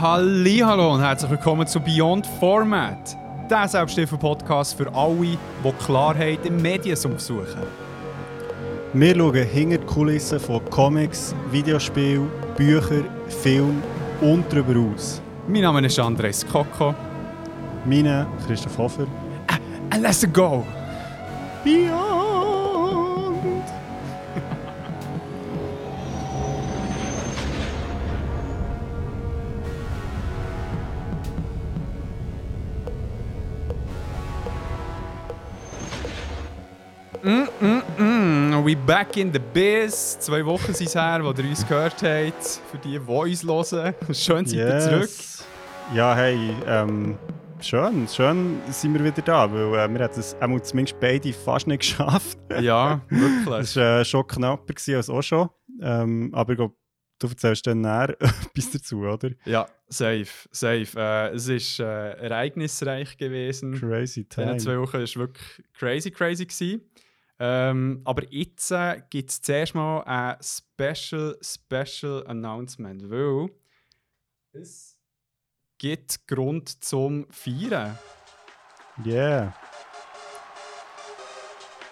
Hallo und herzlich willkommen zu Beyond Format, der Selbsthilfe-Podcast für alle, die Klarheit im Mediensumpf suchen. Wir schauen hinter die Kulissen von Comics, Videospielen, Büchern, Filmen und darüber aus. Mein Name ist Andres Koko. Meine Christoph Hofer. And let's go! Beyond! Back in the biz. Zwei Wochen sind es her, wo ihr uns gehört habt. Für die, die uns hören. Schön seid ihr zurück. Ja, hey, ähm, schön, schön sind wir wieder da, weil äh, wir haben es einmal zumindest beide fast nicht geschafft. Ja, wirklich. Es war äh, schon knapper gewesen als auch schon. Ähm, aber ich glaube, du erzählst dann näher etwas dazu, oder? Ja, safe, safe. Äh, es ist äh, ereignisreich gewesen. Crazy In den time. zwei Wochen war wirklich crazy, crazy. Gewesen. Ähm, aber jetzt äh, gibt es zuerst mal ein Special, Special Announcement, weil es gibt Grund zum Feiern. Yeah.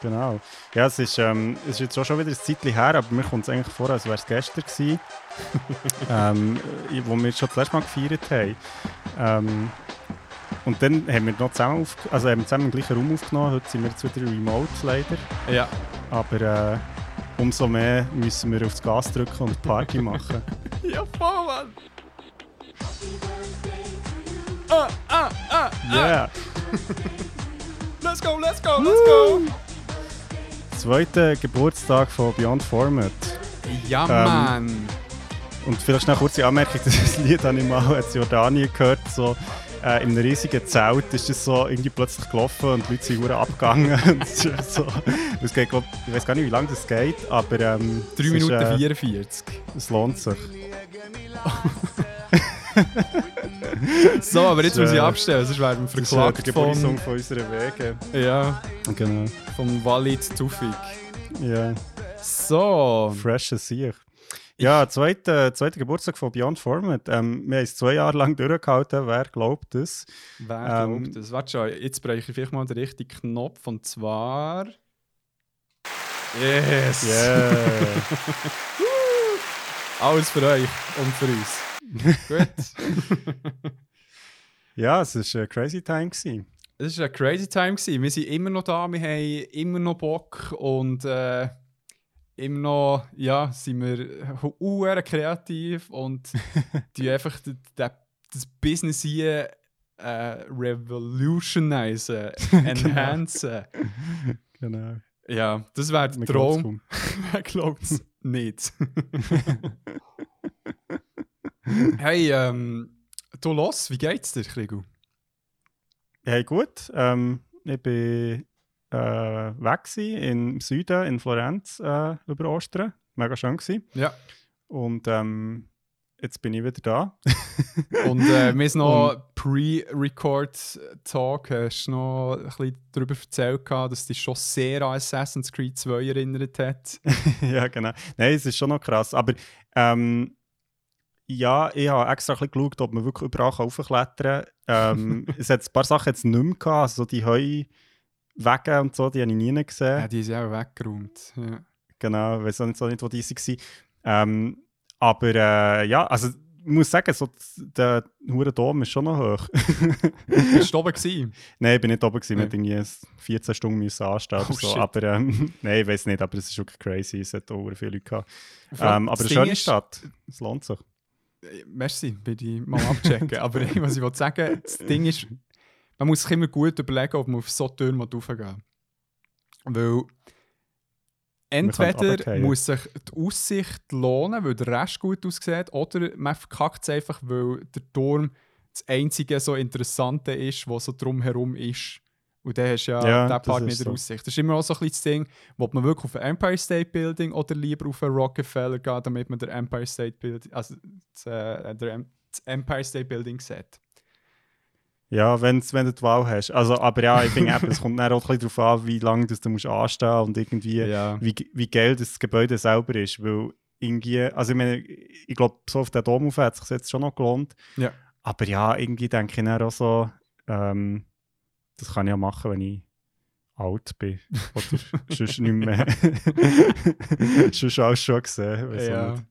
Genau. Ja, es ist, ähm, es ist jetzt auch schon wieder ein Zeitchen her, aber mir kommt es eigentlich vor, als wäre es gestern gewesen, ähm, wo wir schon das letzte Mal gefeiert haben. Ähm, und dann haben wir noch zusammen, auf, also haben wir zusammen im gleichen Raum aufgenommen. Heute sind wir jetzt wieder remote leider. Ja, Aber äh, umso mehr müssen wir aufs Gas drücken und Party machen. ja voll, Mann! Ah, ah, ah, ah. Yeah! Let's go, let's go, let's go! Zweiter Geburtstag von Beyond Format. Ja, Ähm, Mann! Und vielleicht schnell kurze Anmerkung, das Lied habe ich mal in Jordanien gehört, so äh, in einem riesigen Zelt ist das so irgendwie plötzlich gelaufen und die Leute sind abgegangen. So, es geht, glaub, ich weiß gar nicht, wie lange das geht, aber ähm, 3 es Minuten ist, äh, 44. es lohnt sich. So, aber jetzt muss ich äh, abstellen, sonst werden wir Das ist verklagt Geburtstag von, von unserer Wege. ja, Genau. vom Walid Tufik. Ja, So, fresh as sich. Ja, zweiter zweiter Geburtstag von Beyond Format. Ähm, wir haben es zwei Jahre lang durchgehalten, wer glaubt das? wer Ähm, glaubt das? Warte schon, jetzt breche ich vielleicht mal den richtigen Knopf und zwar... Yes! Yeah! Alles für euch und für uns. Gut. ja, es war eine crazy time. Gewesen. Es war eine crazy time. Gewesen. Wir sind immer noch da, wir haben immer noch Bock und äh, immer noch, ja, sind wir uhr kreativ und die einfach d- d- das Business hier äh, revolutionisen, enhancen. Genau. Ja, das wäre der Traum. Wer glaubt es nicht? hey, ähm, du los, wie geht's dir, Krigu? Hey, gut. Ähm, ich bin äh, weg gewesen, im Süden, in Florenz, äh, über Ostern. Mega schön gewesen. Ja. Und ähm, jetzt bin ich wieder da. Und äh, wir sind noch Pre-Record-Talk, hast du noch ein bisschen darüber erzählt, dass dich schon sehr an Assassin's Creed 2 erinnert hat. ja, genau. Nein, es ist schon noch krass. Aber ähm, ja, ich habe extra ein bisschen geschaut, ob man wirklich überall raufklettern kann. Ähm, es hat ein paar Sachen jetzt nicht mehr gehabt. Also die Heuwege und so, die habe ich nie gesehen. Ja, die ist ja auch weggeräumt. Ja. Genau, ich weiß auch nicht, so nicht wo die waren. Ähm, aber äh, ja, also ich muss sagen, so, der hure Dom ist schon noch hoch. Bist du oben gewesen? Nein, ich bin nicht oben, gewesen, Nee. wir mussten irgendwie 14 Stunden müssen anstehen Oh, so. shit. Aber ähm, nein, ich weiß nicht, aber es ist wirklich crazy, es hat auch viele Leute gehabt. Ähm, aber eine schöne ist- Stadt, es lohnt sich. Äh, Merci, will ich mal abchecken. Aber was ich wollte sagen, das Ding ist, man muss sich immer gut überlegen, ob man auf so Türen raufgehen Weil entweder muss sich die Aussicht lohnen, weil der Rest gut aussieht, oder man verkackt es einfach, weil der Turm das einzige so Interessante ist, was so drumherum ist. Und dann hast du ja, Ja, den Part in der so. Aussicht. Das ist immer auch so ein bisschen das Ding, ob man wirklich auf ein Empire State Building oder lieber auf ein Rockefeller geht, damit man der Empire State Building, also das, äh, der, das Empire State Building sieht. Ja, wenn's, wenn du die Wahl hast. Also, aber ja, ich finde, es kommt dann auch ein bisschen darauf an, wie lange das du musst anstehen und irgendwie, Ja. wie, wie geil das Gebäude selber ist. Weil irgendwie, also ich meine, ich glaube, so auf den Dom auf hat es sich jetzt schon noch gelohnt. Ja. Aber ja, irgendwie denke ich dann auch so, ähm, das kann ich ja machen, wenn ich alt bin. Oder sonst nicht mehr. sonst alles schon gesehen. Ja. nicht.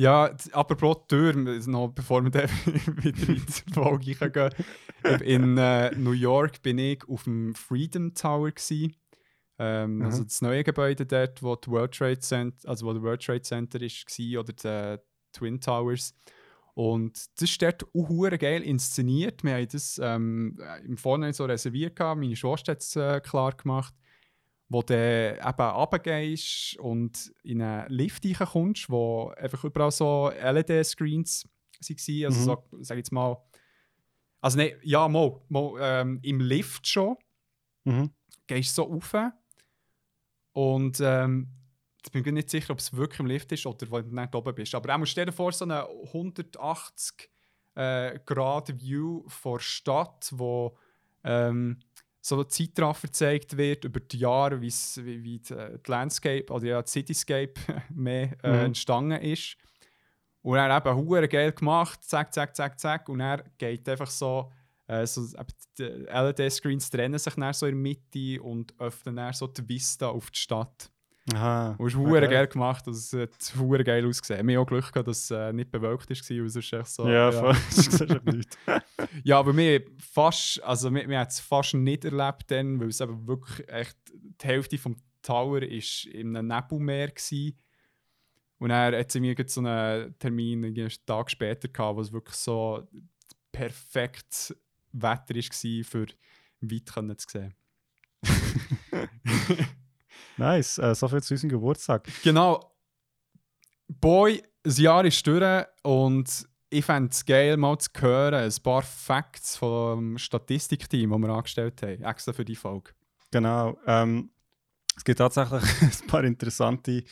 Ja, apropos Tür, noch bevor wir wieder in die Folge gehen. In äh, New York bin ich auf dem Freedom Tower. Gewesen. Ähm, Mhm. Also das neue Gebäude dort, wo, die World Trade Center, also wo der World Trade Center ist, war, oder die äh, Twin Towers. Und das ist dort auch geil inszeniert. Wir haben das ähm, im Vorhinein so reserviert, gehabt. meine Schwester hat es äh, klar gemacht wo du eben runtergehst und in einen Lift reinkommst, wo einfach überall so LED-Screens waren. Also Mhm. so, sag ich jetzt mal, also nein, ja, mal, mal ähm, im Lift schon, Mhm. gehst so rauf und ähm, ich bin mir nicht sicher, ob es wirklich im Lift ist oder wenn du nicht oben bist. Aber auch stell dir vor, so eine 180 äh, Grad View von der Stadt, wo ähm, so ein Zeitraffer gezeigt wird über die Jahre, wie, wie die, äh, die Landscape oder ja, die Cityscape mehr äh, Mhm. entstanden ist. Und er eben hure geil gemacht, zack, zack, zack, zack. Und er geht einfach so, äh, so LED-Screens trennen sich dann so in der Mitte und öffnen dann so die Vista auf die Stadt. Aha. Und es ist Okay. geil gemacht, also es hat hure geil ausgesehen. Wir haben auch Glück gehabt, dass es äh, nicht bewölkt war, weil ist echt so... Ja, echt nichts. Ja, aber wir haben fast, also wir, wir haben es fast nicht erlebt dann, weil es eben wirklich echt, die Hälfte vom Tower ist in einem Nebelmeer war. Und dann hat sie mir so einen Termin einen Tag später gehabt, wo es wirklich so perfekt Wetter war, für weit zu sehen. Nice, äh, so viel zu unserem Geburtstag. Genau. Boy, ein Jahr ist durch und ich fände es geil, mal zu hören, ein paar Facts vom Statistikteam, das wir angestellt haben, extra für die Folge. Genau. Ähm, es gibt tatsächlich ein paar interessante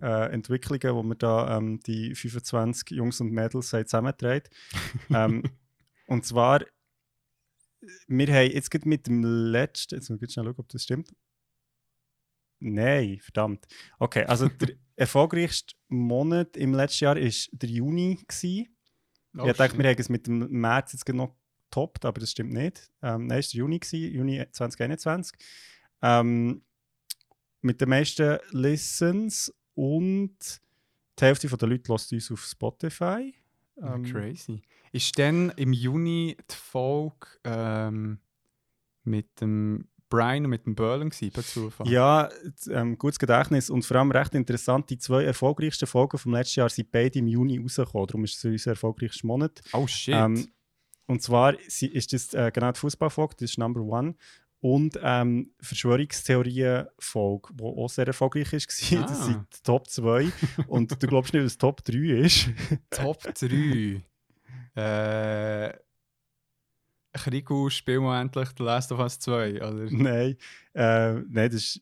äh, Entwicklungen, wo wir da ähm, die 25 Jungs und Mädels zusammengetragen ähm, Und zwar, wir haben jetzt mit dem letzten, jetzt muss ich schnell schauen, ob das stimmt. Nein, verdammt. Okay, also der erfolgreichste Monat im letzten Jahr war der Juni. Gewesen. Oh, ich dachte, wir haben es mit dem März jetzt noch getoppt, aber das stimmt nicht. Ähm, nein, es war Juni, gewesen, Juni 2021. Ähm, mit den meisten Listens und die Hälfte der Leute lässt uns auf Spotify. Ähm, crazy. Ist dann im Juni die Folge ähm, mit dem Brian und mit dem Berlin per Zufall? Ja, ähm, gutes Gedächtnis und vor allem recht interessant. Die zwei erfolgreichsten Folgen vom letzten Jahr sind beide im Juni rausgekommen. Darum ist es unser erfolgreichster Monat. Oh shit. Ähm, und zwar ist das äh, genau die Fußballfolge, das ist Number One. Und ähm, Verschwörungstheorien-Folge, die auch sehr erfolgreich war. Das Ah. sind die Top 2. und du glaubst nicht, was Top 3 ist? Top 3. äh, Krigu, spielen wir endlich The Last of Us 2, oder? nein. Äh, nein, das ist.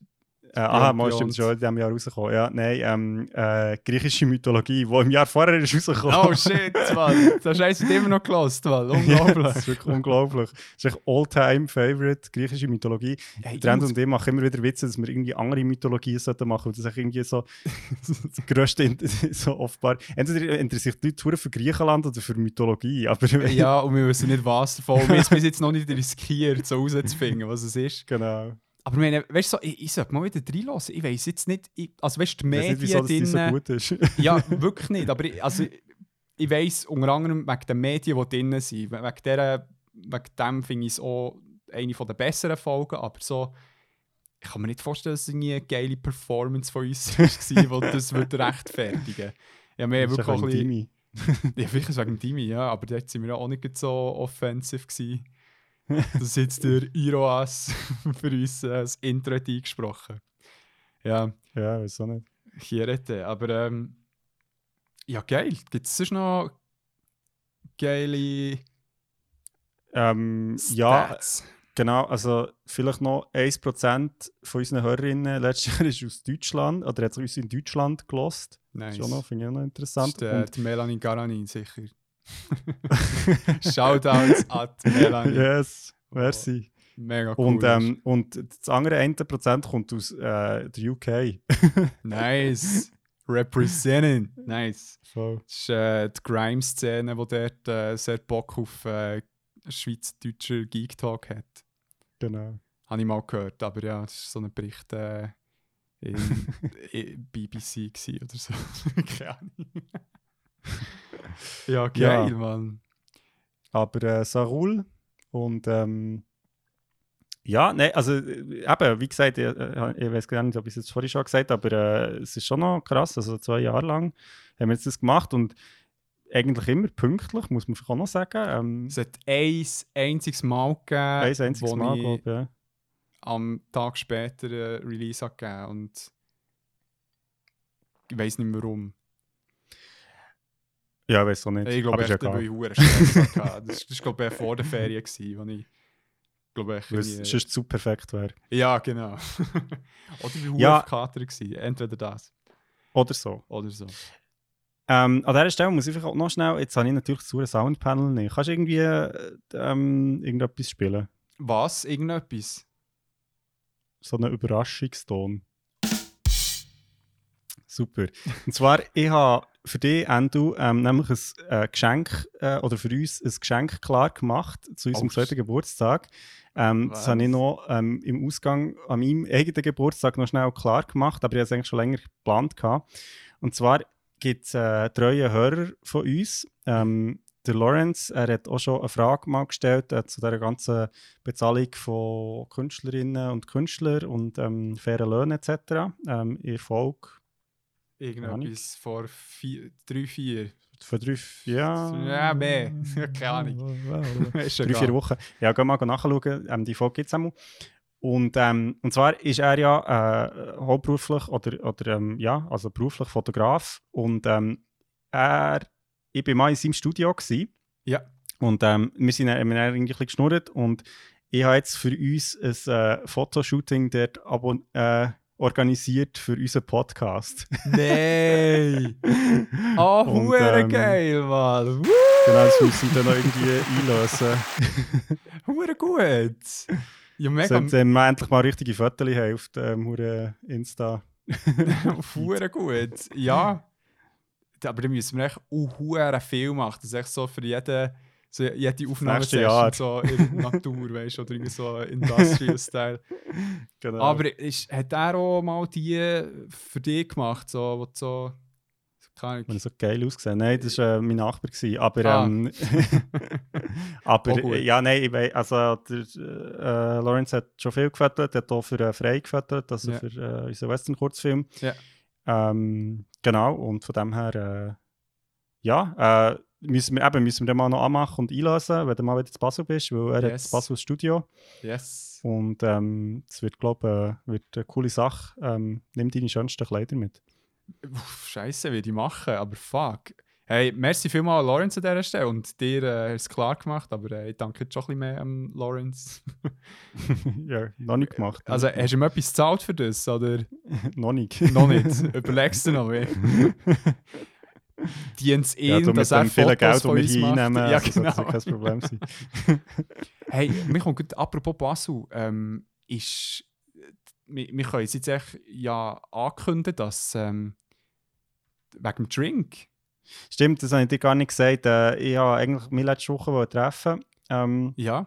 Äh, aha, mal stimmt schon in diesem Jahr rausgekommen. Ja, nein, ähm, äh, griechische Mythologie, die im Jahr vorher ist rausgekommen. Oh shit, Mann. Das hast du immer noch gelost, Mann. Unglaublich. das ist wirklich unglaublich. Das ist echt All-Time-Favorite, griechische Mythologie. Hey, Trend und ich machen immer wieder Witze, dass wir irgendwie andere Mythologien sollten machen und das ist irgendwie so das grösste, in- so offenbar. Entweder interessiert die Leute für Griechenland oder für Mythologie, aber ja, und wir wissen nicht was davon. Wir haben es bis jetzt noch nicht riskiert, so rauszufinden, was es ist. genau. Aber ich meine, weißt du, so, ich, ich sollte mal wieder reinlassen. Ich weiß jetzt nicht, ich, also weißt du, die Ich weiß nicht, wieso Medien so gut ist. Ja, wirklich nicht. Aber ich, also, ich weiss unter anderem wegen den Medien, die drin sind. We- Wegen, der, wegen dem finde ich es auch eine der besseren Folgen. Aber so, ich kann mir nicht vorstellen, dass es eine geile Performance von uns war, die das würde rechtfertigen Ja, wir wirklich auch ein bisschen, ja, vielleicht wegen Dimi, ja, aber dort sind wir auch nicht so offensiv gewesen. Das jetzt der Iroas für uns äh, das Intro hat eingesprochen. Ja, Ja, auch nicht. hier hätte. Aber ähm, ja, geil. Gibt es sonst noch geile Ähm, ja, genau. Also vielleicht noch 1% von unseren Hörerinnen letztes Jahr ist aus Deutschland oder hat sich uns in Deutschland gelost. Nice. Schon noch, finde ich auch noch Das interessant. ist, äh, Und- die Melanie Garanin sicher. Shoutouts die Melanie. yes, merci. Mega cool. Und, ähm, und das andere 1% kommt aus äh, der UK. nice. Representing. Nice. Voll. Das ist äh, die Grime-Szene, die dort äh, sehr Bock auf äh, schweizerdeutscher Geek Talk hat. Genau. Habe ich mal gehört, aber ja, das ist so ein Bericht äh, in, in BBC oder so. Keine Ahnung. Ja, geil, Ja. Mann. Aber äh, Sarul und ähm, ja, nein, also äh, eben, wie gesagt, ich, äh, ich weiß gar nicht, ob ich es jetzt vorhin schon gesagt habe, aber äh, es ist schon noch krass, also zwei Jahre lang haben wir jetzt das gemacht und eigentlich immer pünktlich, muss man auch noch sagen. Ähm, Es hat ein einziges Mal gegeben, ein einziges Mal, ich glaube ich. Ja. am Tag später ein Release gegeben und ich weiß nicht mehr warum. Ja, ich weiß auch nicht. Ich glaube echt, egal. weil ich hure Stress hatte. Das, war glaube ich vor der Ferien, gewesen, wo ich glaube ich Weil es sonst zu perfekt wäre. Ja, genau. oder ich war Ja. ja. Kater. Gewesen. Entweder das Oder so. oder so. Ähm, an dieser Stelle muss ich auch noch schnell, jetzt habe ich natürlich zu einem Soundpanel nicht. Kannst du irgendwie äh, ähm, irgendetwas spielen? Was? Irgendetwas? So einen Überraschungston. Super. Und zwar, ich habe für dich, Endo, ähm, nämlich ein äh, Geschenk, äh, oder für uns ein Geschenk klar gemacht zu unserem Oh, zweiten Geburtstag. Ähm, das habe ich noch ähm, im Ausgang an meinem eigenen Geburtstag noch schnell klar gemacht, aber ich habe es eigentlich schon länger geplant. Gehabt. Und zwar gibt es äh, treue Hörer von uns. Ähm, der Lawrence, er hat auch schon eine Frage mal gestellt äh, zu der ganzen Bezahlung von Künstlerinnen und Künstlern und ähm, fairen Löhnen etc. Ähm, in Folge Irgendetwas vor vier, drei, vier. von drei, ja, Ja, mehr. Keine Ahnung. Drei, vier Wochen. Ja, geh mal nachschauen, ähm, die Folge gibt es einmal. Und, ähm, und zwar ist er ja äh, hauptberuflich oder, oder ähm, ja, also beruflich Fotograf und ähm, er, ich war mal in seinem Studio gewesen, Ja. und ähm, wir sind wir haben ein bisschen geschnurrt und ich habe jetzt für uns ein äh, Fotoshooting dort abon- äh, organisiert für unseren Podcast. Nein! Oh, Und, ähm, geil, Mann! Woo! Genau, das müssen wir dann noch irgendwie einlösen. Hure gut! Ja, mega Sollte wir endlich mal richtige Fotos haben auf dem hure Insta. hure gut. Ja. Aber dann müssen wir echt auch hure viel machen. Das ist echt so für jeden, so jede Aufnahme nächste Jahr. so in Natur, weißt du, oder irgendwie so Industrial-Style. Genau. Aber ist, hat er auch mal die für dich gemacht, so, wo so. Wenn er so geil ausgesehen Nein, das war äh, mein Nachbar. Gewesen. Aber, Ah. ähm, aber äh, ja, nein, ich weiss, also der äh, Lawrence hat schon viel gefüttert, hat auch für äh, Frei gefüttert, also Ja. für äh, unseren Western-Kurzfilm. Ja. Ähm, genau, und von dem her, äh, ja, äh, müssen wir, eben, müssen wir den mal noch anmachen und einlösen, wenn du mal wieder zu Basel bist, weil er hat Yes. das Basel Studio. Yes. Und ähm, es wird, glaube ich, äh, wird eine coole Sache. Ähm, nimm deine schönsten Kleider mit. Uff, Scheiße, wie die machen, aber fuck. Hey, merci vielmal Lawrence an dieser Stelle und dir äh, es klar gemacht, aber äh, ich danke jetzt schon ein bisschen mehr am Lawrence. ja, noch nicht gemacht. Also, hast du ihm etwas gezahlt für das, oder? noch nicht. noch nicht. Überlegst du noch, wie? Dient es Ja, er dem vielen Fotos Geld, das von wir uns macht? einnehmen, Ja, also sollte genau. das kein Problem sein. Hey, mir kommt gut, apropos Basel, ähm, ist, wir, wir können jetzt echt ja ankündigen, dass ähm, wegen dem Drink, Stimmt, das habe ich dir gar nicht gesagt. Äh, ich wollte eigentlich mich letzte Woche treffen. Ähm, ja,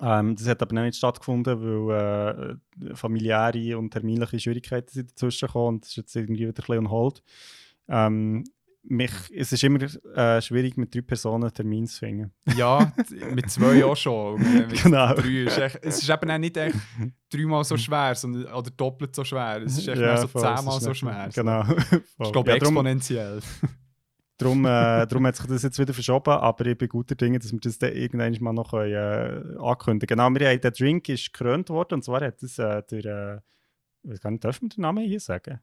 ähm, das hat aber noch nicht stattgefunden, weil äh, familiäre und terminliche Schwierigkeiten sind dazwischen gekommen und das ist jetzt irgendwie wieder ein bisschen on hold. Ähm, mich, es ist immer äh, schwierig, mit drei Personen einen Termin zu finden. ja, mit zwei auch schon. Mit, Genau. drei ist echt, es ist eben auch nicht echt dreimal so schwer, sondern, oder doppelt so schwer. Es ist echt mehr so voll, zehnmal so schwer. Genau. Ich glaube, ja, exponentiell. darum, äh, darum hat sich das jetzt wieder verschoben, aber ich bin guter Dinge, dass wir das dann irgendwann mal noch können, äh, ankündigen können. Genau, wir haben, der Drink ist gekrönt worden und zwar hat das äh, der, äh, ich weiß gar nicht, darf man den Namen hier sagen?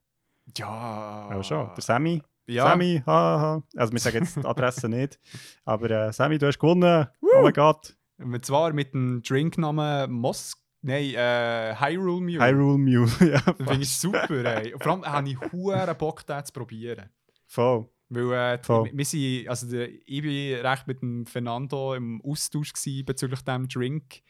Ja. Auch schon, der Sammy. Ja. Sammy, haha. Also wir sagen jetzt die Adresse nicht, aber äh, Sammy, du hast gewonnen. Oh mein Gott. Und zwar mit dem Drinknamen Mos... Nein, äh, Hyrule Mule. Hyrule Mule. ja, Das finde ich super, ey. Vor allem habe ich huere Bock, den zu probieren. voll. Weil äh, Voll. wir sind, also der, ich bin recht mit dem Fernando im Austausch bezüglich dem Drink,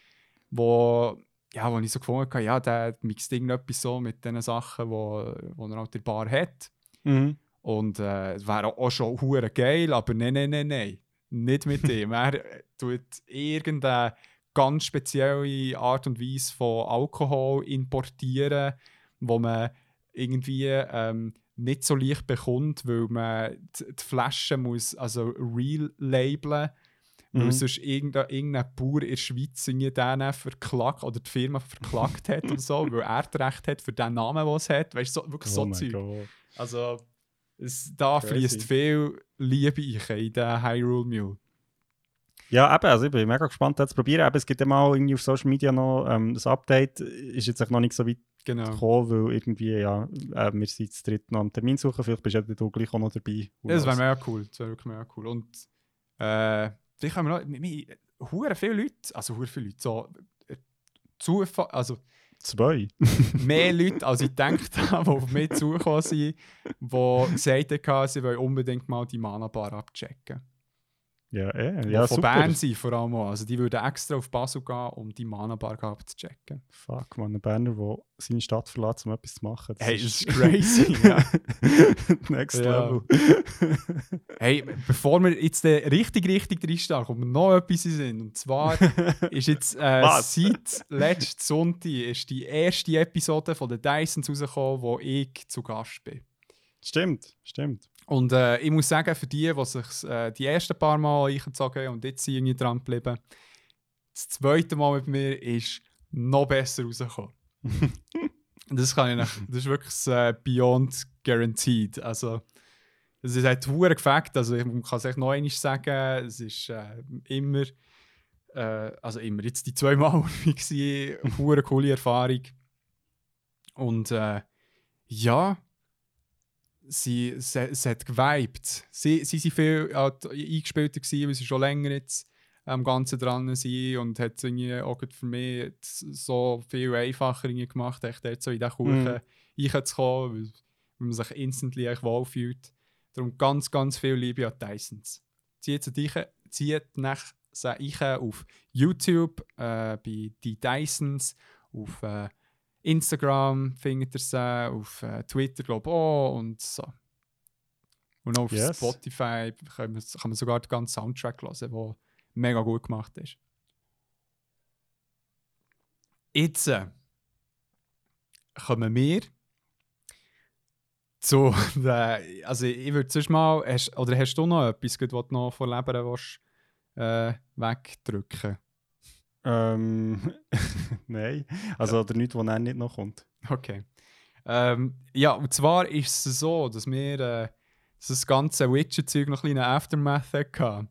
wo, ja, wo ich so gefunden habe, ja, der mixt irgendetwas so mit den Sachen, wo, wo er halt in der Bar hat. Mhm. Und äh, es wäre auch schon hure geil, aber nein, nein, nein, nein. Nicht mit ihm. er tut irgendeine ganz spezielle Art und Weise von Alkohol importieren, wo man irgendwie ähm, nicht so leicht bekommt, weil man die, die Flasche muss also real labeln mhm. weil sonst irgendein, irgendein Bauer in der Schweiz den verklagt oder die Firma verklagt hat und so, weil er das Recht hat für den Namen, den es hat. Weißt du, so, wirklich oh so Zeug. Also, es, da fließt viel Liebe in den Hyrule Mule. Ja, eben, also ich bin mega gespannt, das zu probieren. Eben, es gibt ja mal irgendwie auf Social Media noch ähm, das Update, ist jetzt noch nicht so weit genau. gekommen, weil irgendwie, ja, äh, wir sind zu dritt noch einen Termin suchen, vielleicht bist du gleich auch noch dabei. Ja, das wäre mega cool, das wäre wirklich mega cool. Und äh, vielleicht haben wir noch, hure viele Leute, also hure viele Leute, so äh, Zufall, also Zwei. mehr Leute, als ich gedacht habe, die auf mich zugekommen sind, die gesagt haben, sie wollen unbedingt mal die Mana-Bar abchecken. Ja, eh. ja, von Bern sind vor allem auch. Also die würden extra auf Basel gehen, um die Mana-Bar abzuchecken. Fuck, man, ein Berner, der seine Stadt verlässt, um etwas zu machen. Das hey, das ist crazy. ja. Next. Level. hey, bevor wir jetzt richtig, richtig reinstarten, kommt noch etwas sind. Und zwar ist jetzt äh, seit letzten Sonntag ist die erste Episode von den Dysons rausgekommen, wo ich zu Gast bin. Stimmt, stimmt. Und äh, ich muss sagen, für die, die sich äh, die ersten paar Mal eingezogen haben und jetzt irgendwie dran geblieben, das zweite Mal mit mir ist noch besser rausgekommen. das, kann ich nicht, das ist wirklich äh, beyond guaranteed. Also, es hat hure gefällt. Also, ich kann es echt noch einmal sagen. Es ist äh, immer, äh, also immer jetzt die zwei Mal eine hure coole Erfahrung. Und äh, ja, sie, es, es hat geweibt. Sie, sie sind viel halt, eingespielter gewesen, weil sie schon länger jetzt am Ganzen dran sind und hat es auch für mich so viel einfacher gemacht, echt dort so in den Kuchen mm. reinzukommen, weil, weil man sich instantly wohlfühlt. Darum ganz, ganz viel Liebe an Tysons. Zieht dich zieht nach ich auf YouTube äh, bei die Tysons, auf äh, Instagram findet ihr sie, auf äh, Twitter glaube ich auch und so. Und auf yes. Spotify kann man, kann man, sogar den ganzen Soundtrack hören, der mega gut gemacht ist. Jetzt äh, kommen wir zu der, also ich würde sonst mal, hast, oder hast du noch etwas, was du noch von Leben willst, äh, wegdrücken ähm, nein. Also, oder nichts, was dann nicht noch kommt. Okay. Ähm, ja, und zwar ist es so, dass wir äh, das ganze Witcher-Zeug noch ein bisschen Aftermath hatten.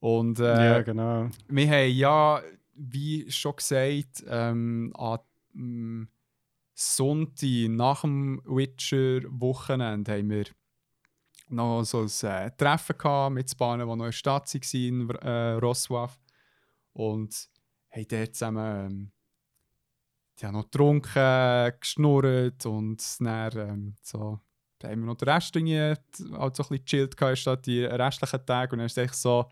Und äh, ja, genau. wir haben ja, wie schon gesagt, ähm, an ähm, Sonntag nach dem Witcher-Wochenende haben wir noch so ein äh, Treffen gehabt mit Spanen, die noch in der Stadt waren, in äh, Roswaf. Und haben dort zusammen ähm, die haben noch getrunken, geschnurrt und dann ähm, so, da haben wir noch den Rest halt so ein bisschen gechillt statt die restlichen Tage und dann ist es so,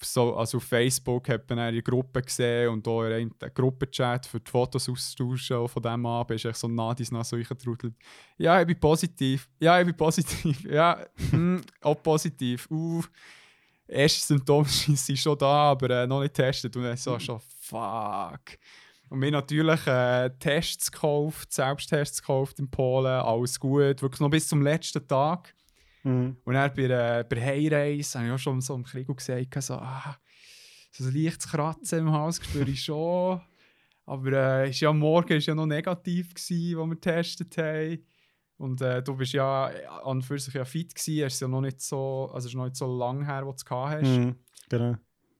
so, also auf Facebook hat man eine Gruppe gesehen und da in einem Gruppenchat für die Fotos austauschen von diesem Abend ist echt so Nadis nach so eingetrudelt. Ja, ich bin positiv. Ja, ich bin positiv. Ja, mm, auch positiv. Uh, erste Symptome sind schon da, aber äh, noch nicht getestet. Und dann so schon, fuck. Und wir natürlich äh, Tests gekauft, Selbsttests gekauft in Polen, alles gut, wirklich noch bis zum letzten Tag. Mhm. Und dann bei, äh, bei Heimreise habe ich auch schon so im Krieg gesagt, so, ah, so ein leichtes Kratzen im Haus spüre ich schon. Aber äh, ist ja am Morgen ist ja noch negativ, gewesen, wo wir getestet haben. Und äh, du bist ja an für sich ja fit gewesen, es ist ja noch nicht so, also ist noch nicht so lange her, wo du es gehabt hast. Mm, genau.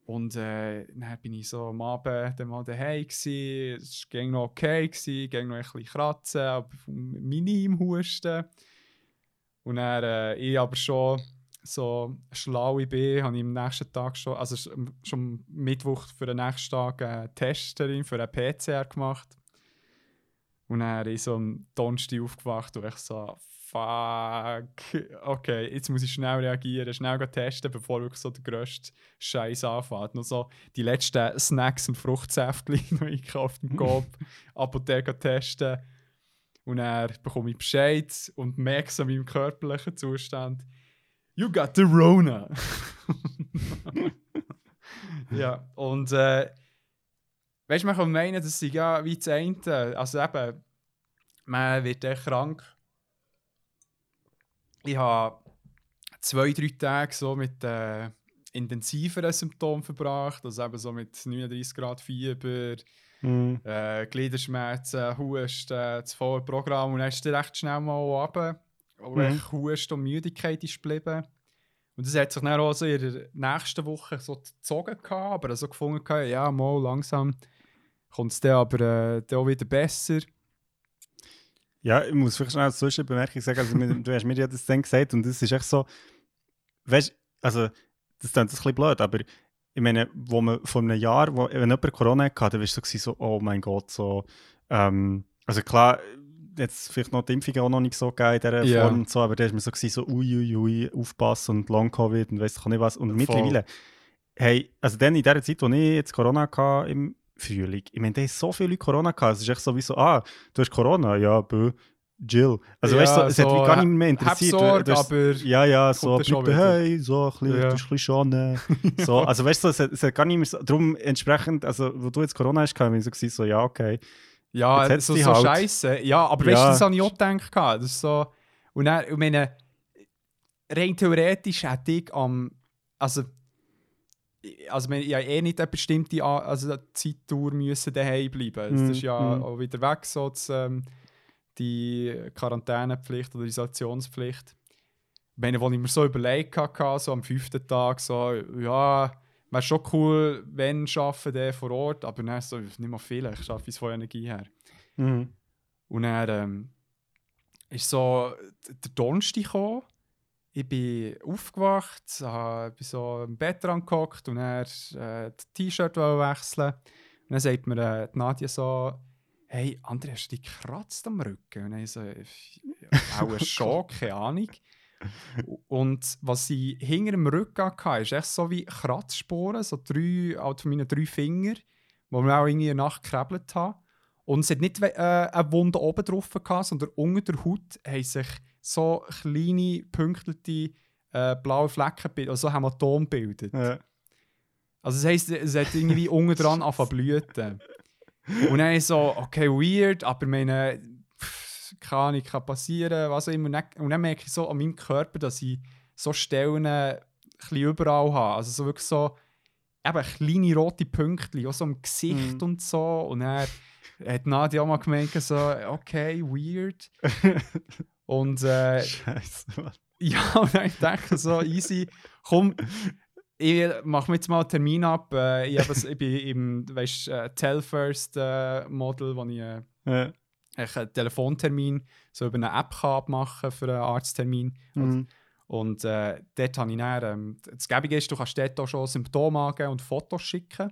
Und äh, dann bin ich so am Abend dann mal daheim gewesen. Es ging noch okay gewesen, ging noch ein bisschen kratzen, aber minim husten. Und dann, äh, ich aber schon so schlau ich bin, habe ich am nächsten Tag schon, also schon Mittwoch für den nächsten Tag eine Testerin für einen PCR gemacht. Und dann ist so am Donnerstag aufgewacht und ich so, fuck, okay, jetzt muss ich schnell reagieren, schnell testen, bevor wirklich so der grösste Scheiß anfängt. Noch so die letzten Snacks und Fruchtsäfte noch einkauft im Coop, Apotheke testen. Und er bekomme ich Bescheid und merke an meinem körperlichen Zustand, You got the Rona. ja, und äh, weißt du, man kann meinen, dass sie ja wie das eine. Also eben, man wird echt krank. Ich habe zwei, drei Tage so mit äh, intensiveren Symptomen verbracht. Also eben so mit 39 Grad Fieber, Mhm. äh, Gliederschmerzen, Husten, das volle Programm. Und dann ist es recht schnell mal runter. Und Mhm. Husten und Müdigkeit ist geblieben. Und das hat sich dann auch so in der nächsten Woche so gezogen, gehabt, aber so gefunden, gehabt, ja, mal langsam kommt es dann aber äh, dann auch wieder besser. Ja, ich muss vielleicht schnell als Zwischenbemerkung sagen, also, du hast mir ja das dann gesagt und das ist echt so, weißt du, also, das klingt ein bisschen blöd, aber ich meine, wo man vor einem Jahr, wo, wenn jemand Corona hatte, dann war es so, oh mein Gott, so, ähm, also klar, jetzt vielleicht noch die Impfung auch noch nicht so gegeben in dieser Ja. Form und so, aber da war man so, so uiuiui, ui, aufpassen und Long-Covid und weiss ich nicht was. Und Voll. mittlerweile, hey, also dann in der Zeit, wo ich jetzt Corona hatte im Frühling, ich meine, da haben so viele Leute Corona gehabt, es ist echt so wie so, ah, du hast Corona, ja, bö, Jill. Also Ja, weißt du, so, es hat mich gar nicht mehr interessiert. Sorge, du aber ja, ja, so, wieder. hey, so, ein bisschen, Ja. du bist ein bisschen schon, so, also weißt du, es, hat- es hat gar nicht mehr so, darum entsprechend, also wo du jetzt Corona hast, kann ich so, gewesen, so, ja, okay. Ja, Jetzt so, so halt. scheiße. Ja, aber weißt Ja. du, das habe ich auch gedacht. Das ist so, und dann, ich meine, rein theoretisch hätte ich am. Also, also ich ja eh nicht eine bestimmte also Zeitdauer müssen daheim bleiben. Das Mm, ist ja mm. auch wieder weg, so das, ähm, die Quarantänepflicht oder Isolationspflicht. Ich meine, als ich mir so überlegt hatte, so am fünften Tag, so, ja, wäre schon cool, wenn arbeiten der vor Ort, aber dann so, nicht mal viel, ich arbeite es von Energie her. Mhm. Und dann ähm, ist so der Donnerstag gekommen. Ich bin aufgewacht, äh, bin so im Bett dran gehockt und er äh, das T-Shirt wechseln. Und dann sagt mir äh, die Nadja so, hey, André, hast du dich gekratzt am Rücken? Und dann ich so, «Ja, auch ein Schock, keine Ahnung. Und was ich hinter dem Rücken hatte, ist echt so wie Kratzsporen, so drei, halt von meinen drei Fingern, wo wir auch irgendwie in der Nacht gekrebelt haben. Und es hat nicht äh, eine Wunde oben drauf gehabt, sondern unter der Haut haben sich so kleine, pünktliche äh, blaue Flecken gebildet, also so Hämatom gebildet. Ja. Also das heisst, es hat irgendwie unten dran angefangen blüten. Und dann ist so, okay, weird, aber meine, pff, keine Ahnung, kann passieren, was auch immer. Und dann, merke ich so an meinem Körper, dass ich so Stellen ein überall habe. Also so wirklich so, eben kleine rote Pünktchen, auch so im Gesicht Mhm. und so. Und dann hat Nadia auch mal gemeint, so, okay, weird. und äh, Scheiße, Mann. ja, und dann dachte ich so, easy, komm, ich mache mir jetzt mal einen Termin ab. Äh, ich, habe, ich bin im weißt, äh, Telfirst äh, Model, wo ich äh, Ja. echt einen Telefontermin so über eine App kann abmachen für einen Arzttermin. Mhm. Und äh, dort habe ich dann, ähm, das Gäbige ist, du kannst dort auch schon Symptome angeben und Fotos schicken.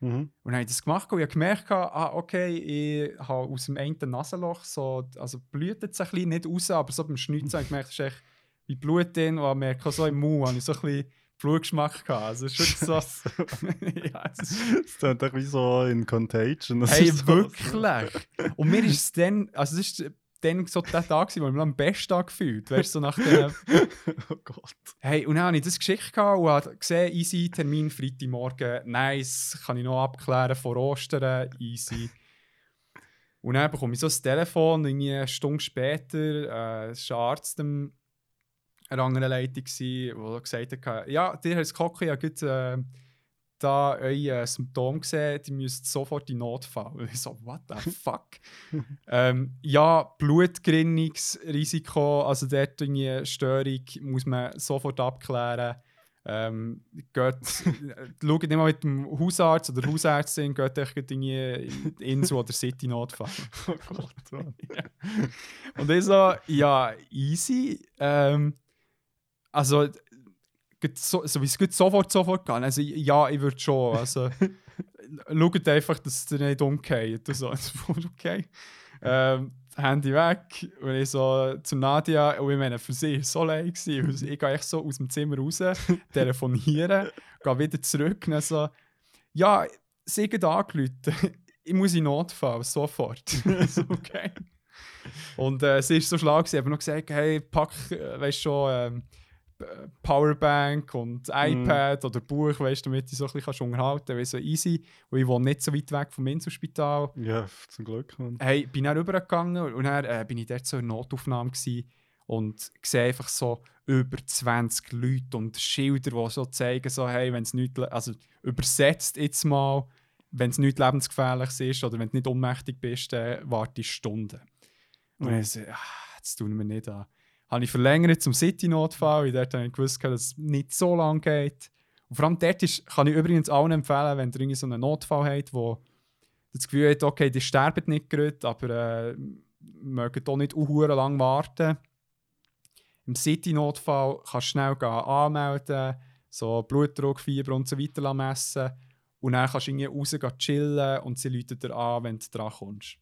Mhm. Und dann habe ich das gemacht und ich habe gemerkt, ah, okay, ich habe aus dem einen Nasenloch so, also blutet es ein bisschen, nicht raus, aber so beim Schnitzen habe ich gemerkt, es ist echt wie Blut drin und ich merke auch so im Mund, habe ich so ein bisschen Blutgeschmack gehabt. Also es ist wirklich so, ja, es ist, doch wie so in Contagion. Das hey, ist so- wirklich. Und mir ist es dann, also es ist dann so der Tag, gewesen, wo ich mich am besten angefühlt weißt du, so nach dem, oh Gott. Hey, und dann habe ich das geschickt gehabt und habe gesehen, easy, Termin Freitagmorgen, nice, kann ich noch abklären vor Ostern, easy. Und dann bekomme ich so das Telefon, irgendwie eine Stunde später, äh, ein Arzt am einer anderen Leitung, der gesagt hat, ja, dir hat es Kocke, ich habe äh, da euer Symptom gesehen, die müsst sofort in Notfall. Und ich so, what the fuck? ähm, ja, Blutgerinnungsrisiko, also dort eine Störung, muss man sofort abklären. Ähm, geht, schaut nicht mal mit dem Hausarzt oder Hausärztin, geht euch irgendwie in die Insel oder City Notfall. Oh Gott, Mann. Und ich so, ja, easy. Ähm, also, so, so wie es geht sofort, sofort gehen. Also, ja, ich würde schon. Also, schaut einfach, dass es nicht umgeht. Und so, okay. Ähm, Handy weg. Und ich so zu Nadia, und ich meine, für sie war es so leid. gewesen, Ich gehe echt so aus dem Zimmer raus, telefonieren, gehe wieder zurück und so, ja, sie hat angerufen. Ich muss in Notfall, sofort. so, okay. und äh, sie ist so schlau, sie hat noch gesagt, hey, pack, äh, weißt schon, ähm, Powerbank und iPad mm. oder Buch, weißt du, damit du so ein bisschen unterhalten kannst, so easy. Und ich wohne nicht so weit weg vom Inselspital. Ja, zum Glück. Man. Hey, bin dann rübergegangen und dann äh, bin ich dort so in Notaufnahme gewesen und sehe einfach so über 20 Leute und Schilder, die so zeigen, so, hey, wenn es nicht, also übersetzt jetzt mal, wenn es nicht lebensgefährlich ist oder wenn du nicht ohnmächtig bist, dann warte ich Stunden. Und mhm. ich so, ah, das tun wir nicht an. Habe ich verlängert zum City-Notfall, dort habe ich gewusst, dass es nicht so lange geht. Und vor allem dort ist, kann ich übrigens allen empfehlen, wenn ihr so einen Notfall habt, wo das Gefühl hat, okay, die sterben nicht gerade, aber äh, mögen doch nicht uh, lang warten im City-Notfall kannst du schnell anmelden, so Blutdruck, Fieber und so weiter messen. Und dann kannst du irgendwie raus chillen und sie läuten dir an, wenn du dran kommst.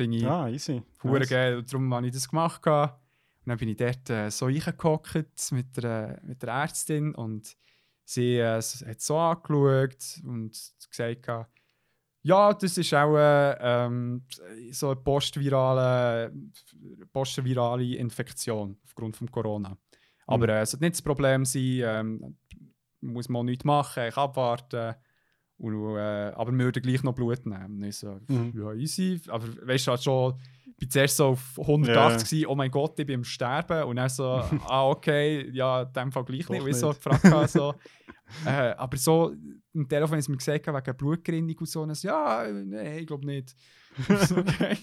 Finde ich ah, easy. Nice. geil. Und darum habe ich das gemacht. Und dann bin ich dort äh, so reingehockt mit der, mit der Ärztin und sie äh, hat so angeschaut und gesagt, ja, das ist auch ähm, so eine postvirale, postvirale Infektion aufgrund von Corona. Aber mhm. äh, es sollte nicht das Problem sein, ähm, muss man nichts machen, ich abwarten. Und, äh, aber wir würden gleich noch Blut nehmen. Ich so, mhm. ja, easy. Aber weißt du, halt schon, ich bin zuerst so auf 180 yeah. oh mein Gott, ich bin am Sterben. Und dann so, ah, okay, ja, in dem Fall gleich nicht. Und ich so gefragt so, äh, aber so, im Telefon haben sie mir gesagt, wegen Blutgerinnung und so. Und so, ja, nein, ich glaube nicht. okay.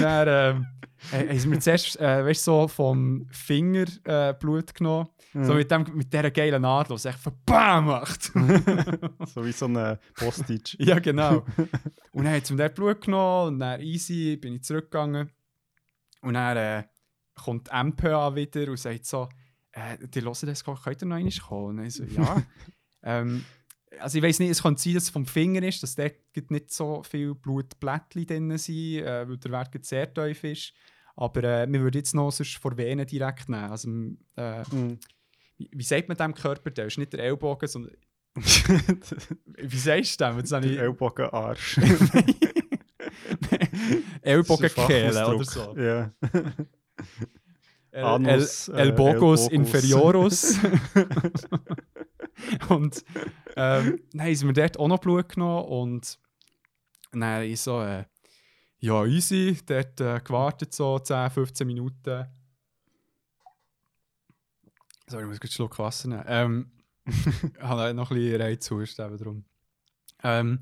dann ähm, haben sie mir zuerst, äh, weißt, so vom Finger äh, Blut genommen. Mhm. So mit, dem, mit dieser geilen Nadel, die echt verbam macht. so wie so eine Postage. ja, genau. Und dann haben sie mir Blut genommen und dann easy bin ich zurückgegangen. Und dann äh, kommt die MPA wieder und sagt so, äh, die hören das, könnt ihr noch einmal kommen? Und ich so, ja. ähm, also ich weiß nicht, es kann sein, dass es vom Finger ist, dass dort nicht so viel Blutblättchen drin sind, äh, weil der Wert sehr tief ist. Aber äh, wir würden jetzt noch sonst vor Venen direkt nehmen. Also, äh, mm. wie, wie, sagt man dem Körper? Der ist nicht der Ellbogen, sondern. wie sagst du dem? Der Ellbogenarsch. Ellbogenkehle oder so. Ja. El, Anus, El, El, Bogos äh, Inferiorus. und ähm, dann haben mir dort auch noch Blut genommen und dann ich so, äh, ja, easy, dort äh, gewartet so 10, 15 Minuten. Sorry, ich muss kurz einen Schluck Wasser nehmen. Ähm, ich noch ein bisschen Reizhusten darum. Ähm,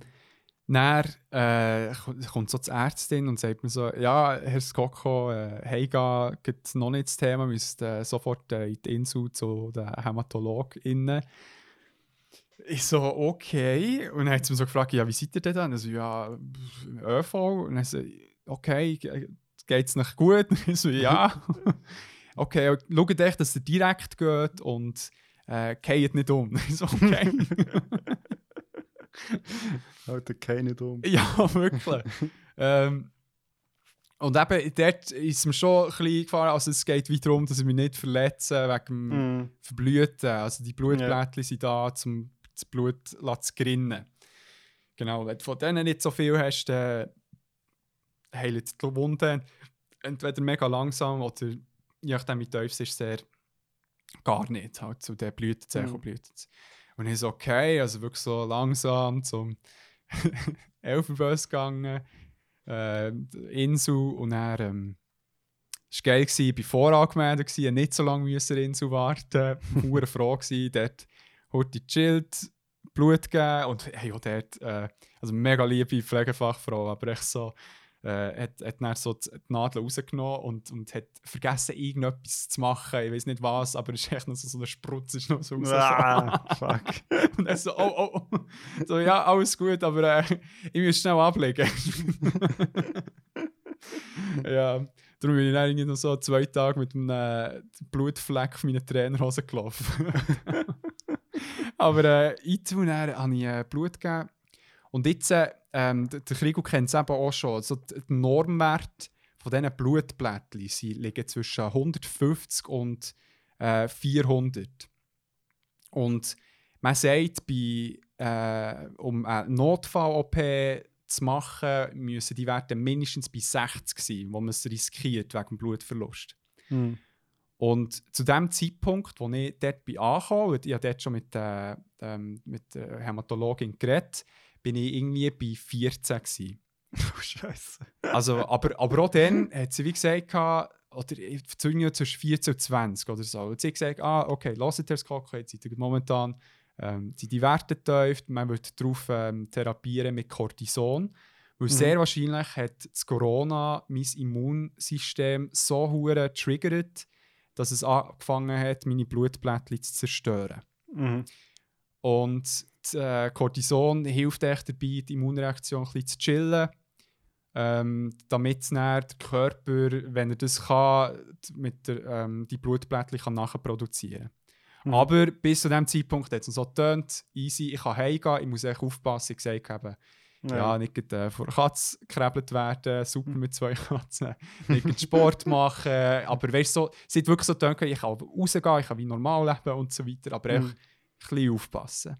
dann äh, kommt so die Ärztin und sagt mir so, ja, Herr Skoko, äh, Heiga gibt noch nicht das Thema, müsst äh, sofort äh, in die Insel zu den HämatologInnen. Ich so, okay. Und dann hat sie mir so gefragt, ja, wie seid ihr denn dann? Also, ja, ÖV. Und dann so, okay, geht's noch gut? Und ich so, ja. okay, schaut echt, dass ihr direkt geht und äh, geht nicht um. Ich so, okay. Alter, keine dumm. Ja, wirklich. ähm, und eben, dort ist mir schon ein bisschen gefahren, also es geht weiter darum, dass ich mich nicht verletze wegen dem mm. Verblüten. Also die Blutblättchen yeah. sind da, um das Blut zu grinnen. Genau, wenn du von denen nicht so viel hast, dann heilen die Wunden entweder mega langsam oder je nachdem wie tief es ist, sehr gar nicht. Halt zu den Blütenzeichen mm. Und ich so, okay, also wirklich so langsam zum Elfenböss gegangen, äh, Insel und dann ähm, es war geil, ich war vorangemeldet, nicht so lange müssen Insel warten, pure froh gewesen, dort heute chillt, Blut gegeben und hey, auch dort, äh, also mega liebe Pflegefachfrau, aber echt so, äh, hat, hat dann so die Nadel rausgenommen und, und hat vergessen, irgendetwas zu machen. Ich weiß nicht was, aber es ist echt noch so, so eine Sprutze ist noch so raus. Ah, fuck. und dann so, oh, oh, oh. So, ja, alles gut, aber äh, ich muss schnell ablegen. ja, darum bin ich dann irgendwie noch so zwei Tage mit einem äh, Blutfleck auf meine Trainerhose gelaufen. aber äh, ich habe ich äh, Blut gegeben und jetzt, äh, ähm, der Krigo kennt es eben auch schon, also der Normwert von diesen Blutblättchen sie liegen zwischen 150 und äh, 400. Und man sagt, bei, äh, um eine Notfall-OP zu machen, müssen die Werte mindestens bei 60 sein, wo man es riskiert wegen Blutverlust. Mhm. Und zu dem Zeitpunkt, wo ich dort bin angekommen, ich habe dort schon mit, äh, ähm, mit der Hämatologin geredet, bin ich irgendwie bei 14 gewesen. Oh, Scheiße. Also, aber, aber auch dann hat sie wie gesagt, oder zwischen 14 und 20 oder so. Und sie hat gesagt, ah, okay, lasst ihr das Kochen, jetzt seid ihr momentan ähm, sind die Werte tief, man wird darauf ähm, therapieren mit Cortison. Weil Mhm. sehr wahrscheinlich hat das Corona mein Immunsystem so hure getriggert, dass es angefangen hat, meine Blutplättchen zu zerstören. Mhm. Und die, äh, Cortison hilft echt dabei, die Immunreaktion ein bisschen zu chillen, ähm, damit der Körper, wenn er das kann, mit der, ähm, die Blutplättchen kann nachproduzieren Mhm. Aber bis zu dem Zeitpunkt hat es so getönt, easy, ich kann heimgehen, ich muss echt aufpassen, ich gesagt habe, ja, nicht grad, äh, vor Katze gekrebelt werden, super mit zwei Katzen, nicht Sport machen, aber weißt so, es hat wirklich so gedacht, ich kann rausgehen, ich kann wie normal leben und so weiter, aber Mhm. ein bisschen aufpassen.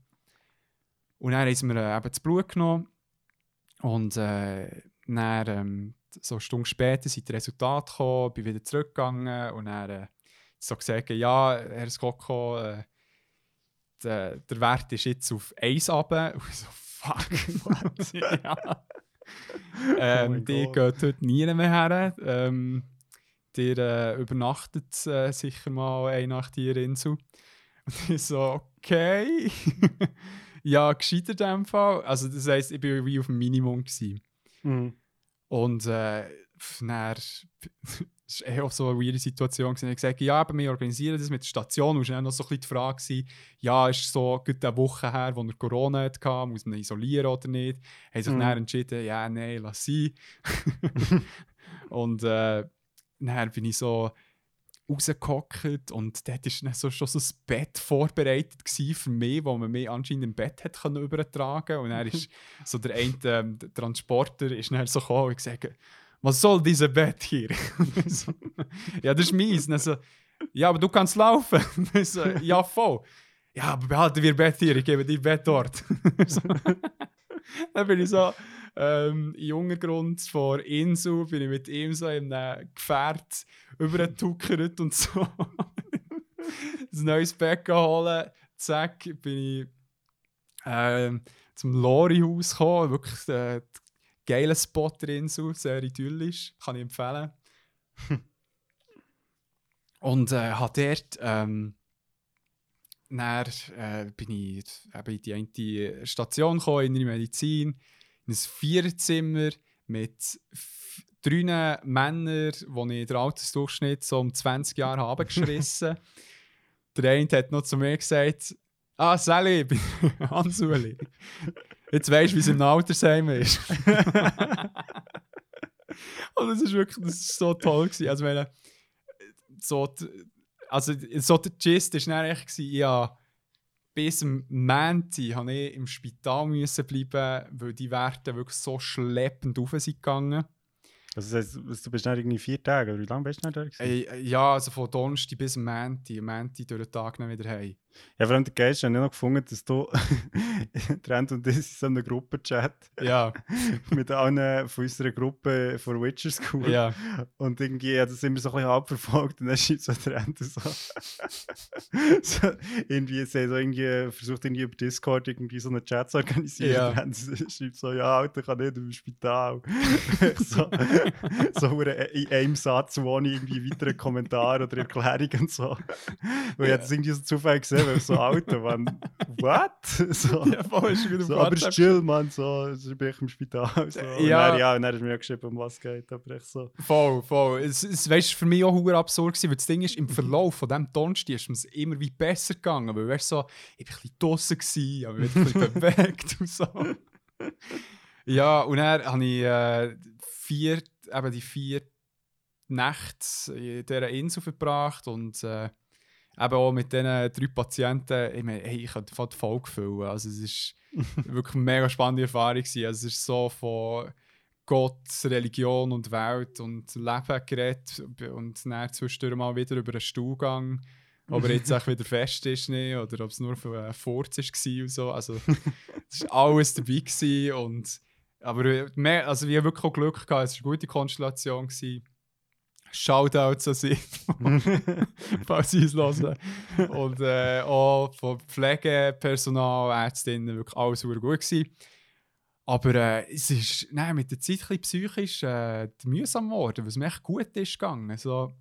Und dann haben wir äh, eben das Blut genommen und äh, dann, ähm, so eine Stunde später sind die Resultate gekommen, bin wieder zurückgegangen und dann äh, so gesagt, ja, Herr Skoko, äh, der, der Wert ist jetzt auf 1 runter. Und ich so, fuck, what? ja. ähm, mein die Gott. geht heute nie mehr her. Ähm, die äh, übernachtet äh, sicher mal eine Nacht hier in Insel. Und ich so, okay. ja, gescheiter in dem Fall. Also das heisst, ich war wie auf dem Minimum. Gewesen. Mhm. Und äh, dann, es war auch so eine weirde Situation. Ich habe gesagt, ja, aber wir organisieren das mit der Station. Und es war dann noch so ein bisschen die Frage, gewesen, ja, ist so gut eine Woche her, wo er Corona hatte, muss man ihn isolieren oder nicht? Haben sich Mhm. dann entschieden, ja, nein, lass sein. und äh, dann bin ich so rausgehockt und dort war dann so, schon so ein Bett vorbereitet für mich, wo man mich anscheinend im Bett hat können übertragen und dann ist so der eine ähm, Transporter ist dann so gekommen und gesagt, was soll dieses Bett hier? So, ja, das ist dann so, ja, aber du kannst laufen. So, ja, voll. Ja, aber behalten wir Bett hier, ich gebe dir Bett dort. so. Dann bin ich so ähm, in Untergrund vor Insel, bin ich mit ihm so in einem Gefährt übergetuckert und so. ein neues Bett geholt. Zack, bin ich ähm, zum Lori-Haus gekommen. Wirklich äh, geiler Spot drin, so, sehr idyllisch. Kann ich empfehlen. Und äh, habe dort. Ähm, dann äh, bin ich eben in die eine Station gekommen, in die Medizin, in ein Vierzimmer mit drei Männern, die ich den Altersdurchschnitt so um 20 Jahre habe geschissen. der eine hat noch zu mir gesagt, ah, Sally, ich bin Hans-Uli. Jetzt weisst du, wie es im Altersheim ist. Und das ist wirklich das ist so toll. Gewesen. Also, meine, so, die- also, so der Gist war dann echt, gewesen, ja, bis am Montag habe ich im Spital müssen bleiben, weil die Werte wirklich so schleppend rauf sind gegangen. Also das heisst, du bist dann irgendwie vier Tage, oder wie lange bist du dann da? gewesen? Ey, ja, also von Donnerstag bis am Montag, am Montag durch den Tag dann wieder heim. Ja, vor allem der Geist habe ich noch gefunden, dass du Trent und ich in so einem Gruppenchat Ja, mit allen von unserer Gruppe von Witcher School. ja. Und irgendwie hat das immer so ein bisschen abverfolgt und dann schreibt so Trent so, so irgendwie, so irgendwie versucht irgendwie über Discord irgendwie so einen Chat zu organisieren. Ja. Und Trent schreibt so, ja, Alter, ich kann nicht im Spital. so, so in einem Satz, ohne irgendwie weiteren Kommentar oder Erklärung und so. Weil ich hab das irgendwie so zufällig gesehen, weil ich so, Alter, man, what? So, ja voll, ist wieder so, aber ist chill, man, so, ich bin ich im Spital. So. Und Ja. dann, ja, und dann du mir auch geschrieben, um was es geht, aber ich so, Voll, voll. Es, es weißt, für mich auch hure absurd gewesen, weil das Ding ist, im Verlauf von diesem Donnerstag ist es immer wie besser gegangen, weil weißt, so, ich war ein bisschen habe mich wieder ein bisschen bewegt und so. Ja, und dann habe ich äh, vier, eben die vier Nächte in dieser Insel verbracht und äh, eben auch mit diesen drei Patienten, ich meine, hey, ich könnte voll die Folge füllen. Also es ist wirklich eine mega spannende Erfahrung gewesen. Also es ist so von Gott, Religion und Welt und Leben geredet und dann zwischendurch mal wieder über einen Stuhlgang, ob er jetzt auch wieder fest ist nicht, oder ob es nur für einen Furz war und so. Also es war alles dabei gewesen und Aber mehr, also wir haben wirklich auch Glück gehabt, es war eine gute Konstellation. Gewesen. Shoutouts an sie, falls sie es hören. Und äh, auch von Pflegepersonal, Ärztinnen, wirklich alles super gut gewesen. Aber äh, es ist nein, mit der Zeit ein bisschen psychisch äh, mühsam geworden, was mir echt gut ist gegangen. So,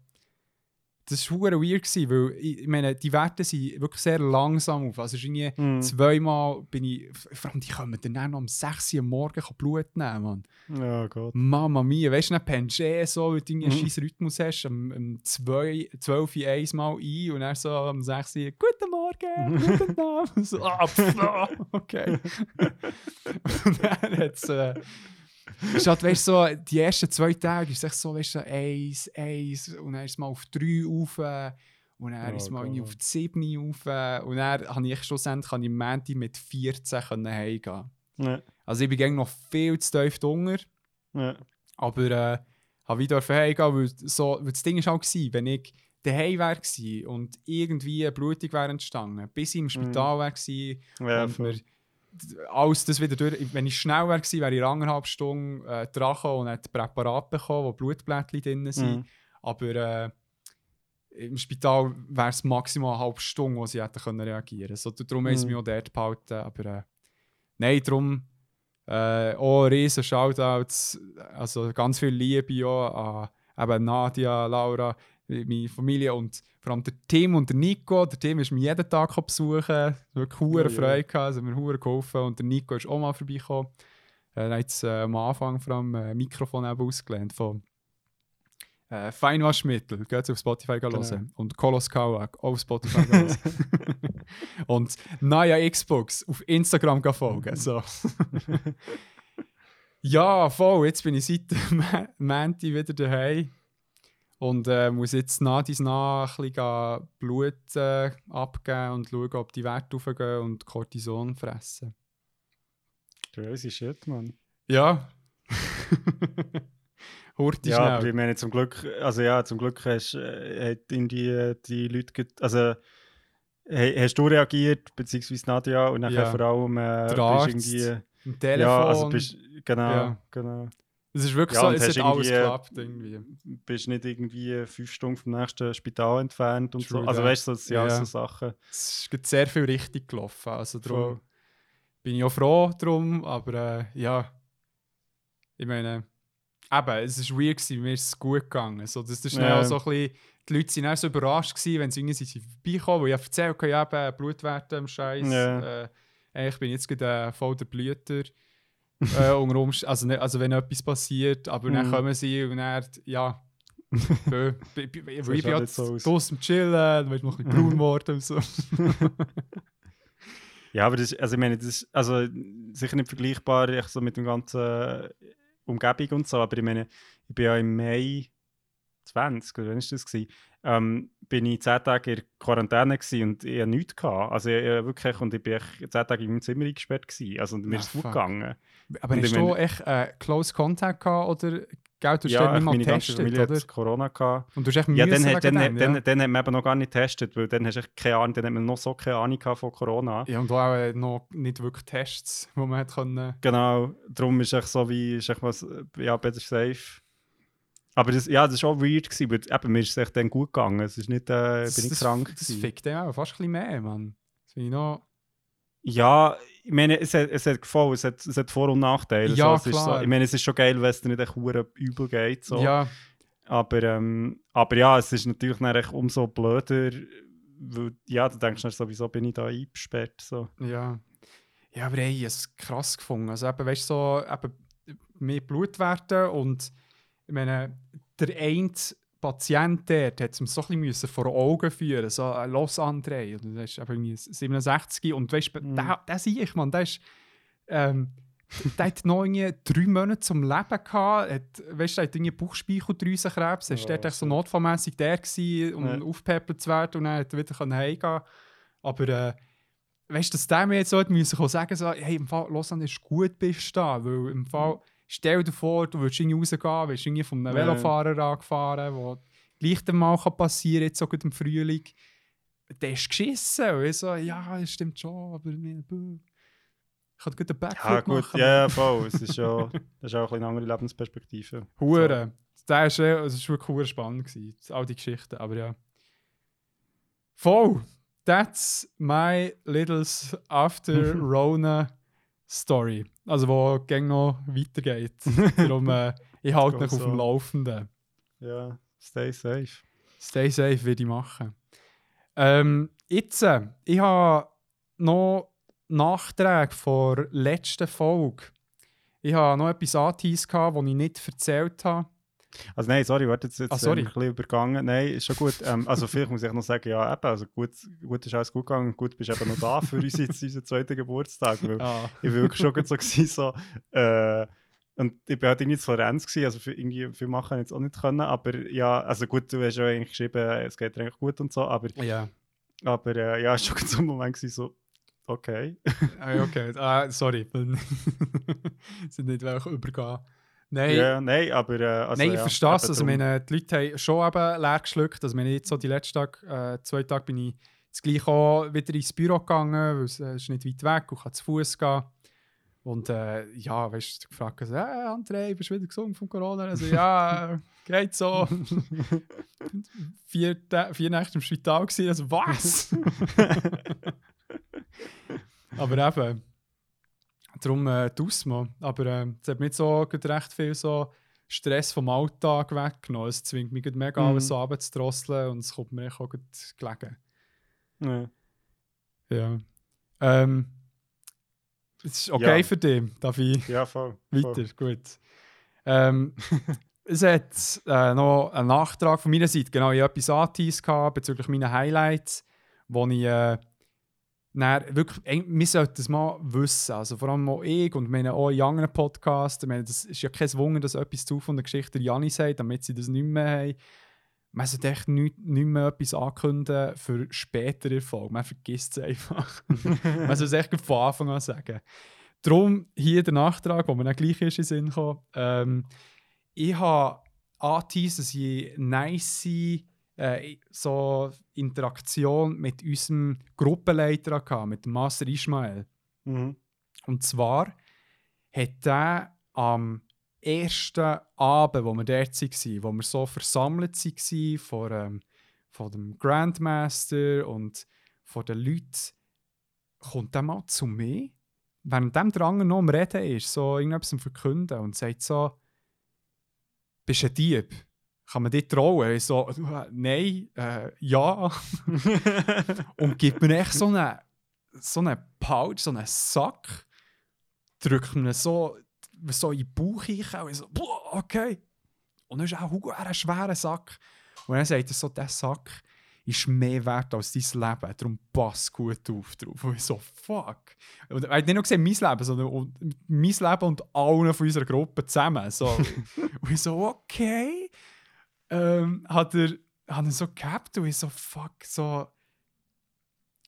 das war weird, gewesen, weil ich, meine, die Werte sind wirklich sehr langsam auf. Also irgendwie Mhm. zweimal bin ich, vor allem die kommen dann noch um 6 Uhr am Morgen Blut nehmen, Mann. Ja, Gott. Mama mia, weißt du, dann pennst eh so, weil du einen Mhm. scheiß Rhythmus hast, um, um 2, 12 Uhr einmal ein und dann so um 6 Uhr, guten Morgen, guten Abend. so, ah, okay. und dann hat es, äh, ist halt, weißt so, die ersten zwei Tage ist es so, weißt so eins, eins, und dann ist es mal auf drei rauf, und dann Oh ist es mal auf die 7 rauf, und dann habe ich schlussendlich kann ich am Montag mit 14 können heimgehen. Ja, Also ich bin noch viel zu tief drunter. ja. Aber äh, habe wieder heimgehen, weil, so, weil das Ding war auch, gewesen, wenn ich daheim wäre und irgendwie eine Blutung wäre entstanden, bis ich im Spital gewesen, ja und voll. Alles das wieder durch... Wenn ich schnell wäre wäre ich in anderthalb Stunden äh, dran und hätte Präparat bekommen, wo Blutblättchen drin sind. Mhm. Aber äh, im Spital wäre es maximal eine halbe Stunde, wo sie hätten können reagieren können. So, darum haben sie Mhm. mich auch dort behalten. Aber äh, nein, darum äh, auch riesen Shoutouts, also ganz viel Liebe auch an eben Nadia, Laura, meine Familie und vor allem der Tim und der Nico. Der Tim ist mich jeden Tag besuchen, wirklich hure Ja. Freude gehabt, also mir hure geholfen und der Nico ist auch mal vorbeigekommen. Er hat jetzt äh, am Anfang vor allem äh, Mikrofon ausgelernt von äh, Feinwaschmittel, geht auf Spotify genau. hören. Und Kolos Kauak, auf Spotify hören. Und Naya Xbox auf Instagram folgen. So. ja, voll, jetzt bin ich seit Ma- Montag wieder daheim. Und äh, muss jetzt nach dies nach ein bisschen Blut äh, abgeben und schauen, ob die Werte raufgehen und Cortison fressen. Crazy shit, man. Ja. Hurti Ja, aber schnell. ich meine, zum Glück, also ja, zum Glück hast, äh, hat irgendwie äh, die Leute, also he- hast du reagiert, beziehungsweise Nadja, und dann Ja. vor allem äh, Der bist irgendwie, Telefon. ja, also bist, genau, Ja. genau, es ist wirklich Ja, so, es hat alles geklappt irgendwie. bist nicht irgendwie fünf Stunden vom nächsten Spital entfernt und True so, also that. weißt du, das sind Ja. so Sachen. Es ist sehr viel richtig gelaufen. Also darum Voll. bin ich auch froh drum, aber äh, ja. Ich meine, eben, es ist weird gewesen, mir ist es gut gegangen. So, das ist Ja. so ein bisschen, die Leute auch so überrascht gewesen, wenn sie irgendwie vorbeikommen, weil ich erzählt habe, ja, eben, Blutwerte im Scheiß. Ja. Äh, ich bin jetzt gerade äh, voll der Blüter. äh, unter Umst- also, nicht, also wenn etwas passiert, aber dann Mhm. kommen sie und dann, ja, bö, ich bin jetzt so am Chillen, dann wird noch ein bisschen braun geworden und so. Ja, aber das, ist- also ich meine, das ist also sicher nicht vergleichbar echt so mit dem ganzen Umgebung und so, aber ich meine, ich bin ja im Mai 20, oder wann war das? Gewesen? Ähm, bin ich 10 Tage in der Quarantäne und ich hatte nichts. Gehabt. Also ich, ich, wirklich, und ich bin 10 Tage in meinem Zimmer eingesperrt gewesen. Also mir Ah, ist es gut gegangen. Aber Und hast du echt äh, Close Contact gehabt oder gell, du hast ja, nicht mal getestet, Familie oder? Corona gehabt. Und du hast echt Ja, dann, hat, dann, dem, dann, ja? dann hat man eben noch gar nicht getestet, weil dann hast du keine Ahnung, dann hat man noch so keine Ahnung von Corona. Ja, und auch äh, noch nicht wirklich Tests, wo man hat können... Genau, darum ist echt so wie, ist echt was, ja, better safe. Aber das, ja, das war auch weird, gewesen, weil eben, mir ist es echt dann gut gegangen. Es ist nicht, äh, bin ich das, krank Das gewesen. fickt dem auch fast ein bisschen mehr, Mann. Das finde ich noch... Ja, ich meine, es hat, es hat gefallen, es hat, es hat Vor- und Nachteile. Ja, so, Ist so, klar. ich meine, es ist schon geil, wenn es dir nicht echt übel geht. So. Ja, Aber, ähm, aber ja, es ist natürlich dann echt umso blöder, weil, ja, du denkst dann sowieso, bin ich da eingesperrt. So. ja. Ja, aber ey, es krass gefunden. Also eben, weißt du, so eben mehr Blutwerte und ich meine, der eine Patient dort hat es mir so ein bisschen vor Augen führen, so ein Los André, und der ist eben irgendwie 67 und weißt du, Mhm. der, der sehe ich, man, der ist, ähm, der hat noch drei Monate zum Leben gehabt, hat, weißt du, der hat irgendwie Bauchspeicheldrüsenkrebs, er war dort so notfallmässig der gewesen, um Ja. aufgepäppelt zu werden und dann hat er wieder können heimgehen. Aber äh, weißt du, dass der mir jetzt so hat müssen sagen so, hey, im Fall, Lausanne ist gut, bist du da, weil im Fall, stell dir vor, du würdest irgendwie rausgehen, wirst irgendwie von einem Ja. Velofahrer angefahren, wo gleich mal kann passieren jetzt so gut im Frühling, der ist geschissen. Und ich so, ja, das stimmt schon, aber. Ich kann gut einen Backflip Ja, gut, machen. ja, voll. Es ist ja, das ist auch eine andere Lebensperspektive. Hure. Ist, eh- es ist wirklich spannend gewesen, all die Geschichten, aber ja. Voll. That's my little after Rona Story. Also, wo gang noch weitergeht. Darum, äh, ich halte mich auf dem Laufenden. Ja, stay safe. Stay safe, würde ich machen. Ähm, jetzt, äh, ich habe noch Nachträge vor letzten Folge. Ich habe noch etwas angeteased, das ich nicht erzählt habe. Also nein, sorry, warte, jetzt, jetzt Ah, sorry. ein bisschen übergangen. Nein, ist schon gut. Ähm, also vielleicht muss ich noch sagen, ja eben, also gut, gut ist alles gut gegangen und gut bist eben noch da für uns jetzt, unseren zweiten Geburtstag. Weil Ah. ich war wirklich schon so, gewesen, so äh, und ich war halt irgendwie in Florenz, gewesen, also für, irgendwie viel machen jetzt auch nicht können, aber ja, also gut, du hast ja eigentlich geschrieben, es geht eigentlich gut und so, aber, Ja. aber äh, ja, es war schon so ein Moment gewesen, so, okay. Ah, okay, ah, sorry. sind nicht welche übergehen. Nein, Ja, nein, aber äh, also, Nein, ich ja, verstehe es. Also, meine, die Leute haben schon eben leer geschluckt. Also, ich jetzt so die letzten Tage, äh, zwei Tage bin ich jetzt gleich auch wieder ins Büro gegangen, weil es äh, ist nicht weit weg und kann zu Fuß gehen. Und äh, ja, weißt du, gefragt, also, hey, André, bist du wieder gesund von Corona? Also, ja, äh, geht so. vier, vier Nächte im Spital gewesen. Also, was? Aber eben, darum äh, tust mal. Aber äh, es hat mir so recht viel so Stress vom Alltag weggenommen. Es zwingt mich mega Mhm. alles so runterzudrosseln und es kommt mir auch gut gelegen. ja. Ja. Ähm, es ist okay Ja. für dich, darf ich ja, voll. weiter? Gut. Ähm, es hat äh, noch einen Nachtrag von meiner Seite. Genau, ich habe etwas angeteased bezüglich meiner Highlights, wo ich äh, dann wirklich, wir sollten es mal wissen. Also vor allem auch ich und meine auch in anderen Podcasts. Meine, das ist ja kein Wunder, dass etwas zu von der Geschichte der Janni sagt, damit sie das nicht mehr haben. Man sollte echt nicht, nicht mehr etwas ankündigen für spätere Erfolge. Man vergisst es einfach. Man soll es echt von Anfang an sagen. Darum hier der Nachtrag, wo mir dann gleich ist in den Sinn gekommen. Ähm, ich habe angeteased, dass ich nice äh, so Interaktion mit unserem Gruppenleiter hatte, mit dem Master Ismael. Mhm. Und zwar hat er am ersten Abend, wo wir dort waren, wo wir so versammelt waren von, ähm, von dem Grandmaster und von den Leuten, kommt er mal zu mir, während dem andere noch am Reden ist, so irgendetwas am Verkünden und sagt so, bist ein Dieb? Kann man dir trauen? Ich so, nein, äh, ja. und gibt mir echt so einen, so einen Pouch, so einen Sack, drückt mir so, so in den Bauch rein und ich so, boah, okay. Und dann ist auch ein schwerer Sack. Und dann sagt er so, der Sack ist mehr wert als dein Leben, darum pass gut auf drauf. Und ich so, fuck. Und er hat nicht nur gesehen, mein Leben, sondern und- mein Leben und allen von unserer Gruppe zusammen. So. und ich so, okay. Ähm, hat er, hat er so gehabt und ich so, fuck, so,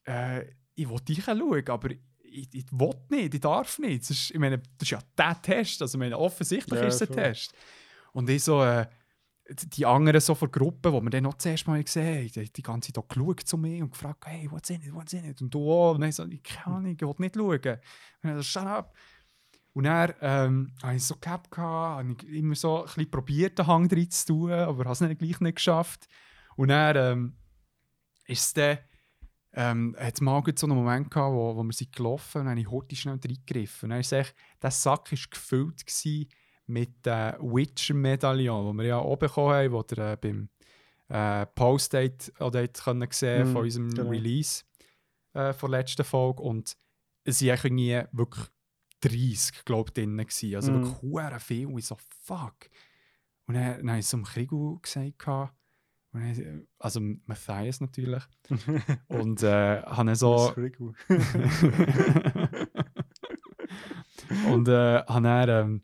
äh, ich will dich schauen, aber ich, ich will nicht, ich darf nicht. Das ist, ich meine, das ist ja der Test, also ich meine, offensichtlich Ja, ist es ein. Test. Und ich so, äh, die anderen so von der Gruppe, die wir dann noch zuerst mal gesehen haben, die, die ganze Zeit geschaut zu mir und gefragt, hey, what's in it, what's in it? Und du auch. Und dann so, ich keine Ahnung, ich will nicht schauen. Und dann so, shut up. Und dann ähm, habe ich so gehabt, habe ich immer so ein bisschen probiert, den Hang drin zu tun, aber habe es dann gleich nicht geschafft. Und dann ähm, ist es dann, ähm, hat es mal so einen Moment gehabt, wo, wo wir sind gelaufen und dann habe ich heute schnell reingegriffen. Und dann ist echt, der Sack war gefüllt gewesen mit den Witcher-Medaillon, die wir ja auch bekommen haben, wo ihr äh, beim äh, Post-Date können sehen Mm, von unserem genau. Release äh, von der letzten Folge. Und es waren irgendwie wirklich 30, glaube ich, drin. Gewesen. Also Mm. wirklich viel. Und ich so, fuck. Und dann, dann habe ich es zum Krigu gesagt. dann, also Matthias natürlich. Und äh, habe so... Und äh, habe dann ähm,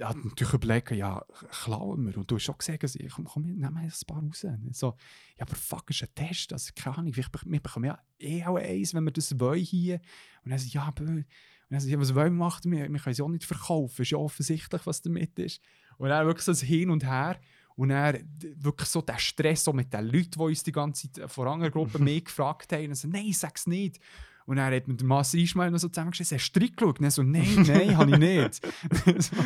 hat natürlich überlegt, ja, klauen wir. Und du hast schon gesagt, also, komm, komm, nehmen wir ein paar raus. Und So, ja, aber fuck, ist ein Test. Also, keine Ahnung, wir, wir bekommen ja eh auch eins, wenn wir das wollen hier. Und dann so, ja, aber, und dann so, ja, was wollen wir machen? Wir, wir können es ja auch nicht verkaufen. Ist ja offensichtlich, was damit ist. Und dann wirklich so das Hin und Her. Und d- wirklich so der Stress so mit den Leuten, die uns die ganze Zeit von anderen Gruppen mehr gefragt haben. Und so, nein, sag's nicht. Und dann hat mir der Master Ismail noch so zusammengeschissen, hast du reingeschaut? Und dann so, nein, nein, habe ich nicht. so,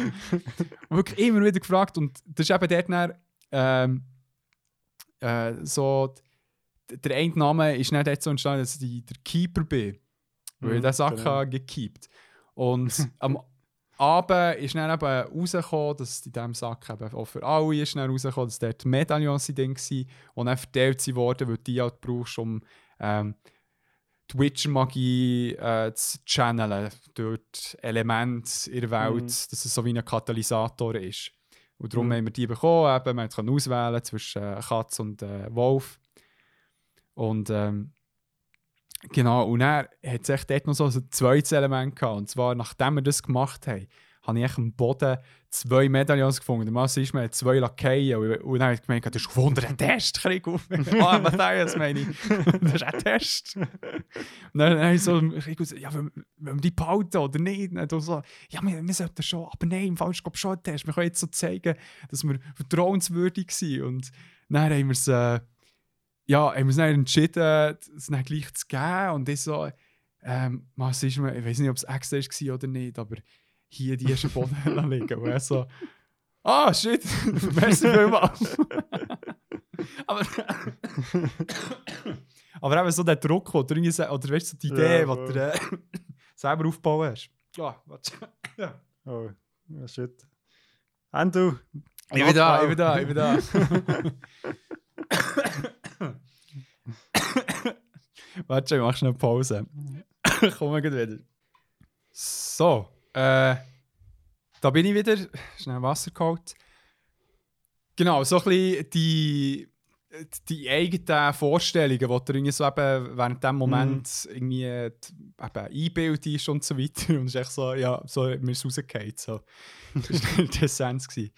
wirklich immer wieder gefragt. Und das ist eben dort dann, ähm, äh, so, der eine Name ist nicht dort so entstanden, dass ich der Keeper bin. Weil ich Mhm, den Sack genau. habe gekiept. Und am Abend ist dann eben rausgekommen, dass in diesem Sack eben auch für alle ist dann rausgekommen, dass dort Medaillons drin waren und dann verteilt sie worden, weil du die halt brauchst, um ähm, die Witcher-Magie äh, zu channeln durch Elemente in der Welt, Mhm. dass es so wie ein Katalysator ist. Und darum Mhm. haben wir die bekommen, eben, man kann auswählen zwischen äh, Katz und äh, Wolf. Und ähm, genau, und er hat es echt dort noch so ein zweites Element gehabt. Und zwar, nachdem wir das gemacht haben, habe ich am Boden zwei Medaillons gefunden. Der Master ist mir zwei Lakaien. Und, und dann habe ich gemerkt, das ist wunder ein Test, krieg auf. Ah, Matthias meine ich. Das ist ein Test. Und dann habe ich so, ich ja, wollen wir die behalten oder nicht? Und dann so, ja, wir, wir sollten schon, aber nein, im Fall ist es schon ein Test. Wir können jetzt so zeigen, dass wir vertrauenswürdig sind. Und dann haben wir es, äh, ja, haben wir uns dann entschieden, es dann gleich zu geben. Und ich so, ähm, was ist mir, ich weiß nicht, ob es extra war oder nicht, aber hier die ersten Boden liegen. Und er so, ah, shit, merci vielmals. aber, aber eben so der Druck, oder, oder weißt du, so die Idee, Ja, die du äh, selber aufbauen hast. Ja, warte. Ja. Oh, ja, shit. Und du? Ich bin da, ich bin da, ich bin da. Warte, ich mach schnell Pause. Kommen wir wieder. So, äh, da bin ich wieder. Schnell Wasser geholt. Genau, so ein bisschen die, die eigenen Vorstellungen, die du irgendwie so eben während dem Moment irgendwie äh, die- eben einbildest und so weiter. Und es ist echt so, ja, so mir es rausgefallen. So. Das war die Essenz. gewesen.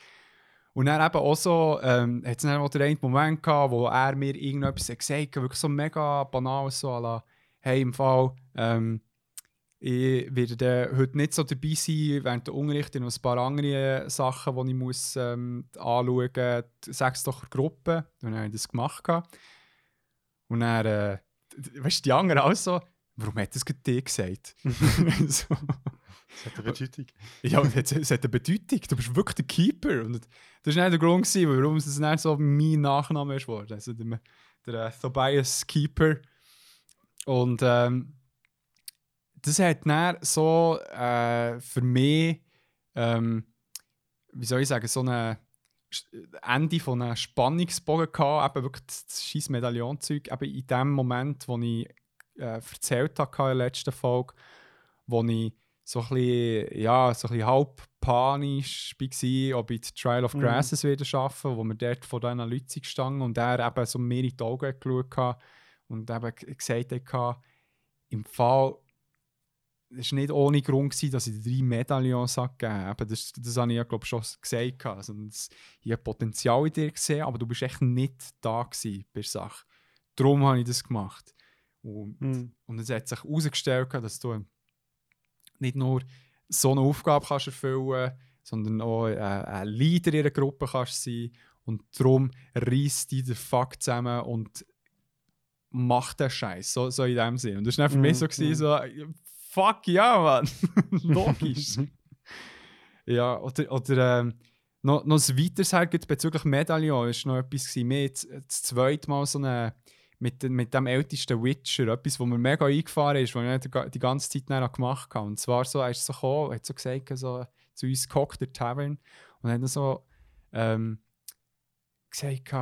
Und dann eben auch so, ähm, hat es dann auch den einen Moment gehabt, wo er mir irgendetwas gesagt hat, wirklich so mega banal, so à la, hey, im Fall, ähm, ich werde heute nicht so dabei sein, während der Unterricht in ein paar andere Sachen, die ich muss, ähm, anschauen muss. Es doch Gruppe. Dann habe ich das gemacht. gehabt. Und dann, äh, weißt du, die anderen auch so, warum hat das gerade dir gesagt? so. Das hat eine Bedeutung. Ja, es, es hat eine Bedeutung. Du bist wirklich der Keeper. Und das war nicht der Grund, gewesen, warum es nicht so mein Nachname ist geworden. Also der, der äh, Tobias Keeper. Und ähm, das hat dann so äh, für mich, ähm, wie soll ich sagen, so ein Ende von einem Spannungsbogen gehabt, eben wirklich das, das scheiß Medaillonzeug, eben in dem Moment, wo ich äh, erzählt habe in der letzten Folge, wo ich so ein bisschen, ja, so ein bisschen halb panisch war, ob ich die Trial of Mhm. Grasses wieder schaffe, wo wir dort vor diesen Leuten gestanden und er eben so mir in die Augen geschaut hat und eben gesagt hat, im Fall, es war nicht ohne Grund, gewesen, dass ich drei Medaillons gegeben habe. Das, das habe ich ja, glaube schon gesagt. Also, das, ich habe Potenzial in dir gesehen, aber du bist echt nicht da gewesen bei der Sache. Darum habe ich das gemacht. Und Mhm. und es hat sich herausgestellt, dass du nicht nur so eine Aufgabe kannst erfüllen sondern auch äh, ein Leader in einer Gruppe kannst sein. Und darum reißt dich der Fuck zusammen und macht den Scheiß. So, so in dem Sinn. Und das war für Mhm, mich so, gewesen, so fuck ja, Mann. Logisch. ja, oder, oder ähm, noch, noch ein weiteres halt bezüglich Medaillon ist noch etwas gewesen. Jetzt das zweite Mal so eine mit, mit dem ältesten Witcher, etwas, wo mir mega eingefahren ist, was ich die ga- die ganze Zeit dann gemacht habe. Und zwar so, er ist so gekommen, hat so gesagt, so, zu uns gehockt, der Tavern, und hat dann so ähm, gesagt,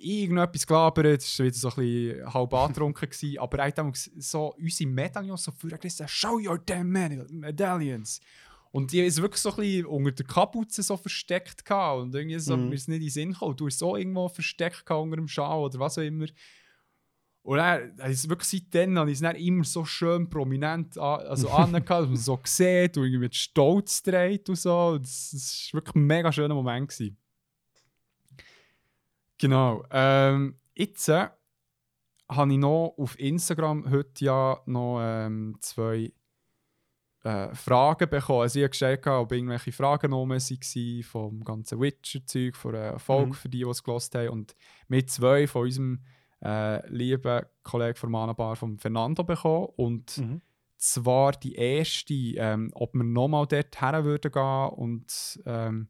irgendetwas gelabert, es war wieder so ein bisschen halb angetrunken, gewesen, aber er hat dann so unsere Medaillons so vorgerissen, «Show your damn meda- Medaillons!» Und die ist wirklich so ein bisschen unter der Kapuze so versteckt gehabt und irgendwie so, Mhm. mir ist nicht in den Sinn gekommen. Du hast so irgendwo versteckt gehabt unter dem Schal oder was auch immer. Und dann, es wirklich seitdem habe ich es immer so schön prominent an, also angehabt, dass man es so sieht und irgendwie mit Stolz dreht und so. Das, das war wirklich ein mega schöner Moment. Gewesen. Genau. Ähm, jetzt äh, habe ich noch auf Instagram heute ja noch ähm, zwei äh, Fragen bekommen. Also ich habe gestellt, ob irgendwelche Fragen rum waren vom ganzen Witcher-Zeug, von einer Folge Mhm. für die, die es gelost haben. Und mit zwei von unserem äh, lieben Kollegen von Mana Bar von Fernando bekommen. Und Mhm. zwar die erste, ähm, ob wir nochmal dort her würden gehen und ähm,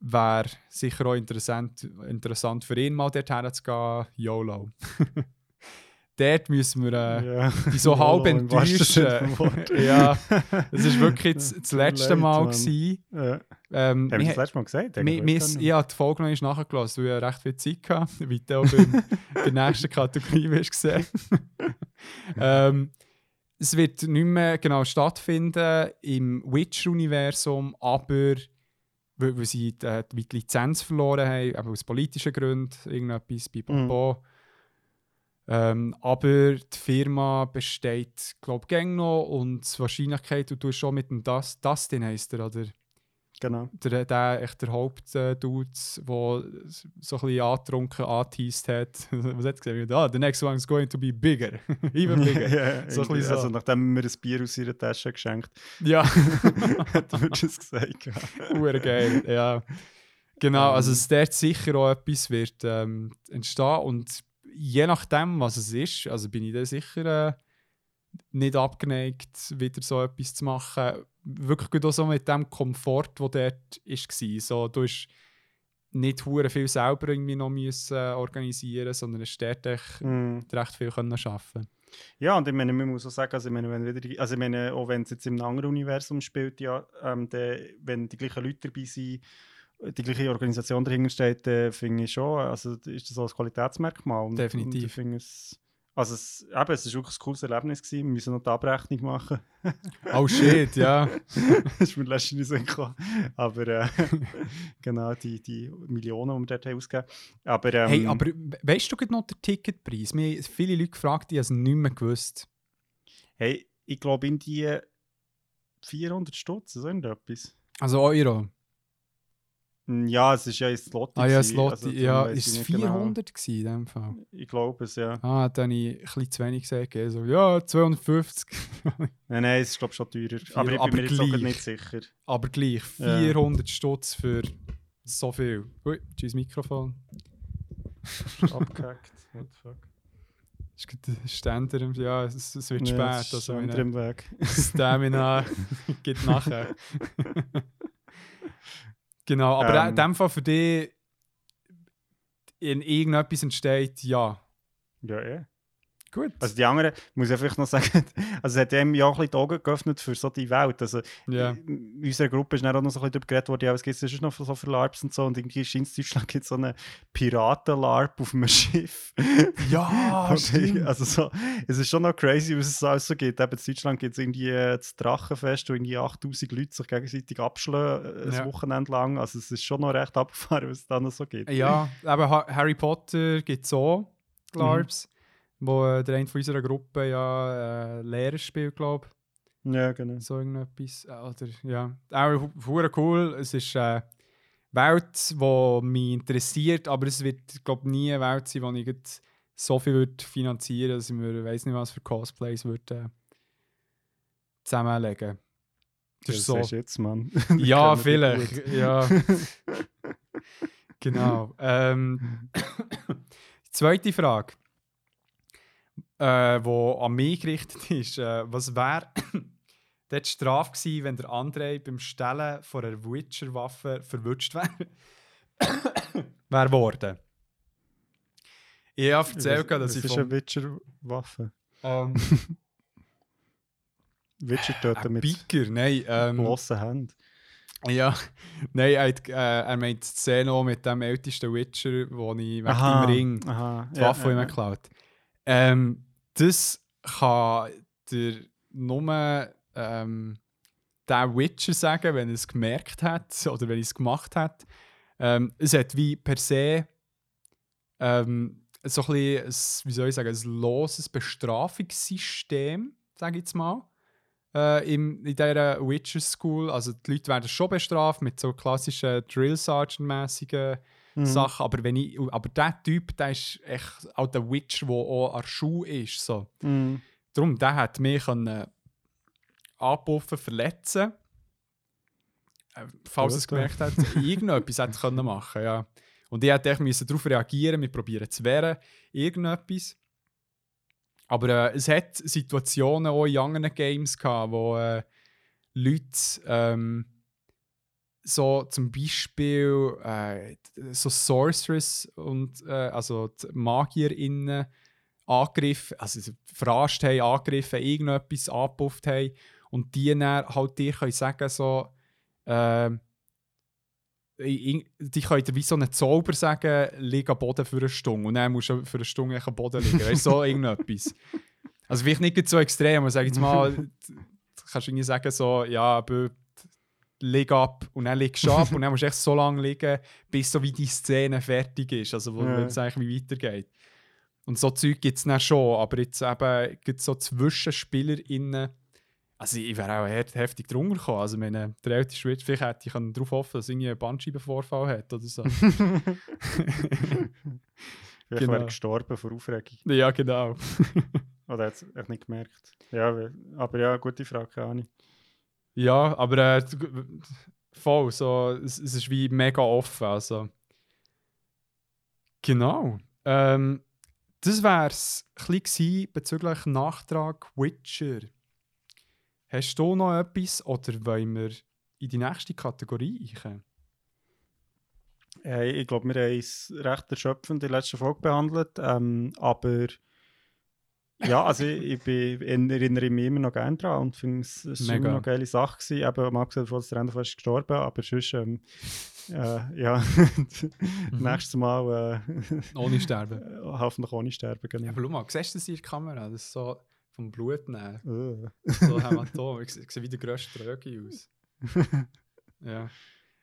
wäre sicher auch interessant, interessant für ihn mal dort herzugehen. YOLO. dort müssen wir äh, die so halb enttäuschen. ja, es war wirklich das, das letzte Mal. Gewesen. Ja. Ähm, Haben wir das letzte Mal gesagt? wir, Ich wir, ich habe die Folge noch nicht nachgelassen, weil ich recht viel Zeit hatte, wie du auch bei der nächsten Kategorie wirst gesehen. ähm, es wird nicht mehr genau stattfinden im Witcher-Universum, aber weil, weil sie die, die Lizenz verloren haben, eben aus politischen Gründen, irgendetwas, pipapo. Ähm, aber die Firma besteht, glaube ich, noch und die Wahrscheinlichkeit, du tust schon mit dem Dust, Dustin heisst er, oder? Genau. der, der echt der Hauptdude, der so ein bisschen angetrunken angeteased hat. Was hat er gesagt? Ah, the next one is going to be bigger. Even bigger. ja, So bisschen so. Also nachdem wir ein Bier aus ihrer Tasche geschenkt ja, hat er das gesagt. geil. Ja. Genau, also Ähm. dass dort sicher auch etwas wird ähm, entstehen und je nachdem, was es ist, also bin ich da sicher äh, nicht abgeneigt, wieder so etwas zu machen. Wirklich gut auch so mit dem Komfort, der dort war. So, du hast nicht hure viel selber irgendwie noch müssen, organisieren sondern es dort echt Mm. recht viel können arbeiten Ja, und ich meine, man muss auch sagen, also ich meine, wenn wieder, also ich meine, auch wenn es jetzt einem anderen Universum spielt, ja, ähm, der, wenn die gleichen Leute dabei sind, die gleiche Organisation dahinter steht, dann finde ich schon, also ist das auch ein Qualitätsmerkmal. Und, Definitiv. Und es, also es, eben, es ist wirklich ein cooles Erlebnis gewesen, wir müssen noch die Abrechnung machen. Oh shit, ja. das ist mir letztens nicht so gekommen. Aber äh, genau, die, die Millionen, die wir dort haben ausgegeben Aber, ähm, Hey, aber we- weißt du noch den Ticketpreis? Mir haben viele Leute gefragt, die haben es nicht mehr gewusst. hey, ich glaube in die 400 Stutz, so irgendetwas. Also Euro. Mm, Ja, es ist ja ein Slot. Ah ja, gewesen, Slot, also ja, ist es nicht genau. 400 gewesen in dem Fall? Ich glaube es, ja. Ah, dann habe ich ein bisschen zu wenig gesagt. gell, So, ja, 250. Nein, nein, es ist glaube schon teurer. aber ich bin aber mir jetzt gleich. nicht sicher. Aber gleich, Ja. 400 Stutz für so viel. Ui, tschüss Mikrofon. Abgehackt. What the fuck? Gerade der Ständer, im- ja, es, es wird Ja, spät. es Also im Weg. Stamina geht nachher. Genau, aber Ähm. in dem Fall für dich, in irgendetwas entsteht, ja. Ja, eh. Gut. Also die anderen, muss ich einfach noch sagen, also es hat dem ja auch ein bisschen die Augen geöffnet für so die Welt. Also ja. in unserer Gruppe ist dann auch noch so ein bisschen darüber geredet worden, ja, was gibt es noch für so für LARPs und so. Und irgendwie in Deutschland gibt es so einen Piraten-LARP auf einem Schiff. Ja, also so, es ist schon noch crazy, was es alles so gibt. Eben in Deutschland gibt es irgendwie äh, das Drachenfest, wo irgendwie 8000 Leute sich gegenseitig abschlagen, äh, Ja. ein Wochenende lang. Also es ist schon noch recht abgefahren, was es da noch so gibt. Ja, aber Ha- Harry Potter gibt es auch, Mhm. Wo äh, der eine von unserer Gruppe ja äh, Lehrer spielt, glaube Ja, genau. ich. So irgendetwas. Äh, Oder, ja. Auch hu- cool. Es ist eine Welt, die mich interessiert, aber es wird, glaube nie eine Welt sein, wo ich so viel würde finanzieren würde, dass ich mir, weiß nicht was für Cosplays würde äh, zusammenlegen. Das ist so. du jetzt, Mann. Ja, vielleicht. Ja. genau. Ähm, die zweite Frage, äh, die an mich gerichtet ist, äh, was wäre dort die Strafe gewesen, wenn der André beim Stellen von einer Witcher-Waffe verwutscht wäre? wäre worden. Ich habe erzählt, dass das ich ist vom, eine Witcher-Waffe. ähm, Witcher töten mit Biker, nein, ähm, bloßen Händen. Ja, nein, er, hat, äh, er meint die Szene mit dem ältesten Witcher, wo ich wegen dem Ring Aha. die Waffe ja, ja, geklaut ähm, Das kann der nur ähm, der Witcher sagen, wenn er es gemerkt hat oder wenn er es gemacht hat. Ähm, es hat wie per se ähm, so ein bisschen, wie soll ich sagen, ein loses Bestrafungssystem, sage ich jetzt mal äh, im, in dieser Witcher School. Also die Leute werden schon bestraft mit so klassischen Drill Sergeant-mäßigen Mhm. Sachen. Aber, wenn ich, aber der Typ, der ist echt auch der Witcher, der auch an Schuh ist. So. Mhm. Darum, der hat mich können anpuffen, verletzen. Äh, falls es gemerkt hat, irgendetwas hätte können machen ja. Und ich hätte darauf reagieren, wir probieren zu wehren, irgendetwas. Aber äh, es hat Situationen auch in anderen Games gehabt, wo äh, Leute ähm, so zum Beispiel äh, so Sorceress und äh, also die MagierInnen angegriffen, also verarscht haben, angegriffen, irgendetwas angepufft haben und die dann halt dir können sagen so äh, die können dir wie so einen Zauber sagen, lieg am Boden für eine Stunde und dann musst du für eine Stunde am Boden liegen, weißt so irgendetwas. Also vielleicht nicht so extrem, aber sag jetzt mal, kannst du irgendwie sagen so, ja, aber leg ab und dann liegst du ab und dann musst du echt so lange liegen, bis so wie die Szene fertig ist, also wo ja. es eigentlich wie weitergeht. Und so Zeug gibt es dann schon, aber jetzt eben gibt so zwischen SpielerInnen, also ich wäre auch heftig drunter gekommen, also meine, der älteste Switch, vielleicht hätte ich darauf hoffen, dass irgendwie einen Bandscheibenvorfall hat oder so. vielleicht genau. wäre gestorben vor Aufregung. Ja, genau. oder hat es nicht gemerkt. Ja, aber ja, gute Frage, keine Ahnung. Ja, aber äh, voll, so, es, es, ist wie mega offen. Also. Genau. Ähm, das wäre es bezüglich Nachtrag Witcher. Hast du noch etwas oder wollen wir in die nächste Kategorie eichen? Hey, ich glaube, wir haben es recht erschöpfend in der letzten Folge behandelt, ähm, aber ja, also ich, ich bin, erinnere mich immer noch gerne daran und finde es immer noch eine geile Sache. Gewesen. Eben, mal gesagt, dass der Ende fast gestorben aber sonst, ähm, äh, ja, mhm. nächstes Mal. Äh, ohne sterben. hoffentlich ohne sterben, genau. Ja, aber schau mal, siehst du das in der Kamera? Das ist so vom Blut nehmen. Uh. So Hämatom. Ich, ich sehe wie der grösste Tröge aus. ja.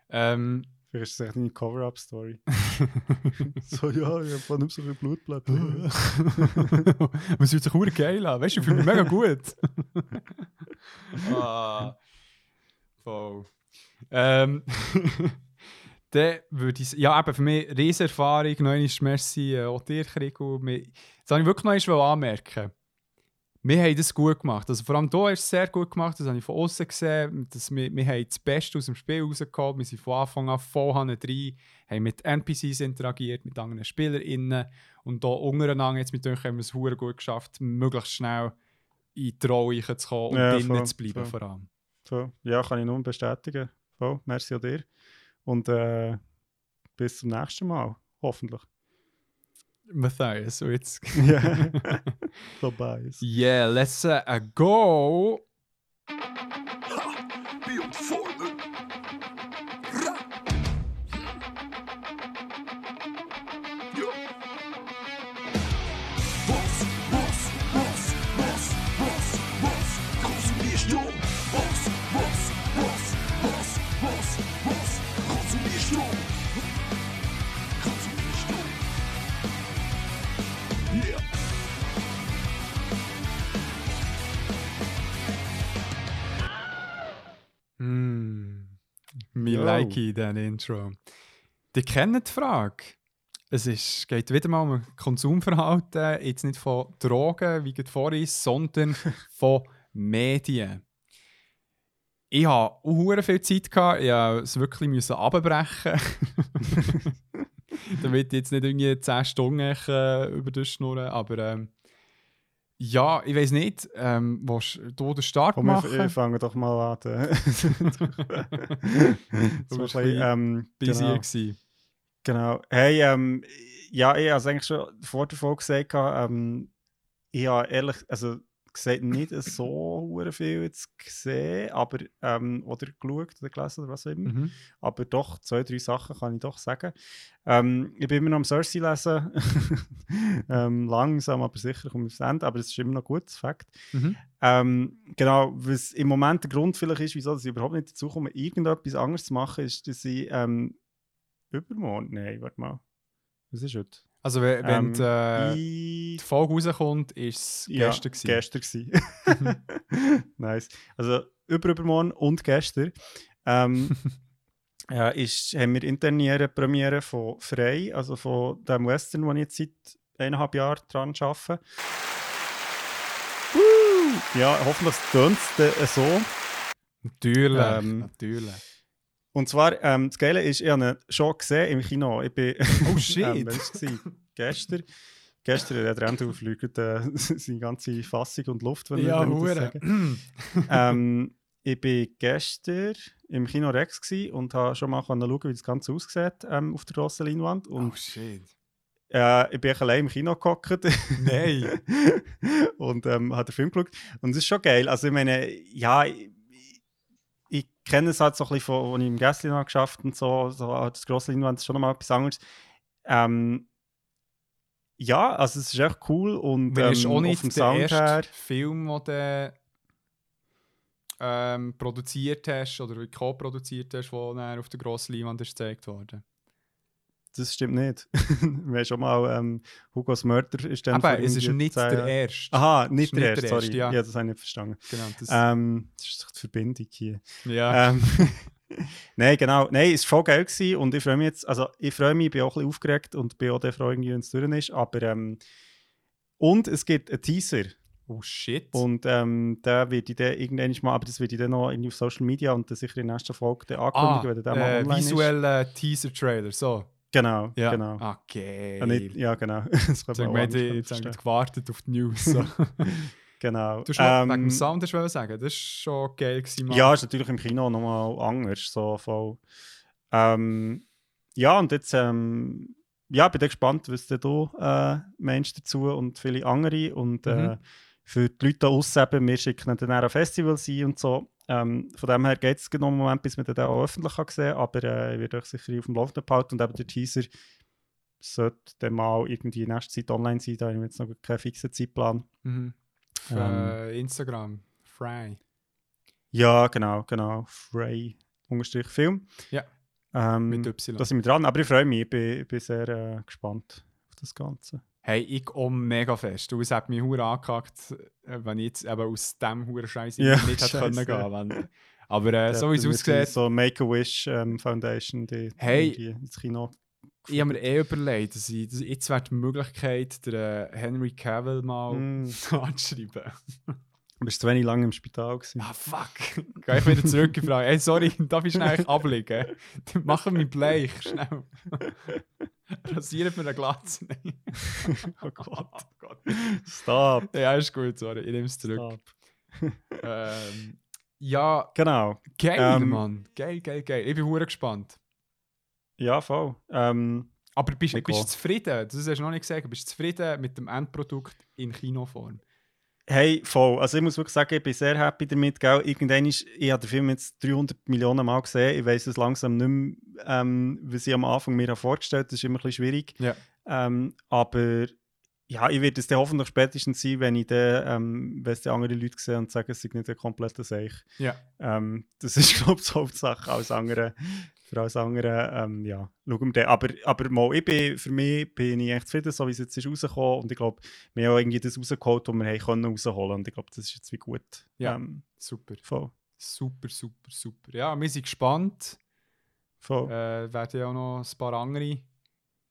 Ähm, Vielleicht ist das echt eine Cover-Up-Story. so, ja, ich habe nicht so viel Blutblätter. Man fühlt sich auch geil an. Weißt du, ich fühle mich mega gut. ah. Voll. Ähm. dann würde ich ja, eben für mich Riesenerfahrung, neue Merci äh, auch dir, Krigo. Jetzt habe ich wirklich noch anmerken wir haben das gut gemacht. Also vor allem hier ist es sehr gut gemacht, das habe ich von außen gesehen. Dass wir, wir haben das Beste aus dem Spiel rausgeholt. Wir sind von Anfang an voll rein, haben mit NPCs interagiert, mit anderen SpielerInnen. Und hier untereinander, jetzt mit euch, haben wir es sehr gut geschafft, möglichst schnell in die Rolle zu kommen und ja, drinnen voll, zu bleiben voll. vor allem. Voll. Ja, kann ich nur bestätigen. Voll. Merci an dir. Und äh, bis zum nächsten Mal, hoffentlich. Matthias, so it's yeah, Tobias. Yeah, let's uh, go. Oh. like in Intro. Die kennen die Frage. Es ist, geht wieder mal um Konsumverhalten, jetzt nicht von Drogen, wie es vorhin ist, sondern von Medien. Ich hatte auch viel Zeit, gehabt. ich musste es wirklich abbrechen. Damit ich jetzt nicht irgendwie 10 Stunden über das schnurren, aber ähm, ja, ich weiß nicht. Ähm, willst du den Start Komm, machen? Wir fangen doch mal an. das war ein ähm. Genau. genau. Hey, ähm, ja, ich habe es eigentlich schon vor der Folge gesagt. Ähm, ich habe ehrlich, also gesagt, nicht so viel jetzt gesehen, aber, ähm, oder geschaut oder gelesen oder was auch immer. Mhm. Aber doch, zwei, drei Sachen kann ich doch sagen. Ähm, ich bin immer noch am Cersei lesen. ähm, langsam, aber sicher komme ich aufs Ende, aber es ist immer noch gut, das Fakt. Mhm. Ähm, genau, was im Moment der Grund vielleicht ist, wieso ich überhaupt nicht dazu komme, irgendetwas anderes zu machen, ist, dass ich ähm, übermorgen, nein, warte mal, was ist heute? Also wenn, ähm, die, äh, die Folge rauskommt, ist es ja, gestern gewesen. gestern gewesen. nice. Also über übermorgen und gestern ähm, ja, ist, haben wir interne Premiere von Frey, also von dem Western, wo ich jetzt seit eineinhalb Jahren dran arbeite. Ja, hoffentlich tönt es so. Natürlich, ähm, natürlich. Und zwar, ähm, das Geile ist, ich habe ihn schon gesehen im Kino. Ich bin, Oh shit! ähm, war es? Gestern. Gestern hat er auflügt, äh, seine ganze Fassung und Luft, wenn ja, ich das sage. ähm, ich war gestern im Kino Rex und habe schon mal schauen, wie das Ganze aussieht ähm, auf der grossen Leinwand. Und oh shit. äh, ich bin allein im Kino gehockt Nein. und ähm, habe den Film geschaut. Und es ist schon geil. Also ich meine, ja, ich kenne es halt so ein bisschen von, als ich im Gästchen habe geschafft und so, so halt das grosse Leinwand ist schon nochmal etwas anderes. Ähm, ja, also es ist echt cool und Weil ähm, ist auch auf nicht dem der Sound erste her. Film, den du ähm, produziert hast oder co-produziert hast, der auf der grossen Leinwand ist gezeigt worden. Das stimmt nicht. Wir schon mal ähm, Hugos Mörder ist dann Aber es ist nicht zehn der erste. Aha, nicht der nicht erste, der sorry. erste, ja. ja. das habe ich nicht verstanden. Genau, das, Ähm, das ist doch die Verbindung hier. ja. Ähm, Nein, genau. Nein, es war voll geil gewesen und ich freue mich jetzt, also ich freue mich, ich bin auch ein bisschen aufgeregt und bin auch der irgendwie, wenn es durch ist, aber ähm, und es gibt einen Teaser oh shit. und ähm, da wird ich dann irgendwann mal, aber das wird ich dann noch auf Social Media und dann sicher in der nächsten Folge dann ankündigen, ah, wenn der dann mal äh, online ist. visueller Teaser-Trailer, so. Genau, Ja. genau. Ah, geil. Ja, nicht, ja, genau. das Jetzt haben man wir jetzt haben verstehen. gewartet auf die News. So. Genau. Du hast noch wegen dem Ähm, Sound hast du sagen, das war schon geil. Gewesen, Mann. Ja, ist natürlich im Kino nochmal anders. So voll. Ähm, ja, und jetzt ähm, ja, bin ich gespannt, was du äh, meinst dazu und viele andere. Und äh, Mhm. Für die Leute da eben, wir schicken dann auch ein Festival sein und so. Ähm, von dem her geht es noch einen Moment, bis man den auch öffentlich kann sehen kann. Aber äh, ich werde euch sicher auf dem Laufenden behalten. Und eben der Teaser sollte dann mal irgendwie in nächster Zeit online sein. Da habe ich jetzt noch keinen fixen Zeitplan. Mhm. Auf, Ähm. äh, Instagram, Fry. Ja, genau, genau. Frey unterstrich Film. Ja, Ähm, Mit Y. Da sind wir dran, aber ich freue mich, ich bin, ich bin sehr äh, gespannt auf das Ganze. Hey, ich auch mega fest. Und es hat mich hure angehackt, äh, wenn ich jetzt eben aus dem hure Scheiß Ja, nicht hätte können gehen. Wenn, aber äh, so wie es aussieht, So Make-A-Wish ähm, Foundation, die Hey. die ins Kino. ich habe mir eh überlegt, dass ich, dass jetzt wäre die Möglichkeit, der äh, Henry Cavill mal Mm. anzuschreiben. Du bist zu wenig lange im Spital gewesen. Ah, fuck. Geh ich wieder zurück und frage, hey, sorry, darf ich schnell abliegen? Die machen mich bleich, schnell. Rasieren mir eine Glatze. Nein. oh Gott. Oh Gott. Stop. Ja, ist gut, sorry, ich nehme es zurück. Ähm, ja, Genau. geil, Ähm, Mann. Geil, geil, geil. Ich bin hure gespannt. Ja, voll. Ähm, Aber bist, bist du zufrieden? Das hast du noch nicht gesagt. Bist du zufrieden mit dem Endprodukt in Kinoform? Hey, voll. Also ich muss wirklich sagen, ich bin sehr happy damit. Gell? Irgendwann ist, ich habe den Film jetzt 300 Millionen Mal gesehen. Ich weiß es langsam nicht mehr, ähm, was ich am Anfang mir vorgestellt habe. Das ist immer ein bisschen schwierig. Ja. Ähm, aber ja, ich werde es dann hoffentlich spätestens sein, wenn ich dann, ähm, wenn es dann andere Leute sehen und sagen, es sei nicht ein kompletter Seich. Ja. Ähm, das ist, glaube ich, die Hauptsache. Alles andere, für alles andere, ähm, ja, schauen wir. Aber, aber mal, ich bin, für mich bin ich echt zufrieden, so wie es jetzt ist rausgekommen. Und ich glaube, wir haben auch irgendwie das rausgeholt, was wir haben können rausholen. Und ich glaube, das ist jetzt wie gut. Ja. Ähm, Super. voll. Super, super, super. Ja, wir sind gespannt. voll. Äh, werden ja auch noch ein paar andere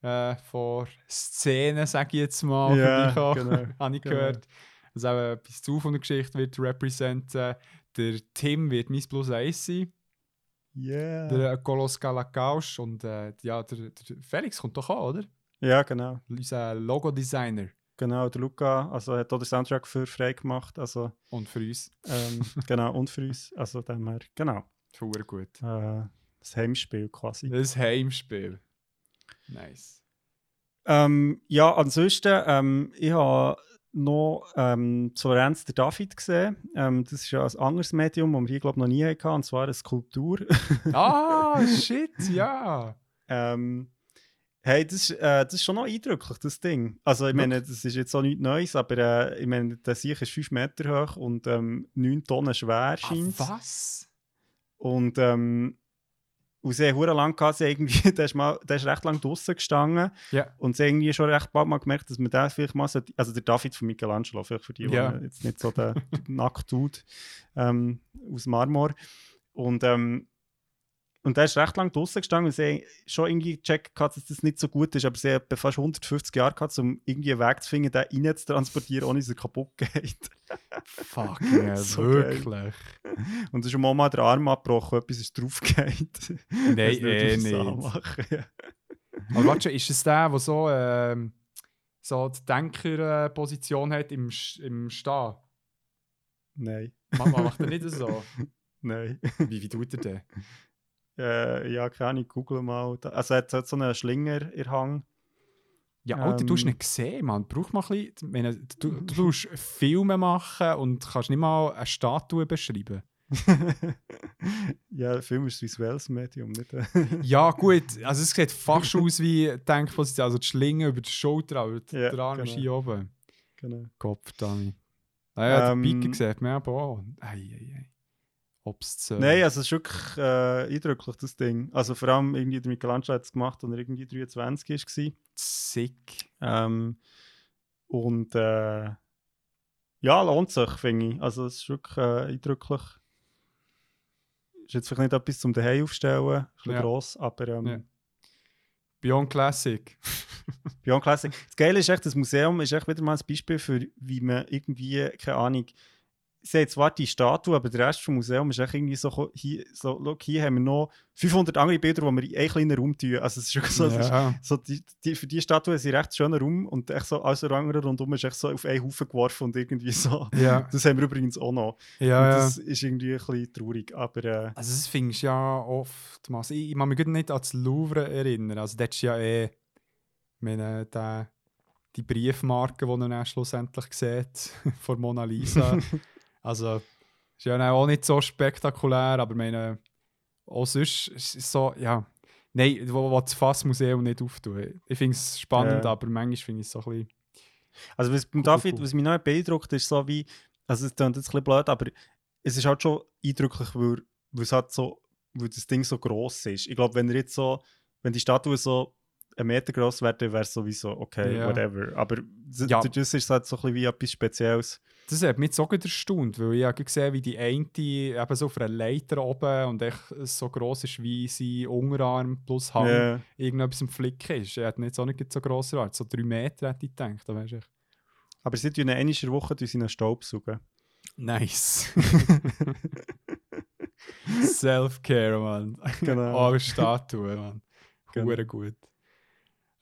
äh, von Szenen, sage ich jetzt mal, Ja, vorbeikommen. genau, Habe ich genau. gehört. Dass auch etwas zu von der Geschichte wird representen. Der Tim wird mein Plus 1 sein. Yeah. Der Kolos Galakaus und äh, ja, der, der Felix kommt doch an, oder? Ja, genau. Unser Logo-Designer. Genau, der Luca also hat auch den Soundtrack für frei gemacht. Also, Und für uns. ähm, genau, und für uns. Also, dem her, genau. Verdammt gut. Äh, das Heimspiel quasi. Das Heimspiel. Nice. Ähm, ja, ansonsten, ähm, ich habe noch ähm, zu Renz der David gesehen. Ähm, das ist ja ein anderes Medium, das wir hier, glaube ich, noch nie hatten, und zwar eine Skulptur. Ah, shit, ja. ähm, hey, das, ist, äh, das ist schon noch eindrücklich, das Ding. Also, ich meine, das ist jetzt auch nichts Neues, aber äh, ich meine, der Sieg ist 5 Meter hoch und ähm, 9 Tonnen schwer, Ah, scheint was? Und ähm, und haben hure lang gehabt, sie irgendwie, der, ist mal, der ist recht lang draußen gestanden. Ja. Und sie irgendwie schon recht bald mal gemerkt, dass man den vielleicht mal sollte, also der David von Michelangelo, vielleicht für die, Ja. die jetzt nicht so der nackt tut, ähm, aus Marmor. Und, ähm, und der ist recht lang draußen gestanden und sie schon irgendwie gecheckt, dass das nicht so gut ist, aber sie hat fast 150 Jahre gehabt, um irgendwie einen Weg zu finden, den rein zu transportieren, ohne dass er kaputt geht. Fuck, yeah, So wirklich. Und es ist ihm mal der Arm abgebrochen, etwas ist draufgeht. Nein, eh nicht. Aber warte, schon, ist es der, der so, ähm, so die Denkerposition hat im, im Stehen? Nein, Man macht er nicht so. nein. Wie, wie tut er denn? Äh, ja, keine Ahnung, google mal. Also er hat so einen Schlinger in Hang. Ja, Alter, du hast Ähm. nicht gesehen, Mann. Brauch mal ein bisschen. Meine, du, du tust Filme machen und kannst nicht mal eine Statue beschreiben. ja, Film ist ein visuelles Medium, nicht? Ja, gut. Also, es sieht fast aus wie Denkposition. Also, die Schlinge über die Schulter, aber Ja, der Arm ist genau. hier oben. genau. Kopf, Dani. Naja, Ähm. der Piker sieht man aber auch. Ei, ei, ei. Obszön. Nein, also es ist wirklich äh, eindrücklich, das Ding. Also vor allem irgendwie der Michelangelo hat es gemacht, als er irgendwie 23 war. Sick. Ähm, und äh, ja, lohnt sich, finde ich. Also es ist wirklich äh, eindrücklich. Ist jetzt vielleicht nicht etwas zum Daheim aufstellen, ein bisschen Ja. gross, aber ähm, Ja. Beyond Classic. Beyond Classic. Das Geile ist echt, das Museum ist echt wieder mal ein Beispiel für, wie man irgendwie, keine Ahnung, sie hat zwar die Statue, aber der Rest vom Museum ist irgendwie so, hier, so look, hier haben wir noch 500 andere Bilder, die wir in einen kleinen Raum tun. Also es ist so, ist ja. so die, die, für die Statue ist ein recht schöner Raum und echt so alles andere rundum ist echt so auf einen Haufen geworfen und irgendwie so. Ja, Das haben wir übrigens auch noch. ja, das ist irgendwie ein bisschen traurig, aber äh, Also das findest du ja oftmals. Ich, ich kann mich gut nicht an das Louvre erinnern. Also dort ist ja eh, meine, der, die Briefmarke, die man dann schlussendlich sieht, von Mona Lisa. also ist ja auch nicht so spektakulär, aber meine, auch sonst ist es so, ja, nein, wo, wo das Fassmuseum nicht auftun. Ich finde es spannend, Ja. aber manchmal finde ich es so ein bisschen... Also was, Cool, David, cool. was mich noch beeindruckt, ist so wie, also es klingt jetzt ein bisschen blöd, aber es ist halt schon eindrücklich, weil, weil es halt so, weil das Ding so gross ist. Ich glaube, wenn er jetzt so, wenn die Statue so einen Meter groß wäre, wäre es sowieso okay, Ja. whatever. Aber Ja. das ist halt so ein bisschen wie etwas Spezielles. Das hat mich so gut erstaunt, weil ich habe gesehen, wie die eine eben so auf einer Leiter oben und echt so gross ist wie sein Unterarm plus Hand Ja. irgendetwas im Flick ist. Er hat nicht so, nicht so gross erwartet. So drei Meter hätte ich gedacht. Da weisst du. Aber sie tun eine einmal Woche durch seinen Staub saugen. Nice. Self-Care, Mann. Genau. Oh, Statue, Mann. Genau. Hure gut.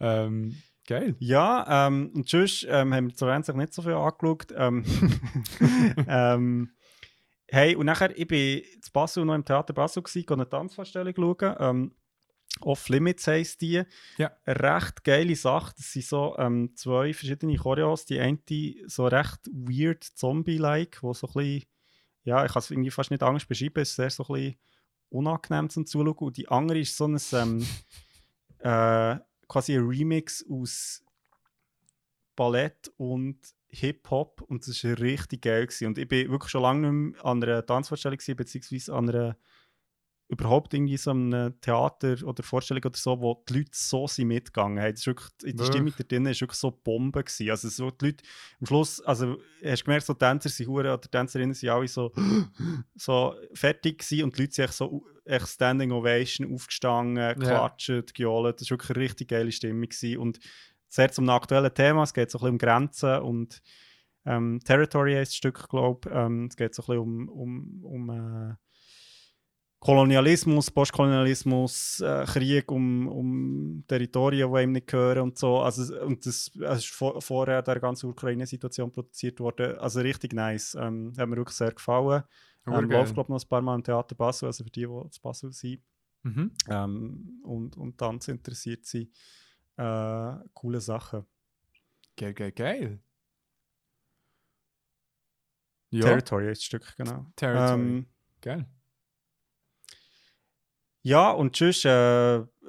Ähm, geil. Ja, ähm, und sonst ähm, haben wir zur Einzig nicht so viel angeschaut. Ähm, ähm, hey, und nachher, ich bin in Basel noch im Theater Basel gewesen, eine Tanzvorstellung schauen. Ähm, Off Limits heisst die. Ja. Eine recht geile Sache. Das sind so ähm, zwei verschiedene Choreos. Die eine so recht weird Zombie-like, wo so ein bisschen, ja, ich kann es irgendwie fast nicht anders beschreiben, es ist sehr so ein bisschen unangenehm zum Zuschauen. Und die andere ist so ein, ähm, äh, quasi ein Remix aus Ballett und Hip-Hop und das war richtig geil. Gewesen. Und ich bin wirklich schon lange nicht mehr an einer Tanzvorstellung gewesen, beziehungsweise an einer überhaupt irgendwie so einem Theater oder Vorstellung oder so, wo die Leute so sind mitgegangen haben. Das ist wirklich, die Wirklich? Stimmung da drinnen war wirklich so Bombe. Gewesen. Also so die Leute, am Schluss, also hast du gemerkt, so Tänzer sind hure, oder Tänzerinnen sind alle so, so fertig gewesen und die Leute sind echt so echt Standing Ovation aufgestanden, geklatscht, gejohlt. Das war wirklich eine richtig geile Stimmung. Gewesen. Und sehr zum aktuellen Thema, es geht so ein bisschen um Grenzen und ähm, Territory heisst das Stück, glaube ich. Ähm, es geht so ein bisschen um, um, um äh, Kolonialismus, Postkolonialismus, äh, Krieg um, um Territorien, die ihm nicht gehören und so. Also, und das, das ist vor, vorher der ganzen Ukraine-Situation produziert worden. Also richtig nice. Ähm, hat mir wirklich sehr gefallen. Hure Ähm, läuft, glaube ich, noch ein paar Mal im Theater Basel, also für die, die zu Basel sind Mhm. ähm, und, und Tanz interessiert sind. Äh, coole Sachen. Geil, geil, geil. Ja, Territory ist das Stück, genau. Territory. Ähm, geil. Ja, und sonst äh,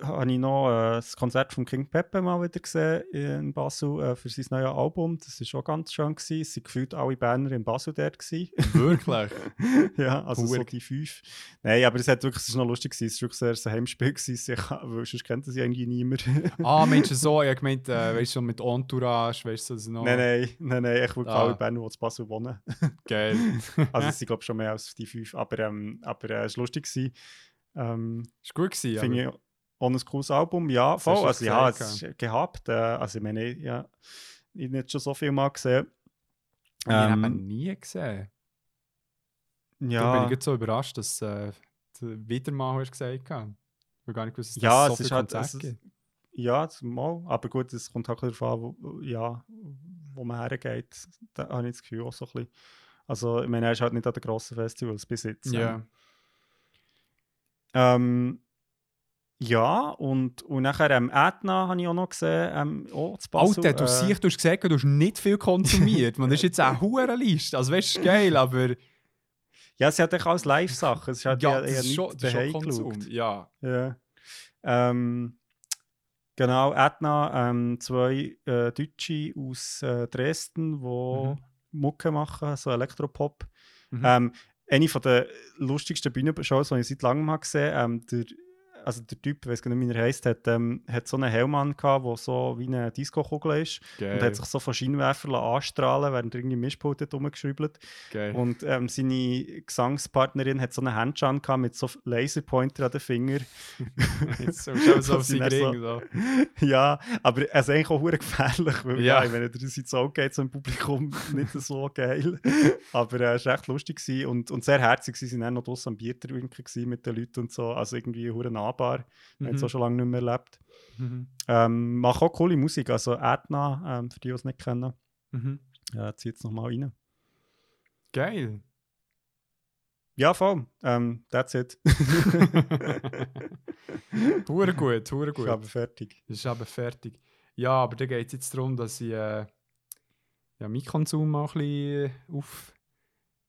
habe ich noch äh, das Konzert von King Pepe mal wieder gesehen in Basel äh, für sein neues Album. Das war schon ganz schön. Gewesen. Es waren gefühlt alle Banner in Basel dort. Gewesen. Wirklich? ja, also so Hure. die fünf. Nein, aber es, hat wirklich, es ist noch lustig. Gewesen. Es war wirklich sehr ein Heimspiel. Gewesen. Ich, weil sonst kennt das ja irgendwie niemand. ah, Mensch, so, ich habe gemeint, äh, weißt du, so mit Entourage, weißt du, das noch nein, nein, nein, nein, ich wirklich Ah. alle Banner, die in Basel wohnen. geil. Also es sind glaube ich schon mehr als die fünf. Aber, ähm, aber äh, es war lustig. Gewesen. Ähm, ist gut gewesen, Finde ich auch ein cooles Album. Ja, Das voll. Also ja, gesagt, es gehabt. Äh, also ich meine, ja, ich habe nicht schon so viel mal gesehen. Ich habe Ähm, ihn nie gesehen. Da bin ich ja, jetzt so überrascht, dass äh, du wieder mal hast gesagt hast. Ich habe gar nicht gewusst, dass Ja, es so es ist halt- es gibt. ja, das mal. Aber gut, es kommt halt darauf an, wo, ja, wo man hergeht. Da habe ich das Gefühl auch so ein bisschen. Also ich meine, er ist halt nicht an den grossen Festivals bis jetzt. Ja. Ähm, ähm, ja, und, und nachher ähm, Ätna habe ich auch noch gesehen. Ähm, auch zu Basel. Alter, du äh, siehst, du hast gesagt, du hast nicht viel konsumiert. Man, das ist jetzt eine hohe Liste. Also, weißt du, geil, aber Ja, sie hat auch alles Live-Sachen. Es halt ja, eher, ist nicht schon, schon daheim geschaut. Ja. Ja. Ähm, genau, Ätna, ähm, zwei äh, Deutsche aus äh, Dresden, die Mhm. Mucke machen, so Elektropop. Mhm. Ähm, eine von der lustigsten Bühnenshows, die ich seit langem habe gesehen habe. Ähm, also der Typ, ich weiß gar nicht, wie er heisst, hat, ähm, hat so einen Helm angehabt, der so wie eine Disco-Kugel ist. Geil. Und hat sich so von Scheinwerfern anstrahlen während er irgendwie Mischpult hat rumgeschrübelt. geil. Und ähm, seine Gesangspartnerin hat so einen Handschuh gehabt mit so Laserpointer an den Finger. Jetzt so, so auf sie Ring. So. ja, aber es ist eigentlich auch gefährlich, weil Ja. ja. wenn er ins Auge geht, so im Publikum, nicht so geil. Aber äh, es war echt lustig gewesen und, und sehr herzig. Sie waren dann noch draussen am Bier trinken mit den Leuten und so. Also irgendwie hure es Mhm. auch schon lange nicht mehr erlebt. Mhm. Ähm, macht auch coole Musik. Also Ätna, ähm, für die, die es nicht kennen, Mhm. äh, zieht es nochmal rein. Geil. Ja, voll. Ähm, that's it. Hure gut, hure gut. bin aber fertig. Ist aber fertig. Ja, aber da geht es jetzt darum, dass ich äh, ja, meinen Konsum mal ein bisschen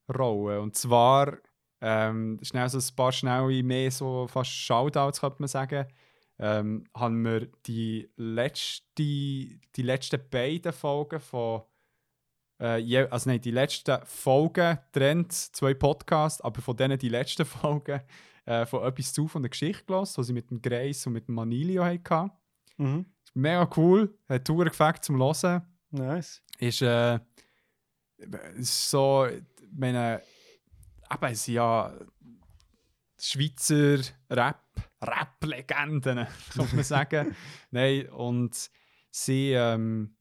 aufrolle. Und zwar ähm, schnell so ein paar schnelle, mehr so fast Shoutouts, könnte man sagen. Ähm, haben wir die, letzte, die letzten beiden Folgen von äh, also nein, die letzten Folgen trennt zwei Podcasts, aber von denen die letzten Folgen äh, von etwas zu von der Geschichte gelassen, die sie mit dem Grace und mit dem Manilio hatten. Mhm. Mega cool, hat tour gefällt zum Hören. Nice. Ist, äh, so, meine, eben, es sind ja Schweizer Rap, Rap-Legenden, kann man sagen. Nein, und sie, ähm,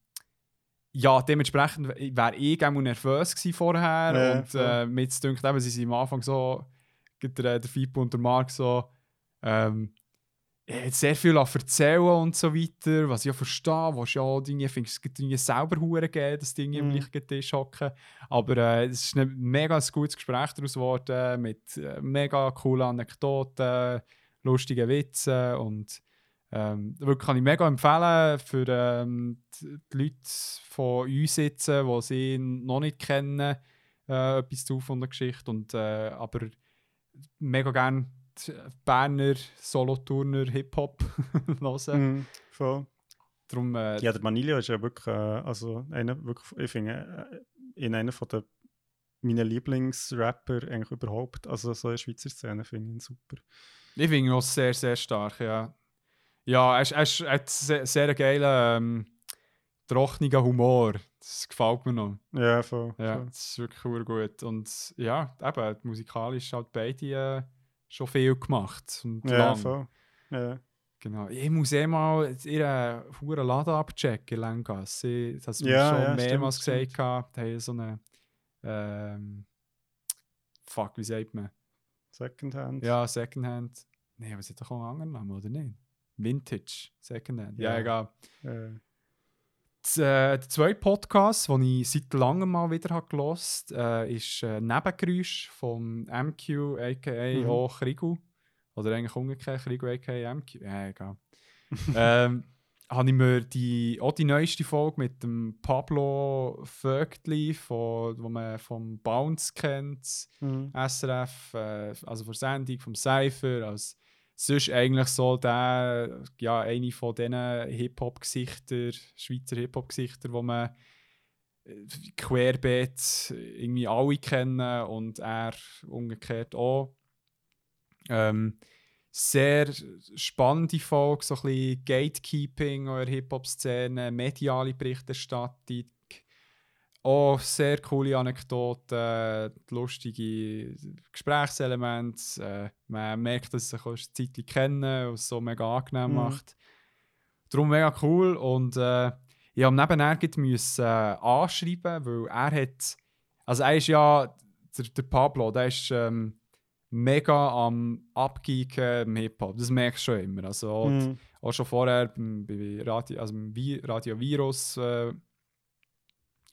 ja, dementsprechend wäre ich auch nervös gewesen vorher Ja, und voll. äh, mir dünkt eben, sie sind am Anfang so, der, der Fipo und der Marc so, ähm, hat sehr viel erzählen und so weiter, was ich ja verstehe, was ja Dinge, finde ich, es Dinge selber hure geben, dass Dinge Mhm. gleichen Tisch hocken. Aber äh, es ist ein mega gutes Gespräch daraus geworden, mit äh, mega coolen Anekdoten, lustigen Witzen und ähm, wirklich kann ich mega empfehlen für ähm, die, die Leute von uns sitzen, die sie noch nicht kennen, äh, etwas zu von der Geschichte und äh, aber mega gerne Berner Solothurner Hip-Hop hören. Mhm. Voll. Darum, äh, Ja, der Manilio ist ja wirklich, äh, also einer, wirklich, ich finde, äh, in einer von der meiner Lieblingsrapper eigentlich überhaupt. Also so eine Schweizer Szene finde ich ihn super. ich finde ihn auch sehr, sehr stark, ja. Ja, er, ist- er, er hat sehr, sehr geilen, ähm, trockenen Humor. Das gefällt mir noch. Ja, voll. Ja, voll. das ist wirklich gut. Und ja, eben, musikalisch halt beide äh, schon viel gemacht. Und Ja, lang. voll. Ja. Genau. Ich muss eh mal ihren hohen Laden abchecken in. Das du mir Ja, schon ja, mehrmals stimmt, gesagt. Die haben so eine. Ähm, fuck, wie sagt man? Secondhand. Ja, Secondhand. Nee, aber es hat doch auch einen anderen Namen, oder nicht? Vintage, Secondhand. Ja, Ja. egal. Äh, der zweite Podcast, den ich seit langem mal wieder habe gelost, äh, ist äh, Nebengeräusch vom MQ, a.k.a. Mhm. auch Krigu. Oder eigentlich umgekehrt, Krigu, a.k.a. MQ. Ja, egal. ähm, habe ich mir die, auch die neueste Folge mit dem Pablo Vögtli, von, wo man vom Bounce kennt, mhm. SRF, äh, also von Sendung, vom Cypher, als sonst eigentlich so der, ja, eine von diesen Hip-Hop-Gesichter, Schweizer Hip-Hop-Gesichter, wo man äh, querbeet irgendwie alle kennen und er umgekehrt auch. Ähm, sehr spannende Folge, so ein bisschen Gatekeeping in der Hip-Hop-Szene, mediale Berichterstattung, auch sehr coole Anekdoten, lustige Gesprächselemente. Äh, man merkt, dass sie sich eine Zeit kennen und es so mega angenehm Mhm. macht. Darum mega cool. Und äh, ich musste nebenher müssen, äh, anschreiben, weil er hat. Also, er ist ja. Der, der Pablo, der ist ähm, mega am Abgeeken im Hip-Hop. Das merkst du schon immer. Also, auch, Mhm. auch schon vorher beim, bei Radio, also beim Vi- Radio Virus äh,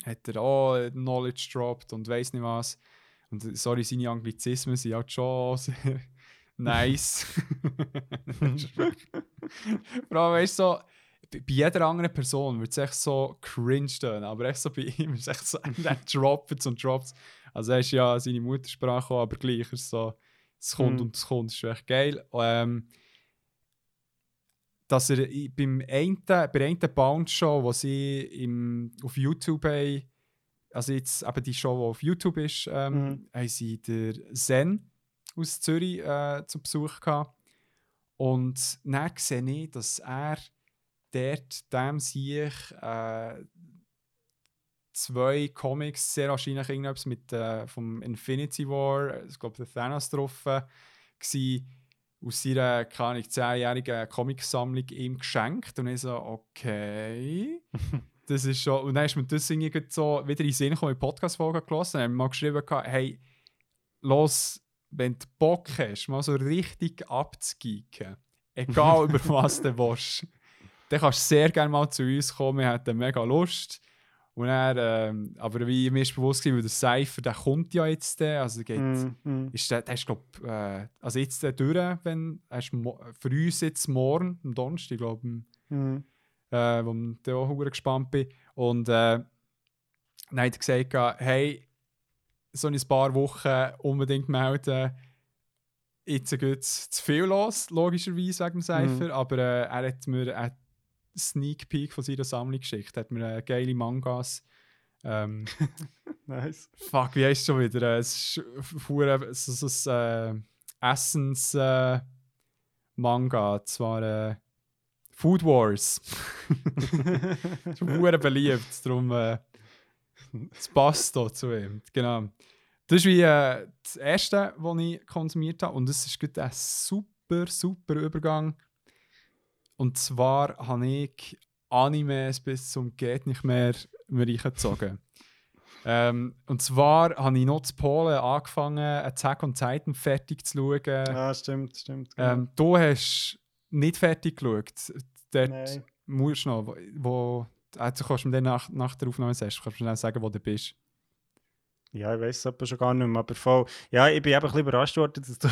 hat er auch Knowledge dropped und weiss nicht was. Und äh, sorry, seine Anglizismen sind halt schon sehr nice. Vor allem, weißt du, so, bei jeder anderen Person würde es echt so cringe tun, aber echt so bei ihm ist es echt so, er droppt und droppt. Also er ist ja seine Muttersprache, auch, aber gleich ist es so, es kommt Mhm. und es kommt, das ist echt geil. Ähm, dass er beim einen, bei der einen Bounce-Show, die sie im, auf YouTube haben, also jetzt eben die Show, die auf YouTube ist, ähm, Mhm. haben sie der Zen aus Zürich äh, zu Besuch gehabt. Und dann sehe ich, dass er dort dem sich äh, zwei Comics, sehr wahrscheinlich irgendetwas mit äh, vom Infinity War, ich glaube, der Thanos drauf, äh, gsi, aus seiner, keine Ahnung, zehnjährigen Comicsammlung ihm geschenkt. Und ich so, okay. das ist schon, und dann ist mir das irgendwie so wieder in den Sinn gekommen, in Podcast-Folge. Dann haben wir mal geschrieben, hey, los, wenn du Bock hast, mal so richtig abzugeeken, egal über was du willst, dann kannst du sehr gerne mal zu uns kommen, wir hätten mega Lust. Und er, ähm, aber wie mir ist bewusst gewesen, weil der Cypher, der kommt ja jetzt, also geht, Mhm. Mhm. ist der, der ist glaub, äh, also jetzt der durch, wenn, er ist für uns jetzt morgen, am Donnerstag, glaube ich, Mhm. äh, wo ich auch gespannt bin. Und äh, dann hat er gesagt, hey, so in ein paar Wochen unbedingt melden. Jetzt geht es zu viel los, logischerweise wegen dem Cypher, aber äh, er hat mir einen Sneak Peek von seiner Sammlung geschickt. Hat mir äh, geile Mangas. Ähm, Nice. fuck, wie heißt es schon wieder? Es ist so, so, ein äh, Essens äh, Manga, zwar äh, Food Wars. hure beliebt, darum äh, es passt da zu ihm. Genau. Das ist wie äh, das erste, was ich konsumiert habe und es ist ein super, super Übergang. Und zwar habe ich Animes bis zum geht nicht mehr mir reingezogen. ähm, und zwar habe ich noch zu Polen angefangen, Attack on Titan fertig zu schauen. Ah, stimmt, stimmt. genau. Ähm, du hast nicht fertig geschaut. Dort Nein. musst du noch, wo, wo also kannst du mir dann nach, nach der Aufnahme kannst du mir schnell sagen, wo du bist. Ja, ich weiß es aber schon gar nicht mehr. Aber voll, ja, ich bin eben ein bisschen überrascht worden, dass du.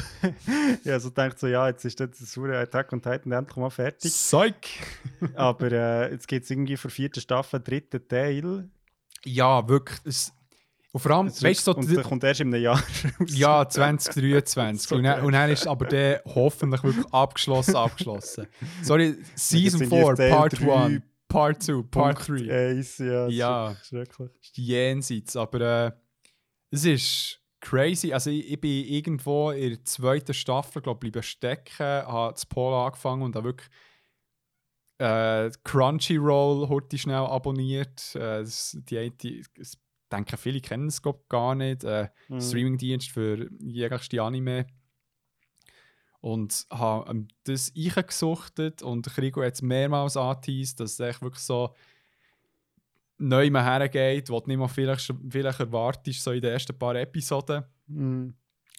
ja, so denkt so, ja, jetzt ist das saure Attack on Titan endlich mal fertig. Zeug! aber äh, jetzt geht es irgendwie für vierte Staffel, dritten Teil. Ja, wirklich. Es, und vor allem, Es weißt du, so, und der kommt erst in einem Jahr raus. ja, 2023. So und, dann, und dann ist aber der hoffentlich wirklich abgeschlossen, abgeschlossen. Sorry, Season sind die 4, Teil Part drei, 1, Part 2, Part Punkt 3. eins, ja. Ja. ist Schrecklich. jenseits. Aber äh, es ist crazy. Also ich, ich bin irgendwo in der zweiten Staffel, glaube ich, stecken, habe zu Polen angefangen und habe wirklich äh, Crunchyroll heute schnell abonniert. Äh, das, die, die, ich denke, viele kennen es glaub, gar nicht. Äh, Mhm. Streamingdienst für jegliche Anime. Und habe ähm, das eingesuchtet und Krigo hat es mehrmals angeteased, dass es echt wirklich so neu hergeht, du nicht mal vielleicht, vielleicht erwartest, so in den ersten paar Episoden Mhm.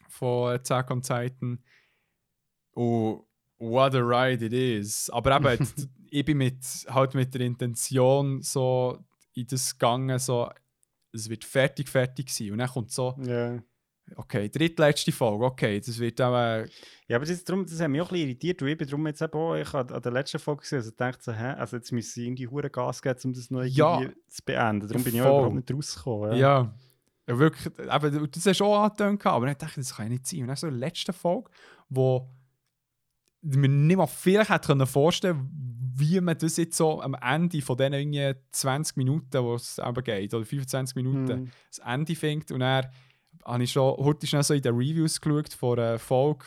von Attack on Titan. Und what a ride it is. Aber eben, ich bin mit, halt mit der Intention so in das gegangen, so, es wird fertig, fertig sein. Und dann kommt so, Ja. Okay, drittletzte Folge, okay, das wird auch, äh, Ja, aber das, ist darum, das hat mich auch ein bisschen irritiert, weil ich bin darum jetzt eben auch, ich habe an der letzten Folge gesehen, also gedacht so, hä, also jetzt müssen sie irgendwie hure Gas geben, um das noch Ja. zu beenden. Darum bin ich auch überhaupt nicht rausgekommen. ja. ja. wirklich, du- das hast du auch angetönt, aber dann dachte ich, das kann ja nicht sein. Und dann so in der letzten Folge, wo ich mir nicht mal vielleicht hätte können vorstellen wie man das jetzt so am Ende von diesen irgendwie 20 Minuten, wo es eben geht, oder 25 Minuten, Mhm. das Ende fängt. Und dann habe ich schon heute schnell so in den Reviews geschaut von einer Folge,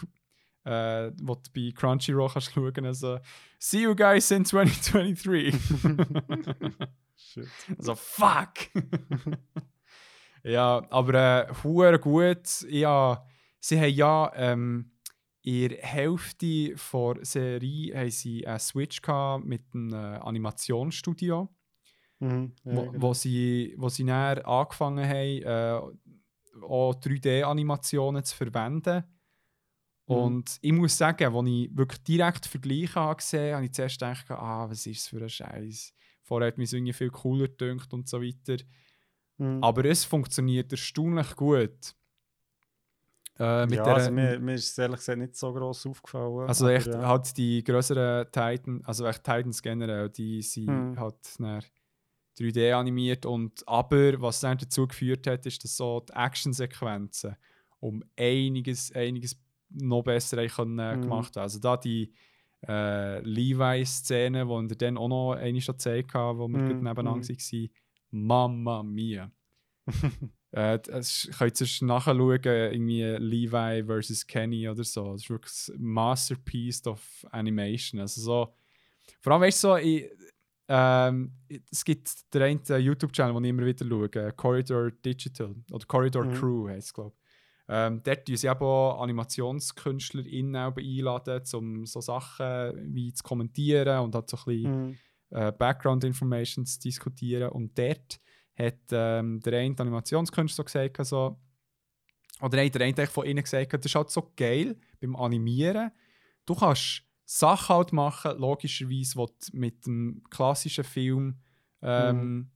äh, wo du bei Crunchyroll kannst schauen also See you guys in 2023. Shit. also fuck! ja, aber äh, gut. Ja, sie haben ja ähm, in der Hälfte der Serie haben sie einen Switch mit einem äh, Animationsstudio, Mhm. Ja, wo, genau. wo sie, wo sie dann angefangen haben, äh, auch 3D-Animationen zu verwenden. Mhm. Und ich muss sagen, als ich wirklich direkt Vergleiche habe gesehen habe, ich zuerst gedacht, ah, was ist das für ein Scheiß. Vorher hat mich irgendwie viel cooler gedünkt und so weiter. Mhm. Aber es funktioniert erstaunlich gut. Äh, ja, der, also mir, mir ist es ehrlich gesagt nicht so gross aufgefallen. also echt ja. halt die größeren Titan, also echt Titans generell, die sind Mhm. halt 3D animiert und aber was dann dazu geführt hat, ist, dass so die Actionsequenzen um einiges, einiges noch besser können, äh, Mhm. gemacht haben. Also da die äh, Levi-Szene, die wir dann auch noch eine schon gezeigt haben, wo wir Mhm, nebeneinander mhm. waren, Mamma mia. Äh, das könnt ihr nachschauen, irgendwie Levi versus Kenny oder so. Das ist wirklich ein Masterpiece of Animation. Also so, vor allem, weißt du, so, ich, ähm, es gibt den einen YouTube-Channel, den ich immer wieder schaue, äh, Corridor Digital oder Corridor Mhm. Crew heißt es, glaube ich. Ähm, dort tun sie eben auch AnimationskünstlerInnen auch einladen, um so Sachen wie zu kommentieren und halt so ein bisschen Mhm. äh, Background Information zu diskutieren. Und dort hat ähm, der eine Animationskünstler gesagt, so, oder nein, der eine hat von ihnen gesagt, das ist halt so geil beim Animieren. Du kannst Sachen halt machen, logischerweise, die du mit dem klassischen Film ähm,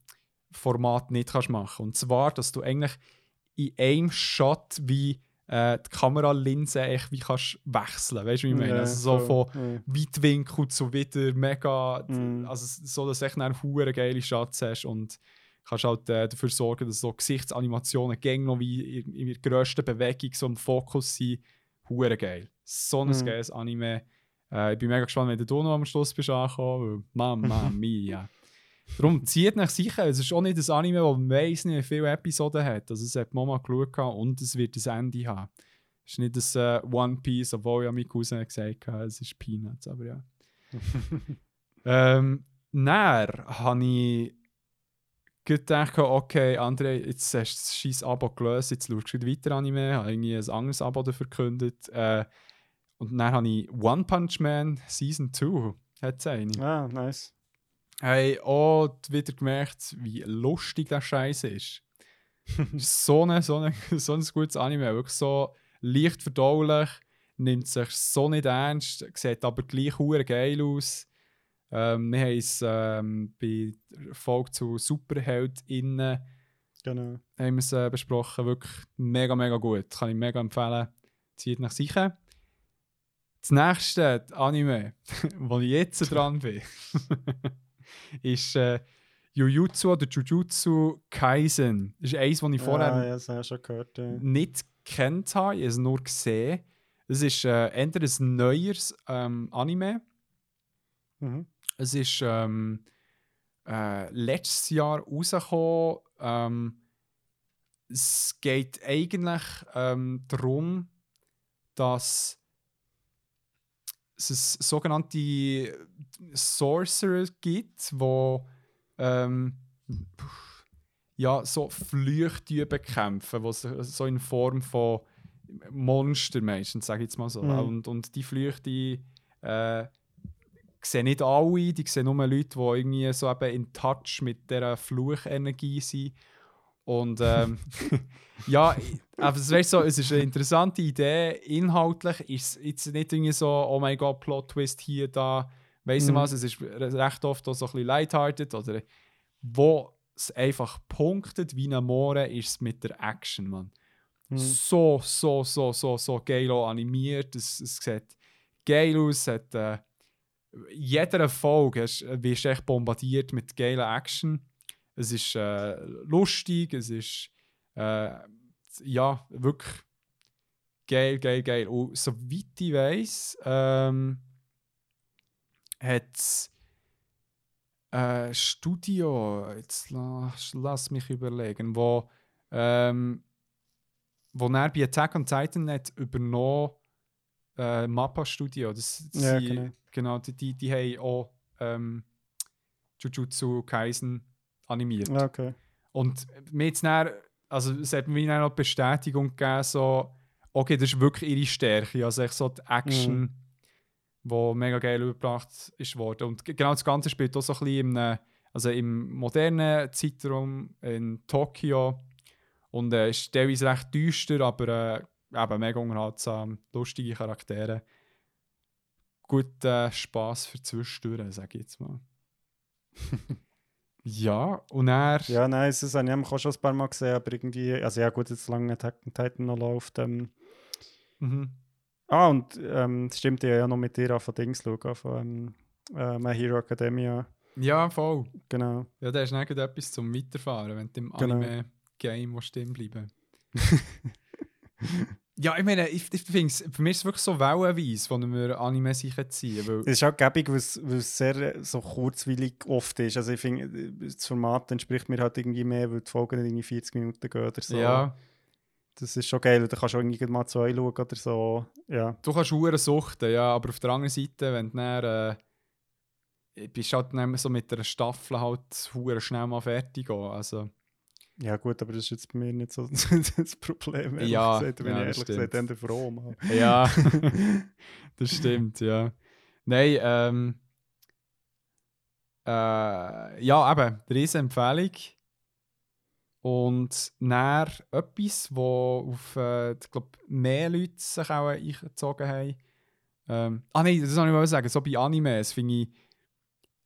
Format nicht kannst machen. Und zwar, dass du eigentlich in einem Shot wie äh, die Kameralinse echt wie kannst wechseln. Weißt du, wie ich meine? Ja, also so von Ja. Weitwinkel zu wieder mega. Mhm. Also so, dass du echt einen hure geile Schatz hast und kannst halt äh, dafür sorgen, dass so Gesichtsanimationen gäng noch wie in, in der grössten Bewegung so im Fokus sind. Hure geil. So ein Mhm. geiles Anime. Äh, ich bin mega gespannt, wenn du noch am Schluss bist angekommen. weil Mamma mia. Darum zieht nach sicher. Es ist auch nicht ein Anime, das weiss nicht, wie viele Episoden hat. Also es hat Mama geschaut und es wird ein Ende haben. Es ist nicht das äh, One Piece, obwohl ja mein Cousin gesagt hat, es ist Peanuts, aber ja. ähm, Dann habe ich gedacht, okay, André, jetzt hast du das scheiß Abo gelöst, jetzt schaust du weiter Anime, Ich habe irgendwie ein anderes Abo verkündet. Äh, und dann habe ich One Punch Man Season 2, hat es eine. Ah, nice. Habe auch wieder gemerkt, wie lustig der Scheiß ist. so, ein, so, ein, so ein gutes Anime, wirklich so leicht verdaulich, nimmt sich so nicht ernst, sieht aber gleich hure geil aus. Ähm, wir haben es ähm, bei der Folge zu SuperheldInnen Genau. haben wir es äh, besprochen. Wirklich mega, mega gut. Kann ich mega empfehlen. Zieht nach sicher. Das nächste Anime, wo ich jetzt dran bin, ist äh, Jujutsu oder Jujutsu Kaisen. Das ist eins, das ich vorher Ah, ja, das ich schon gehört. Ja. nicht kennt habe, ich habe es nur gesehen. Es ist äh, entweder ein neues ähm, Anime. Mhm. Es ist ähm, äh, letztes Jahr rausgekommen. Ähm, es geht eigentlich ähm, darum, dass es sogenannte Sorcerer gibt, wo ähm, ja, so Flüchte bekämpfen, wo sie so in Form von Monster meistens, sage ich jetzt mal so. Mhm. Und, und die Flüchte äh, sehen nicht alle, die sehen nur Leute, die irgendwie so eben in Touch mit dieser Fluchenergie sind. Und ähm, ja, aber es, weißt, so, es ist eine interessante Idee. Inhaltlich ist es jetzt nicht irgendwie so, oh mein Gott, Plot-Twist hier, da. Weißt du Mhm. was? Es ist recht oft auch so ein bisschen lighthearted. Oder wo es einfach punktet wie ein Moore, ist es mit der Action, Mann. Mhm. So, so, so, so, so geil animiert. Es, es sieht geil aus. Hat, äh, jeder Folge wirst du echt bombardiert mit geiler Action. Es ist äh, lustig, es ist äh, ja wirklich geil, geil, geil. Und soweit ich weiß, ähm, hat es äh, Studio, jetzt lass, lass mich überlegen, wo, ähm, wo er bei Attack on Titan hat übernommen äh, Mappa Studio. Das, das Ja, sind- genau. genau die, die, die haben auch ähm, Jujutsu Kaisen animiert. Okay. Und mir jetzt dann, also es hat mir dann noch die Bestätigung gegeben, so, okay, das ist wirklich ihre Stärke. Also echt so die Action, wo mega geil übergebracht ist worden. Und ge- genau das Ganze spielt auch so ein bisschen im, äh, also im modernen Zeitraum in Tokio. Und äh, ist teilweise recht düster, aber äh, eben mega unterhaltsam, lustige Charaktere. Gut äh, Spass für zwischendurch, sage ich jetzt mal. ja, und er. Ja, nein, das habe ich auch schon ein paar Mal gesehen, aber irgendwie, also ja gut, jetzt lange Attack Titan noch läuft. Ähm, Mhm. ah, und ähm, stimmt ja noch mit dir von Dings schauen, von ähm, äh, My Hero Academia, Ja, voll. genau. Ja, da ist nicht etwas zum Weiterfahren, wenn du im Genau. Anime-Game stehen bleiben Ja, ich meine, ich, ich finde für mich ist es wirklich so wellenweise, von wir Anime sich ziehen. Weil, Es ist auch gäbig, weil es weil es sehr äh, so kurzweilig oft ist. Also ich finde, äh, das Format entspricht mir halt irgendwie mehr, weil die Folgen irgendwie 40 Minuten gehen oder so. ja, Das ist schon geil, da kannst du auch irgendwie mal zwei schauen oder so. Ja, du kannst Uhren suchten, ja, aber auf der anderen Seite, wenn du dann, äh, bist halt dann so mit einer Staffel halt schnell mal fertig gehen. Also, ja gut, aber das ist jetzt bei mir nicht so das Problem. ehrlich Ja, gesagt. Bin ja, ich ehrlich gesagt eher froh. Mal. ja, das stimmt, ja. Nein, ähm, äh, ja, eben, riesen Empfehlung. Und dann etwas, wo auf, äh, ich glaube, mehr Leute sich auch eingezogen haben. Ähm, ah nein, das soll ich mal sagen, so bei Animes finde ich,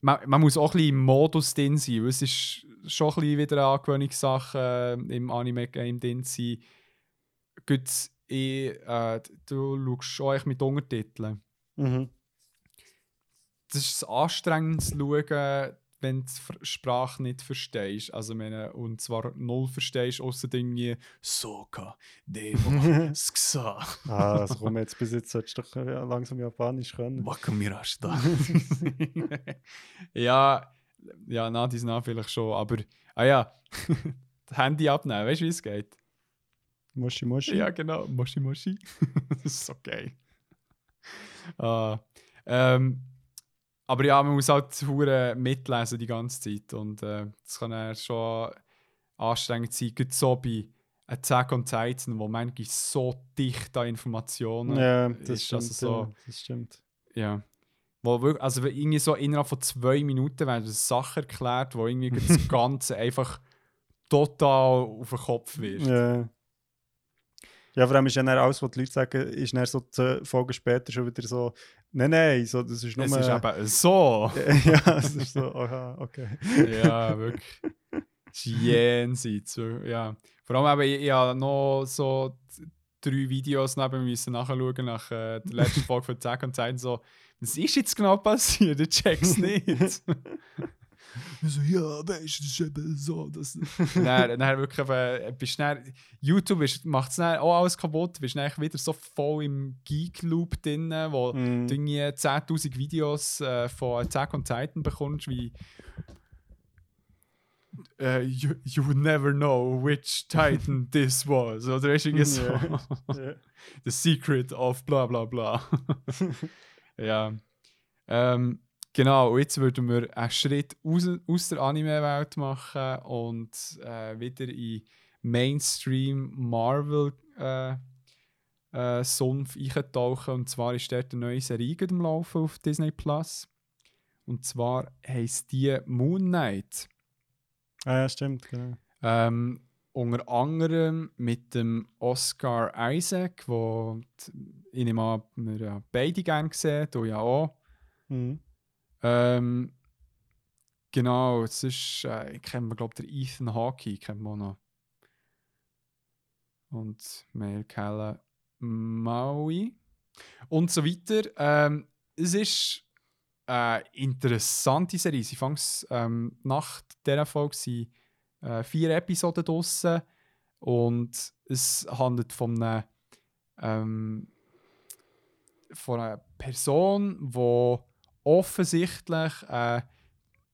man, man muss auch ein bisschen im Modus drin sein, es ist schon ein bisschen wieder eine Angewöhnungssache äh, im Anime-Game drin sein. Gut, ich, äh, du schaust schon eigentlich mit Untertiteln. Mhm. Das ist anstrengend zu schauen, wenn du die Sprache nicht verstehst. Also, meine, und zwar null verstehst, außer irgendwie Soka, Devo, Sksa, Ah, also komm jetzt bis jetzt solltest du doch äh, langsam Japanisch können. Wakamirashita. ja, ja, na, die sind vielleicht schon, aber, ah ja, das Handy abnehmen, weißt du, wie es geht? Moshi Moshi. Ja, genau. Moshi Moshi. das ist so geil. Ah, ähm, aber ja, man muss halt hure mitlesen die ganze Zeit. Und äh, das kann ja schon anstrengend sein. Gerade so bei Attack on Titan, wo manchmal so dicht an Informationen Ja, das ist. stimmt. Also so, ja, das stimmt. ja. Wo wirklich, also irgendwie so innerhalb von zwei Minuten werden Sachen erklärt, wo irgendwie das Ganze einfach total auf den Kopf wird. Ja. Ja, vor allem ist ja dann alles, was die Leute sagen, ist dann so zehn Folgen später schon wieder so, nein, nein, so, das ist nur... Es ist eben so. ja, es ist so, aha, okay. ja, wirklich. Jenseits. Ja. Vor allem, eben, ich, ich habe noch so drei Videos neben mir müssen nachschauen nach äh, der letzten Folge von Zack und Zeit. So, was ist jetzt genau passiert? Ich check's nicht. Ich so, ja, weißt du, das ist eben so. Das. dann, dann wirklich eben, bist dann, YouTube macht es auch alles kaputt. Du bist dann eigentlich wieder so voll im Geek-Loop drin, wo Mm. du irgendwie 10.000 Videos äh, von Attack on Titan bekommst, wie äh, you, you would never know which Titan this was. Oder weißt du, so. Ja. Ja. The secret of bla bla bla. Ja. Ähm, genau, und jetzt würden wir einen Schritt aus, aus der Anime-Welt machen und äh, wieder in Mainstream Marvel äh, äh, Sumpf eintauchen. Und zwar ist dort eine neue Serie am Laufen auf Disney Plus. Und zwar heisst die Moon Knight. Ah, ja, stimmt, genau. Ähm, unter anderem mit dem Oscar Isaac, wo die- ich nehme an, wir ja beide gerne gesehen, du ja auch. Mhm. Ähm, genau, es ist, äh, ich kenne glaube der Ethan Hawke, kennt man noch. Und Mel Kellen Maui und so weiter. Ähm, es ist eine interessante Serie. Sie fängt ähm, nach dieser Folge sind, äh, vier Episoden draussen und es handelt von einer, ähm, von einer Person, die offensichtlich äh,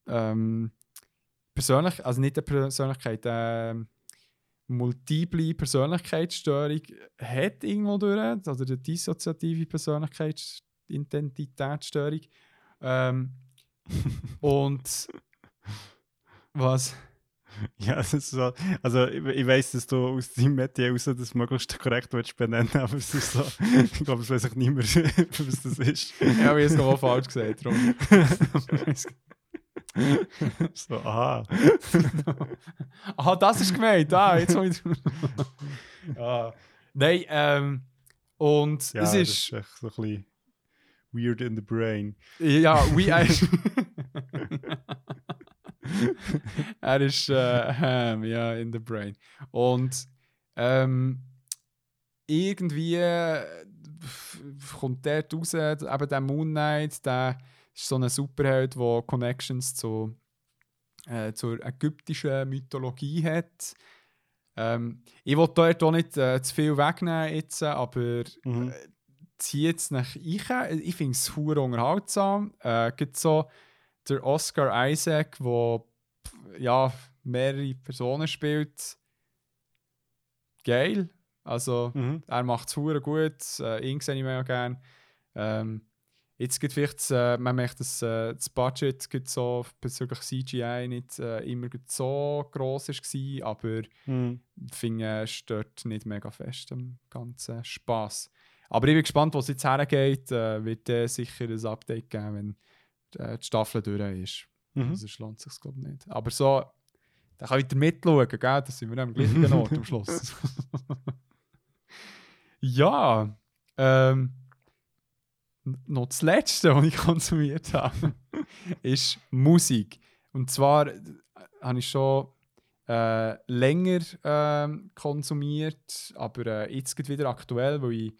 ähm, persönlich, also nicht eine Persönlichkeit, ähm, multiple Persönlichkeitsstörung hat irgendwo durch, oder eine dissoziative Persönlichkeitsidentitätsstörung. Ähm, und was? Ja, ist so. Also, ich, ich weiss, dass du aus deinem Metier raus das möglichst korrekt willst benennen aber es ist so. ich glaube, es weiß auch niemand, was das ist. Ja, aber ich habe es falsch gesagt. Darum. so, aha. aha, das ist gemeint. Ah, jetzt habe ich. ah. Nein, ähm. Und ja, es ist. Das ist echt so ein bisschen weird in the brain. Ja, we. er ist äh, Ham, ja, in the brain. Und ähm, irgendwie äh, kommt dort raus, eben der Moon Knight, der ist so ein Superheld, der Connections zu, äh, zur ägyptischen Mythologie hat. Ähm, ich will dort auch nicht äh, zu viel wegnehmen jetzt, aber Mhm. äh, zieht es nach ich. Ich finde es sehr unterhaltsam. Äh, gibt so der Oscar Isaac, der ja, mehrere Personen spielt. Geil. Also, Mhm. er macht es gut. Äh, ihn sehe ich mega gerne. Ähm, jetzt gibt vielleicht, äh, man merkt, dass äh, das Budget so bezüglich CGI nicht äh, immer so gross war, aber Mhm. ich finde, es stört nicht mega fest am ganzen Spaß. Aber ich bin gespannt, wo es jetzt hergeht. Äh, wird sicher ein Update geben, wenn äh, die Staffel durch ist. Mhm. Sonst lohnt es sich, glaube ich, nicht. Aber so, da kann ich wieder mitschauen, gell? Da sind wir am gleichen Ort am Schluss. ja, ähm, noch das Letzte, was ich konsumiert habe, ist Musik. Und zwar äh, habe ich schon äh, länger ähm, konsumiert, aber äh, jetzt geht wieder aktuell, weil ich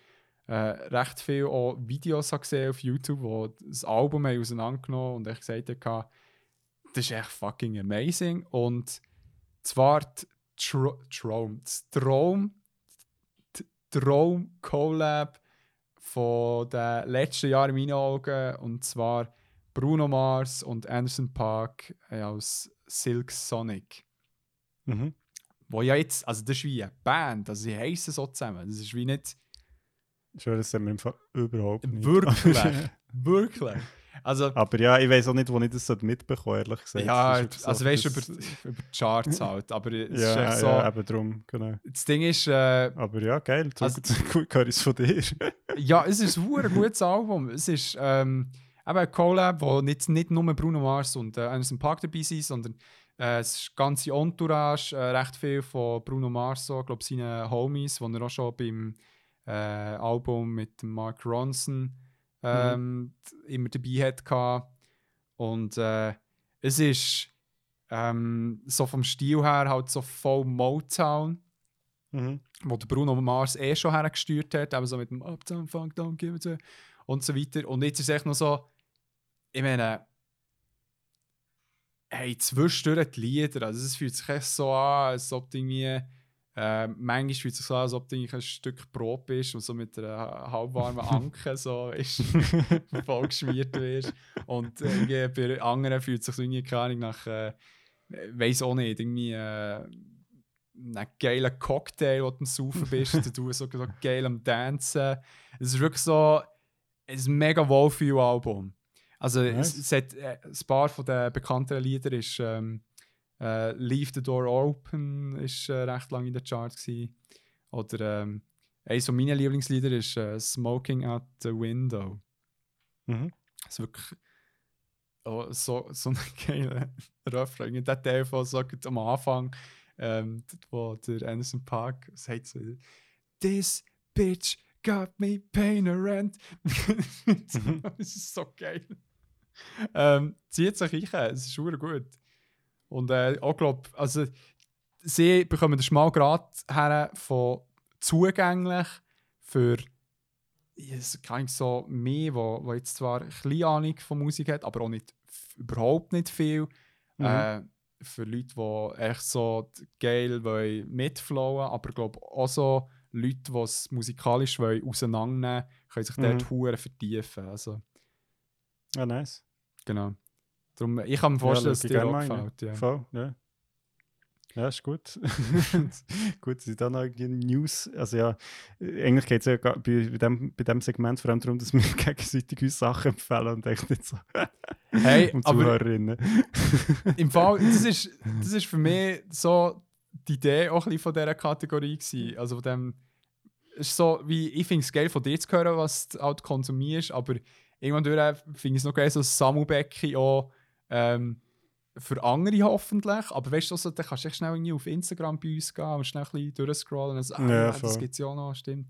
äh, recht viel auch Videos habe gesehen auf YouTube, wo das Album auseinandergenommen und ich gesagt habe, das ist echt fucking amazing. Und zwar die Traum, das Traum, Traum Collab von den letzten Jahren in meinen Augen und zwar Bruno Mars und Anderson Park äh, als Silk Sonic. Mhm. Wo ja jetzt, also das ist wie eine Band, also sie heißen so zusammen. Das ist wie nicht Schon, das haben wir im Fall überhaupt nicht. wirklich, wirklich. Also, Aber ja, ich weiß auch nicht, wo ich das mitbekomme, ehrlich gesagt. ja, ist also wirklich weißt du, über, über die Charts halt, aber es ist Ja, echt so, ja, eben drum, genau. das Ding ist, äh, Aber ja, geil, Also- zurück höre ich es von dir. ja, es ist ein gutes Album. Es ist ähm, eben ein Collab, wo nicht, nicht nur Bruno Mars und äh, Anderson Park dabei sind, sondern äh, es ist ganze Entourage, äh, recht viel von Bruno Mars, so, glaube seine Homies, die er auch schon beim äh, Album mit Mark Ronson ähm, immer dabei hatte. Und äh, es ist ähm, so vom Stil her halt so voll Motown Mhm. wo der Bruno Mars eh schon hergesteuert hat, eben so mit dem Uptown Funk, Down, Give It und so weiter. Und jetzt ist es echt noch so, ich meine, hey, zwischendurch die Lieder, also es fühlt sich echt so an, als ob du irgendwie, äh, manchmal fühlt es sich so an, als ob du ein Stück Brot bist und so mit einer halbwarmen Anke so ist, voll geschmiert wirst. Und irgendwie bei anderen fühlt es sich so irgendwie, keine Ahnung, nach, äh, weiß auch nicht, irgendwie, äh, einen geilen Cocktail, wo du am Saufen bist, und du so, so geil am Dancen. Es ist wirklich so ein mega Wohlfühl-Album. Also Nice. es, es hat, äh, ein paar von den bekannteren Liedern ist ähm, äh, Leave the Door Open ist äh, recht lange in den Charts gewesen. Oder ähm, eines von meinen Lieblingslieder ist äh, Smoking at the Window. Mhm. Das ist wirklich oh, so, so ein geiler Refrain. Der Teil so gut am Anfang, ähm, wo der Anderson Park sagt so, This bitch got me paying a rent. Mhm. das ist so geil. Ähm, zieht sich rein, es ist schon gut. Und äh, auch glaube, also sie bekommen den Schmalgrad her von zugänglich für es kann so mehr, wo, wo jetzt zwar ein Ahnung von Musik hat, aber auch nicht überhaupt nicht viel. Mhm. Äh, für Leute, die echt so geil wollen mitflowen, aber glaube auch so Leute, die es musikalisch wollen, auseinandernehmen, können sich dort Mhm. hure vertiefen. Also, Ah, nice. genau. Darum, ich kann mir vorstellen, Ja, dass es dir auch gefällt. Ja. Voll, ja. Ja, ist gut. gut, es sind da noch News. Also ja, eigentlich geht es ja bei, bei, dem, bei dem Segment vor allem darum, dass wir gegenseitig uns Sachen empfehlen und echt nicht so hey, um Zuhörerinnen. Im Fall, das ist, das ist für mich so die Idee auch ein bisschen von dieser Kategorie gewesen. Also von dem, es ist so, wie ich finde es geil von dir zu hören, was du halt konsumierst, aber irgendwann finde ich es noch geil, so Sammelbecken auch ähm, für andere hoffentlich. Aber weißt du, also, dann kannst du schnell irgendwie auf Instagram bei uns gehen und schnell ein bisschen durchscrollen und sagen, ah, ja, das gibt es ja noch, stimmt.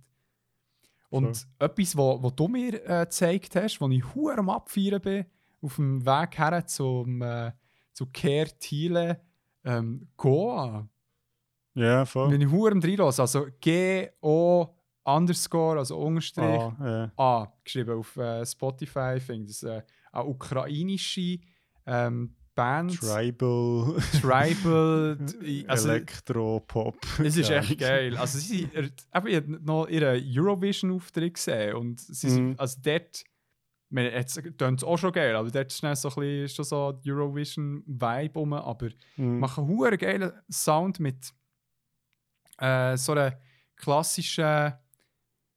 Und voll. etwas, was wo du mir äh, gezeigt hast, wo ich hure am Abfeiern bin, auf dem Weg her zum, äh, zu Care Thiele, ähm, Goa. Ja, voll. Wenn ich hure am reinlasse, also G-O underscore, also Unterstrich ah, ja. A, geschrieben auf äh, Spotify, finde ich das äh, eine ukrainische ähm, Band. Tribal. Tribal. also, Elektro-Pop. Es ist echt geil. Also, sie, er, ich habe noch ihren Eurovision-Auftritt gesehen und sie, mm. also dort, meine, jetzt klingt es auch schon geil, aber dort ist so ein bisschen, schon so Eurovision-Vibe rum, aber mm. machen einen geilen Sound mit äh, so einer klassischen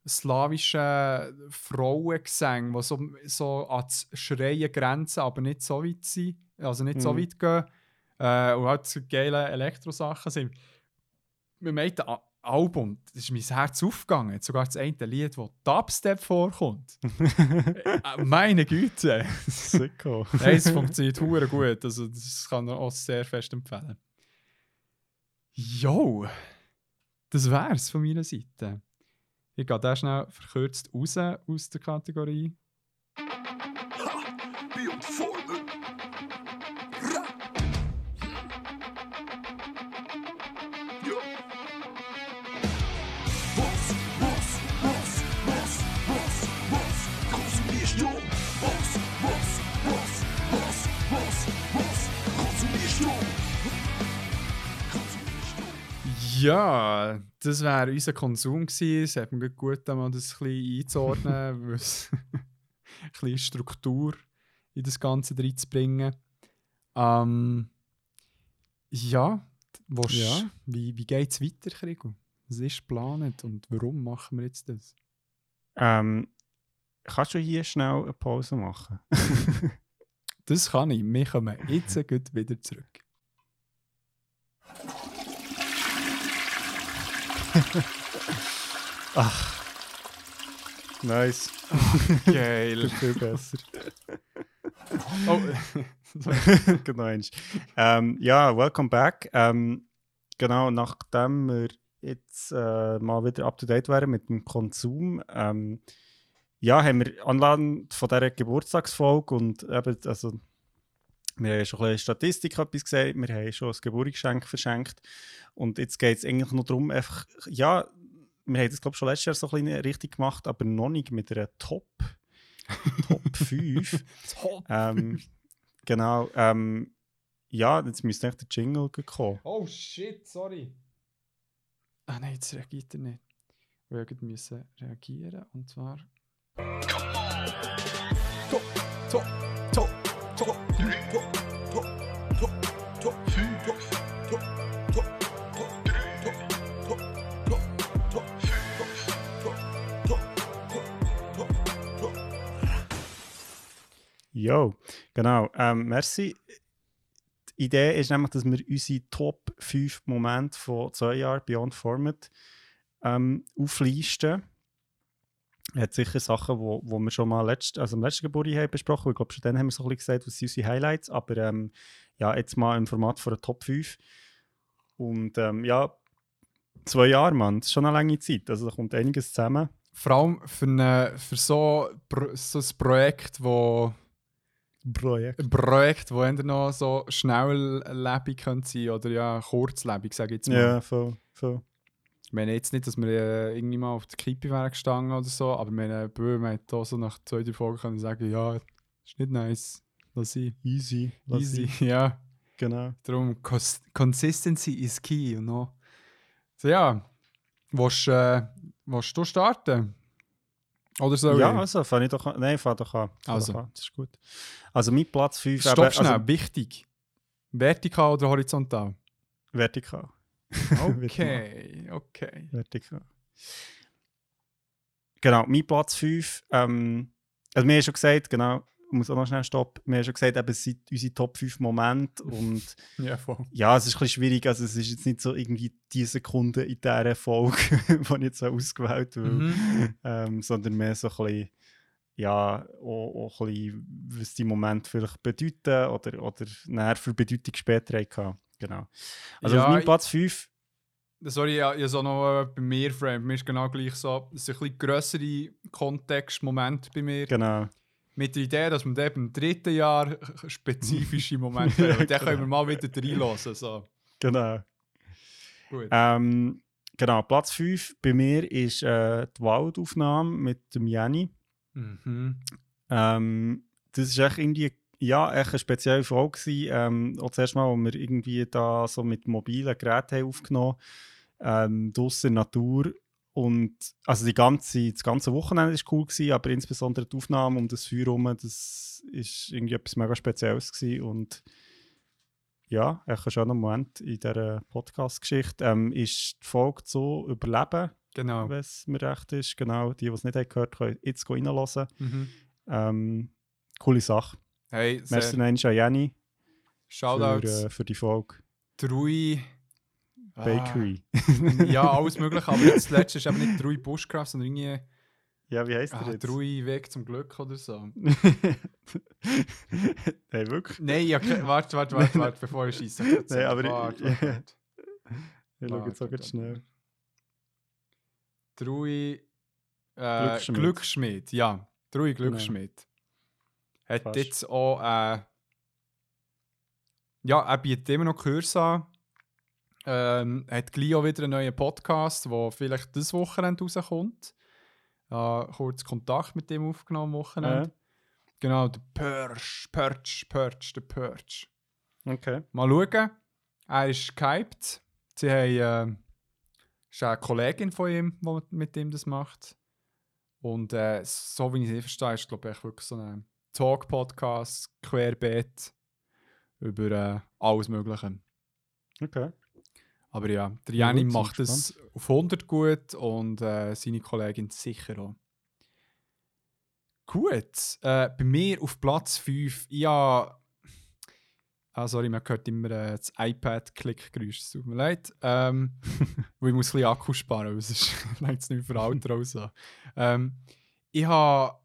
slawischen Frauengesänge, die so, so an das Schreien grenzen, aber nicht so weit sind also nicht mhm. so weit gehen. Äh, und halt so geile Elektrosachen sind. Mit dem Album, das ist mein Herz aufgegangen. Sogar das eine Lied, wo Dubstep vorkommt. äh, meine Güte! Sicko. es funktioniert hure gut. Also, das kann ich auch sehr fest empfehlen. Jo! Das wär's von meiner Seite. Ich gehe da schnell verkürzt raus aus der Kategorie. Ja, das wäre unser Konsum gewesen. Es hat mir gut mal das ein bisschen einzuordnen, ein bisschen Struktur in das Ganze reinzubringen. Ähm, ja, willst, ja. wie, wie geht es weiter, Krigo? Was ist geplant und warum machen wir jetzt das? Ähm, kannst du hier schnell eine Pause machen? das kann ich. Wir kommen jetzt wieder zurück. Ach. Nice. Geil. Viel besser. oh. genau. Ähm, ja, welcome back. Ähm, genau, nachdem wir jetzt äh, mal wieder up to date wären mit dem Konsum, ähm, ja, haben wir anladen von dieser Geburtstagsfolge und eben, also, wir haben schon ein bisschen Statistik etwas gesehen, wir haben schon ein Geburtsgeschenk verschenkt und jetzt geht es eigentlich nur darum, einfach, ja, wir haben das glaube ich schon letztes Jahr so ein bisschen richtig gemacht, aber noch nicht mit einer Top, Top 5. Top ähm, Genau, ähm, ja, jetzt müsste echt der Jingle kommen. Oh shit, sorry. Ah nein, jetzt reagiert er nicht. Wir müssen reagieren und zwar... Top, top, Jo, genau. Ähm, merci. Die Idee ist nämlich, dass wir unsere Top 5 Momente von zwei Jahren Beyond Format ähm, auflisten. Es hat sicher Sachen, wo, wo wir schon mal letzt, also im letzten Geburtstag haben besprochen Ich glaube, schon dann haben wir so ein bisschen gesagt, was sind unsere Highlights. Aber ähm, ja, jetzt mal im Format von der Top 5. Und ähm, ja, zwei Jahre, Mann, das ist schon eine lange Zeit. Also da kommt einiges zusammen. Vor allem für, eine, für so, so ein Projekt, das Projekt. Ein Projekt, das noch so schnelllebig sein oder ja, kurzlebig, sage ich jetzt mal. Ja, voll, voll. Ich meine jetzt nicht, dass wir äh, irgendwie mal auf der Kippe wären gestanden oder so, aber meine Böhm hat auch so nach zwei, drei Folgen können sagen, ja, ist nicht nice, lass ich. Easy. Lass Easy, ich. ja. Genau. Darum, Consistency is key, you know. So ja, willst, äh, willst du starten? Oder so? Ja, also, fange ich doch an. Nein, fang doch an. Fang also. Doch an. Das ist gut. Also, mein Platz 5. Stopp schnell, also, wichtig. Vertikal oder horizontal? Vertikal. Okay, okay. Vertikal. Genau, mein Platz 5. Ähm, also, wir haben schon gesagt, genau, muss auch noch schnell stoppen. Wir haben schon gesagt, eben, es sind unsere Top 5 Momente. Und Ja, voll. ja, es ist ein bisschen schwierig. Also, es ist jetzt nicht so irgendwie die Sekunde in dieser Folge, die ich jetzt so ausgewählt habe, Mhm. ähm, sondern mehr so ein bisschen, ja, auch, auch ein bisschen, was die Momente vielleicht bedeuten oder, oder näher für Bedeutung später hatten. Genau. Also, Ja, auf meinem ich- Platz 5. Sorry, ja, ja so noch äh, bei mir, Frame. Mir ist genau gleich so. Es sind ein bisschen grössere Kontextmomente bei mir. Genau. Mit der Idee, dass wir dann im dritten Jahr spezifische Momente haben. Und dann können wir mal wieder reinlassen. So. Genau. Gut. Ähm, genau, Platz 5 bei mir ist äh, die Waldaufnahme mit dem Jenny. Mhm. Ähm, das ist echt irgendwie ja, echt eine spezielle Folge. gewesen. Ähm, auch das erste Mal, wo wir irgendwie da so mit mobilen Geräten haben aufgenommen ähm, draussen in der Natur. Und also die ganze, das ganze Wochenende war cool, gewesen, aber insbesondere die Aufnahme um das Feuer herum, das ist irgendwie etwas mega Spezielles gewesen. Und ja, echt ein schöner Moment in dieser Podcast-Geschichte. Ähm, ist die Folge zu Überleben, Genau. wenn es mir recht ist. Genau, die, die es nicht haben gehört haben, können jetzt reinhören. Mhm. Ähm, coole Sache. Hey, Merci an Jenny für, Shoutouts. äh, für die Folge. Drei. Bakery. Ah, ja, alles mögliche. Aber jetzt das letzte ist eben nicht Drei Bushcraft, sondern irgendwie Ja, wie heisst ah, der jetzt? Drei Weg zum Glück oder so. hey, wirklich? Nein, ja, warte, warte, warte, warte, bevor ich schieße. Nein, aber ich- warte, warte, warte. Ich schaue jetzt auch ganz schnell. Drui äh, Glücksschmied. Glücksschmied. ja. Drui Glücksschmied. Hat Fast. jetzt auch, äh, ja, er bietet immer noch Kurs an. Ähm, hat gleich auch wieder einen neuen Podcast, der vielleicht dieses Wochenende rauskommt. Äh, kurz Kontakt mit dem aufgenommen am Wochenende. Äh, Genau, der Purge, Purge, Purge, der Purge. okay. Mal schauen. Er ist gehypt. Sie haben, äh, ist eine Kollegin von ihm, die mit ihm das macht. Und äh, so wie ich es verstehe, ist glaube ich wirklich so ein Talk-Podcast, querbeet über äh, alles Mögliche. Okay. Aber ja, der Ja, Jenny sind macht es auf 100 gut und äh, seine Kollegin sicher auch. Gut, äh, bei mir auf Platz 5, ja. Ah, sorry, man hört immer äh, das iPad-Klickgeräusch, es tut mir leid. Ähm, weil ich muss ein bisschen Akku sparen, weil es ist jetzt nicht für Alter raus. Ähm, ich habe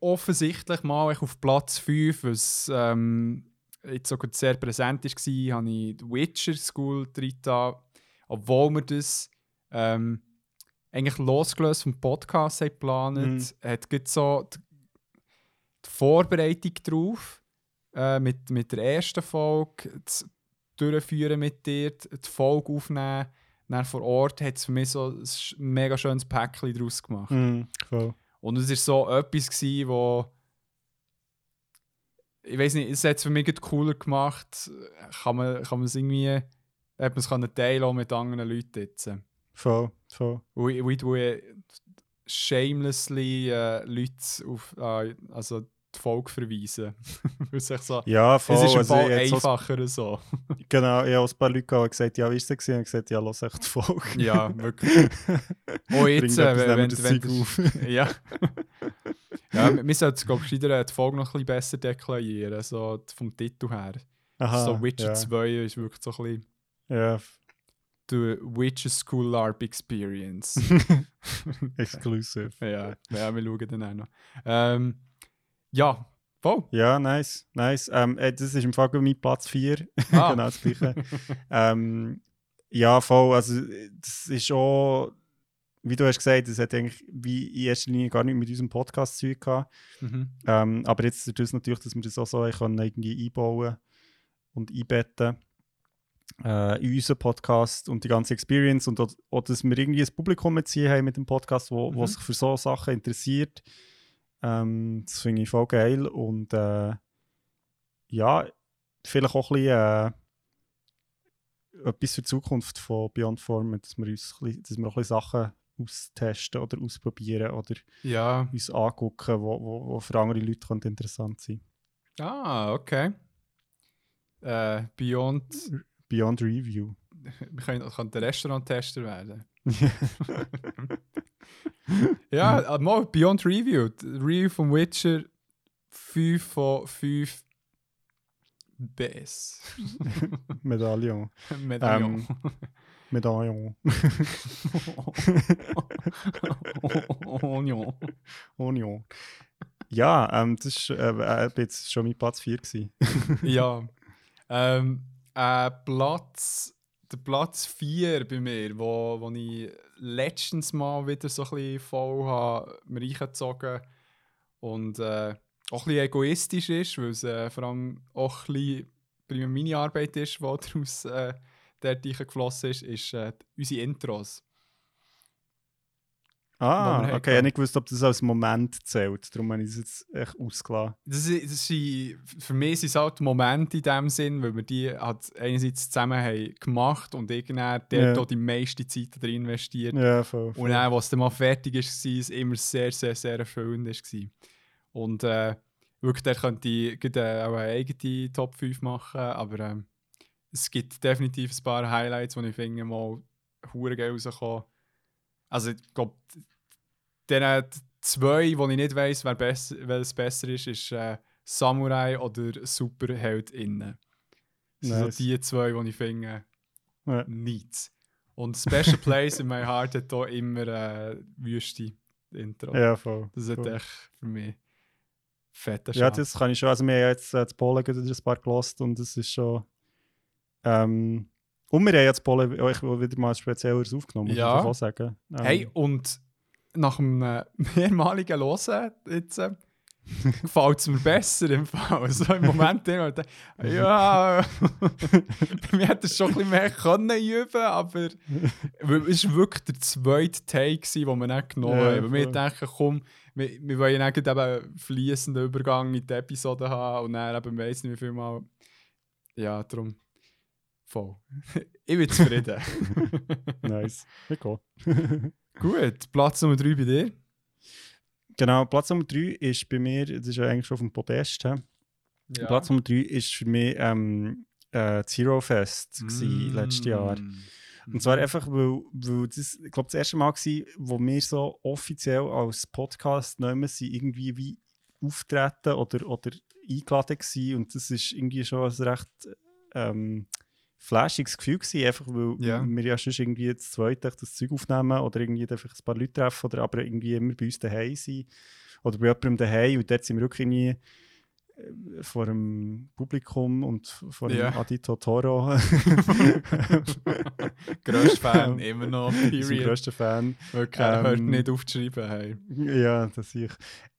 offensichtlich mal echt auf Platz 5, was ähm, jetzt sogar sehr präsent war, habe ich die Witcher School drin, obwohl wir das ähm, eigentlich losgelöst vom Podcast haben geplant, Mhm. hat so die, die Vorbereitung drauf äh, mit, mit der ersten Folge das durchführen mit dir, die Folge aufnehmen. Dann vor Ort hat es für mich so ein mega schönes Päckchen daraus gemacht. Mhm, voll. Und es war so etwas, gewesen, wo. Ich weiß nicht, es hat es für mich cooler gemacht. Kann man, kann man es irgendwie. Hat man es teilen auch mit anderen Leuten jetzt. Voll, voll. Du äh, shamelessly äh, Leute auf äh, also die Folge verweisen. So. Ja, voll. es ist also, Fall ich hab so- einfacher so. Genau, ich habe ein paar Leute die gesagt ja, wie ist das? Und ich gesagt, ja, lass echt die Folge. Ja, wirklich. Oh, jetzt, äh, wenn, wenn, wenn, auf. Ja. Ja, wir sollten, glaube ich, die Folge noch ein bisschen besser deklarieren, so vom Titel her. Aha, so Witcher ja. 2 ist wirklich so ein bisschen Ja, the Witcher School LARP Experience. exclusive. ja, ja, wir schauen dann auch noch. Ähm, ja, voll. Ja, nice, nice. Ähm, äh, das ist im Fall mein Platz 4. Ah. genau das gleiche. ähm, ja, voll. Also, das ist schon, wie du hast gesagt, das hat eigentlich wie in erster Linie gar nicht mit unserem Podcast zu tun gehabt. Mhm. Ähm, aber jetzt ist es natürlich, dass wir das auch so können, irgendwie einbauen und einbetten äh, in unseren Podcast und die ganze Experience und auch, auch, dass wir irgendwie ein Publikum jetzt hier haben mit dem Podcast, wo, wo Mhm. sich für so Sachen interessiert. Ähm, das finde ich voll geil und äh, ja, vielleicht auch ein bisschen äh, etwas für die Zukunft von Beyond Form, dass wir, uns, dass wir auch ein bisschen Sachen austesten oder ausprobieren oder Ja. uns angucken, wo, wo, wo für andere Leute könnte interessant sein Ah, okay. Äh, Beyond. Beyond Review. Wir können, können Restauranttester werden. ja, mal Beyond Review. Die Review von Witcher 5 von 5 Bs. Medaillon. Medaillon. Ähm, Medaillon. Onion. Onion. Ja, ähm, das war äh, äh, jetzt schon mein Platz 4 gewesen. ja. Ähm, äh, Platz, der Platz 4 bei mir, wo, wo ich letztens mal wieder so ein bisschen voll habe, mir reingezogen und äh, auch ein bisschen egoistisch ist, weil es äh, vor allem auch ein bisschen meine Arbeit ist, die daraus äh, dort geflossen ist, ist äh, unsere Intros. Ah, okay, ich habe nicht gewusst, ob das als Moment zählt. Darum habe ich es jetzt echt ausgelassen. Das, ist- das sind, für mich sind es halt Momente in dem Sinn, weil wir die halt einerseits zusammen haben gemacht und irgendwann dort Ja. auch die meiste Zeit darin investiert. Ja, voll. voll. Und dann, was dann mal fertig ist, war es immer sehr, sehr, sehr erfüllend. War. Und äh, wirklich, da könnte ich äh, auch eine eigene Top 5 machen, aber ähm, es gibt definitiv ein paar Highlights, die ich finde, mal hure geil rauskommen. Also ich glaube, denen zwei, wo ich nicht weiss, wer bess welches besser ist, ist äh, Samurai oder Superheld innen. Das sind Nice. so die zwei, die ich finde, Ja. nichts. Und Special Place in My Heart hat hier immer äh, Wüste Intro. Ja, voll. Das ist echt für mich fetter Ja, das kann ich schon. Also, wir haben jetzt äh, das Polen ein paar gelost und es ist schon. Ähm, und wir haben jetzt Polen euch wieder mal spezielleres aufgenommen, muss Ja. ich auch sagen. Ähm, Hey, und nach einem äh, mehrmaligen Hören jetzt äh, gefällt es mir besser im Fall. So im Moment immer, da- ja, bei mir hätte es schon ein bisschen mehr können üben, aber es war wirklich der zweite Take, den wir nicht genommen Ja, haben. Wir dachten, komm, wir, wir wollen ja nicht eben fließenden Übergang mit der Episode haben und dann eben weiss nicht wie viel Mal. Ja, darum voll. ich bin zufrieden. Nice. Cool. Gut, Platz Nummer 3 bei dir. Genau, Platz Nummer 3 ist bei mir, das ist ja eigentlich schon auf dem Podest. Ja. Platz Nummer 3 ist für mich ähm, äh, das Hero Fest mm. letztes Jahr. Und zwar einfach, weil, weil das, ich glaube, das erste Mal war, wo wir so offiziell als Podcast nehmen, sie irgendwie wie auftreten oder, oder eingeladen waren. Und das ist irgendwie schon ein recht ähm, flashiges Gefühl gewesen, einfach weil Ja. wir ja sonst irgendwie das zweite das Zeug aufnehmen oder irgendwie einfach ein paar Leute treffen oder aber irgendwie immer bei uns daheim sind oder bei jemandem daheim und dort sind wir wirklich irgendwie äh, vor dem Publikum und vor dem Ja. Adi Totoro. Grösster Fan, immer noch. Period. grösster Fan. Wirklich, hört Ähm, nicht auf zu schreiben. Hey. Ja, das sehe ich.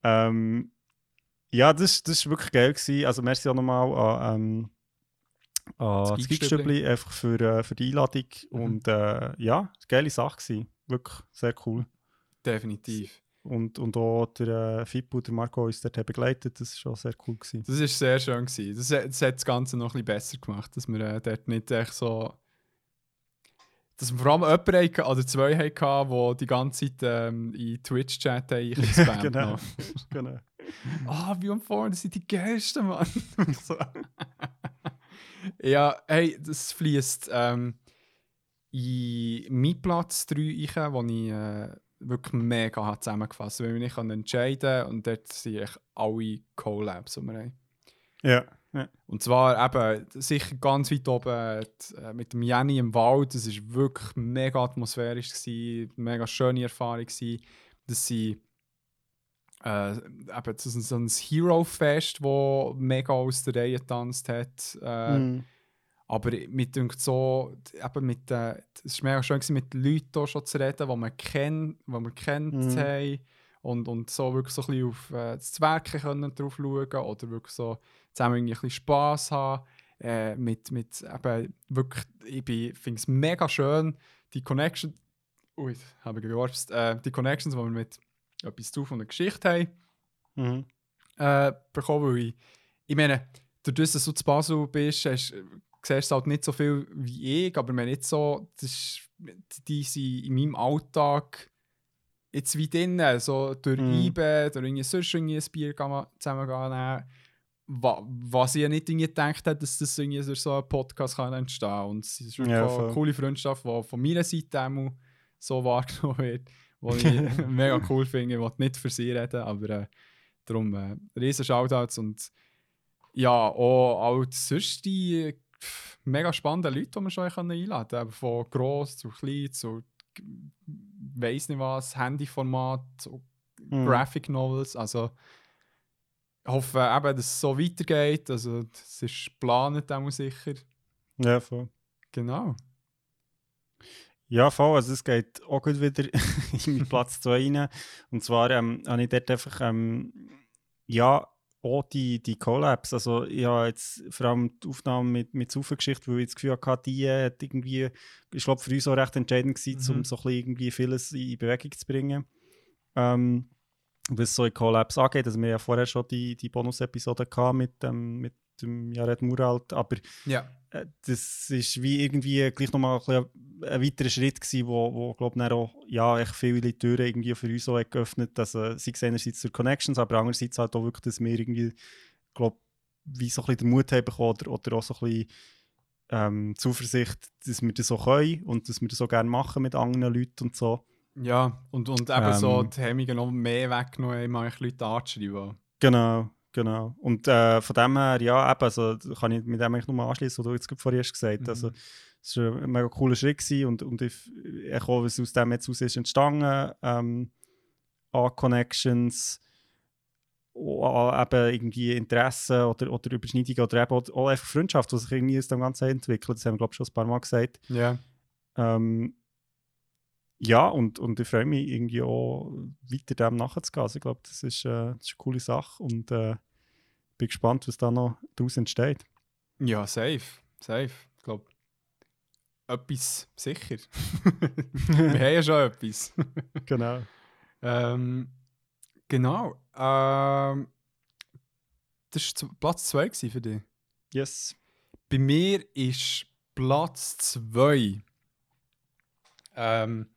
Ähm, ja, das, das war wirklich geil. Gewesen. Also, merci auch nochmal an, ähm, an Das. Geekstübli einfach für, äh, für die Einladung. Mhm. Und äh, ja, geile Sache gewesen. Wirklich sehr cool. Definitiv. Und, und auch der äh, Fippo, der Marco, uns dort begleitet. Das war auch sehr cool. Gewesen. Das war sehr schön. Gewesen. Das, hat- das hat das Ganze noch ein bisschen besser gemacht, dass wir äh, dort nicht echt so. Dass wir vor allem jemanden oder zwei hatten, die die ganze Zeit ähm, in Twitch-Chat eingespammt genau. genau. Ah, wie am Vorn, das sind die geilsten, Mann. ja, hey, das fließt ähm, in meinen Platz 3 rein, wo ich äh, wirklich mega habe zusammengefasst habe. Weil ich mich entscheiden kann und dort sind echt alle Collabs, die wir haben. Ja. ja. Und zwar eben sicher ganz weit oben äh, mit dem Jenny im Wald. Das war wirklich mega atmosphärisch, gewesen, mega schöne Erfahrung. Gewesen. Das sind äh, eben so, ein- so ein Hero-Fest, das mega aus der Reihe getanzt hat. Äh, Mm. Aber mit denkt so, eben mit, äh, es war mega schön, gewesen, mit Leuten auch schon zu reden, die man kennt, die wir kennt Mhm. haben. Und, und so wirklich so ein bisschen auf äh, das Zwerge können drauf schauen oder wirklich so zusammen irgendwie ein bisschen Spass haben. Äh, mit, mit eben wirklich, ich finde es mega schön, die Connection, ui, habe ich geworfst, äh, die Connections, die wir mit etwas zu von der Geschichte haben Mhm. äh, bekommen, weil ich, ich meine, dadurch, dass du zu Basel bist, hast, siehst du halt nicht so viel wie ich, aber wenn nicht so, das ist, die sind in meinem Alltag jetzt wie drinnen, so durch Mhm. IBE, durch irgendwie sonst irgendwie ein Bier zusammen gehen wa was ich ja nicht gedacht hätte, dass das irgendwie durch so einen Podcast kann entstehen kann. Und es ist wirklich Ja, eine coole Freundschaft, die von meiner Seite auch so wahrgenommen wird, die ich mega cool finde. Ich will nicht für sie reden, aber äh, darum äh, riesen Shoutouts und ja, auch, auch sonst die pff, mega spannenden Leute, die wir schon einladen können. Von gross zu klein zu weiss nicht was, Handyformat, Mhm. Graphic Novels. Also ich hoffe eben, dass es so weitergeht. Also das ist geplant, auch sicher. Ja, voll. Genau. Ja, voll. Also es geht auch gut wieder in meinen Platz 2 rein. Und zwar ähm, habe ich dort einfach, ähm, ja, auch die, die Collabs. Also ich habe jetzt vor allem die Aufnahme mit, mit Sufe-Geschichte, weil ich das Gefühl hatte, die hat irgendwie, ich glaube, für uns auch recht entscheidend gewesen, Mhm. um so ein bisschen irgendwie vieles in Bewegung zu bringen. Ähm, was so in Collabs angeht. Also wir haben ja vorher schon die, die Bonus-Episode mit, ähm, mit dem Jared Muralt, aber Ja. äh, das ist wie irgendwie gleich nochmal ein, ein weiterer Schritt gewesen, wo, wo glaube ich, auch ja, echt viele Türen irgendwie für uns auch hat geöffnet also sei es einerseits durch Connections, aber andererseits halt auch wirklich, dass wir irgendwie, glaube wie so ein bisschen den Mut haben oder, oder auch so ein bisschen ähm, Zuversicht, dass wir das so können und dass wir das so gerne machen mit anderen Leuten und so. Ja, und, und eben so Ähm. die Hemmungen noch mehr weggenommen, eigentlich Leute anzuschreiben. Genau, genau. Und äh, von dem her, ja, eben, also kann ich mit dem eigentlich nur anschließen, was du jetzt vorhin hast gesagt Mhm. Also, es war ein mega cooler Schritt gewesen und, und ich, ich hoffe, was aus dem jetzt aus ist entstanden, ähm, an Connections, an eben irgendwie Interessen oder, oder Überschneidungen oder eben auch, auch einfach Freundschaft, die sich irgendwie aus dem Ganzen entwickelt. Das haben wir, glaube ich, schon ein paar Mal gesagt. Ja. Ähm, ja, und, und ich freue mich irgendwie auch weiter dem nachzugehen. Also ich glaube, das, ist, äh, das ist eine coole Sache und äh, bin gespannt, was da noch daraus entsteht. Ja, safe. Safe. Ich glaube, etwas sicher. Wir haben ja schon etwas. Genau. Ähm, genau. Ähm, das war Platz 2 für dich. Yes. Bei mir ist Platz 2 ähm,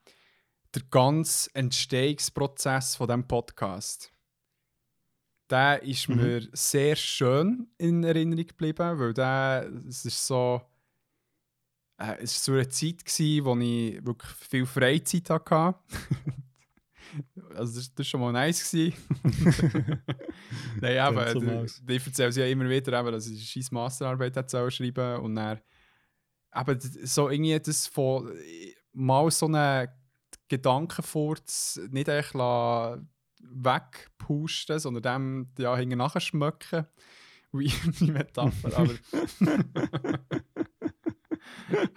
der ganze Entstehungsprozess von diesem Podcast. Der ist Mhm. mir sehr schön in Erinnerung geblieben, weil der, es ist so, äh, es war so eine Zeit, gewesen, wo ich wirklich viel Freizeit hatte. also das, war schon mal nice. Nein, aber ich erzähle ja immer wieder, eben, dass ich eine scheiß Masterarbeit hat sollen schreiben und dann aber so irgendwie das von äh, mal so einen Gedankenfurz nicht echt wegpusten, sondern dem ja hinten nachher schmecken. Wie die Metapher, aber.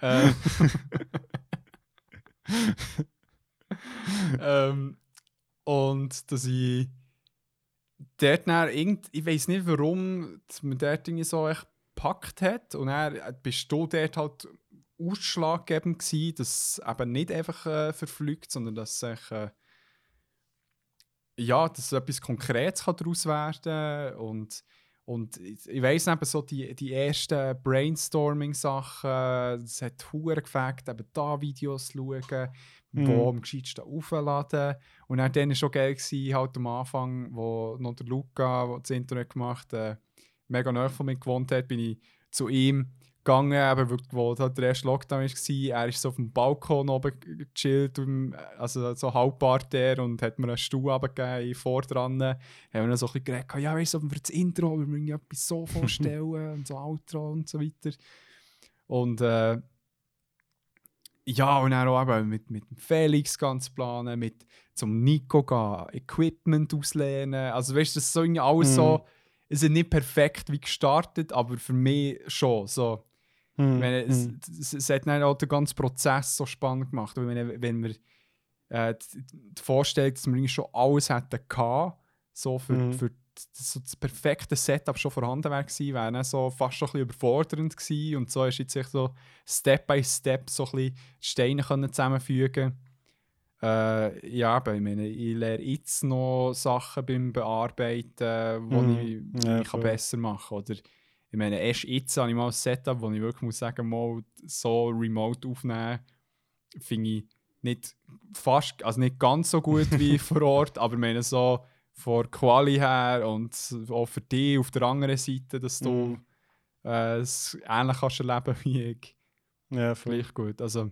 ähm, ähm, und dass ich dort dann irgend, ich weiß nicht warum, dass man dort irgendwie so echt gepackt hat und dann äh, bist du dort halt ausschlaggebend gewesen, dass es eben nicht einfach äh, verflügt, sondern dass sich äh, ja, dass etwas Konkretes kann daraus werden und und ich ich weiss eben so, die, die ersten Brainstorming-Sachen, es hat hure gefällt, eben da Videos schauen, Mhm. wo am gescheitsten aufladen. Und dann, dann war schon geil, gewesen, halt am Anfang, wo noch der Luca, der das Internet gemacht hat, äh, mega nahe von mir gewohnt hat, bin ich zu ihm gegangen, eben, wo halt der erste Lockdown war. Er ist so auf dem Balkon oben gechillt, also so halbparterre und hat mir einen Stuhl runtergegeben, vordran. Haben wir dann so ein bisschen geredet, ja, weißt du, für das Intro, wir müssen etwas so vorstellen und so Outro und so weiter. Und äh, ja, und dann auch eben mit, mit dem Felix ganz planen, mit zum Nico gehen, Equipment auslehnen. Also weißt du, das ist so alles Mhm. so, es ist nicht perfekt wie gestartet, aber für mich schon. So. Hm, Ich meine, es, hm. es, es hat dann auch den ganzen Prozess so spannend gemacht. Weil wenn, wenn wir äh, die, die Vorstellung, dass wir eigentlich schon alles hätten gehabt, so für, Mhm. für das, so das perfekte Setup schon vorhanden wäre gewesen, wäre dann so fast schon ein bisschen überfordernd gewesen. Und so ist jetzt so Step by Step so ein bisschen Steine können zusammenfügen äh, ja, aber ich meine, ich lerne jetzt noch Sachen beim Bearbeiten, die Mhm. ich, Ja, ich kann besser machen kann. Oder ich meine, erst jetzt habe ich mal ein Setup, wo ich wirklich muss sagen, mal so remote aufnehmen, finde ich nicht fast, also nicht ganz so gut wie vor Ort, aber ich meine so von Quali her und auch für dich auf der anderen Seite, dass du Mhm. äh, es ähnlich kannst erleben wie ich. Ja, voll. Gleich gut. Also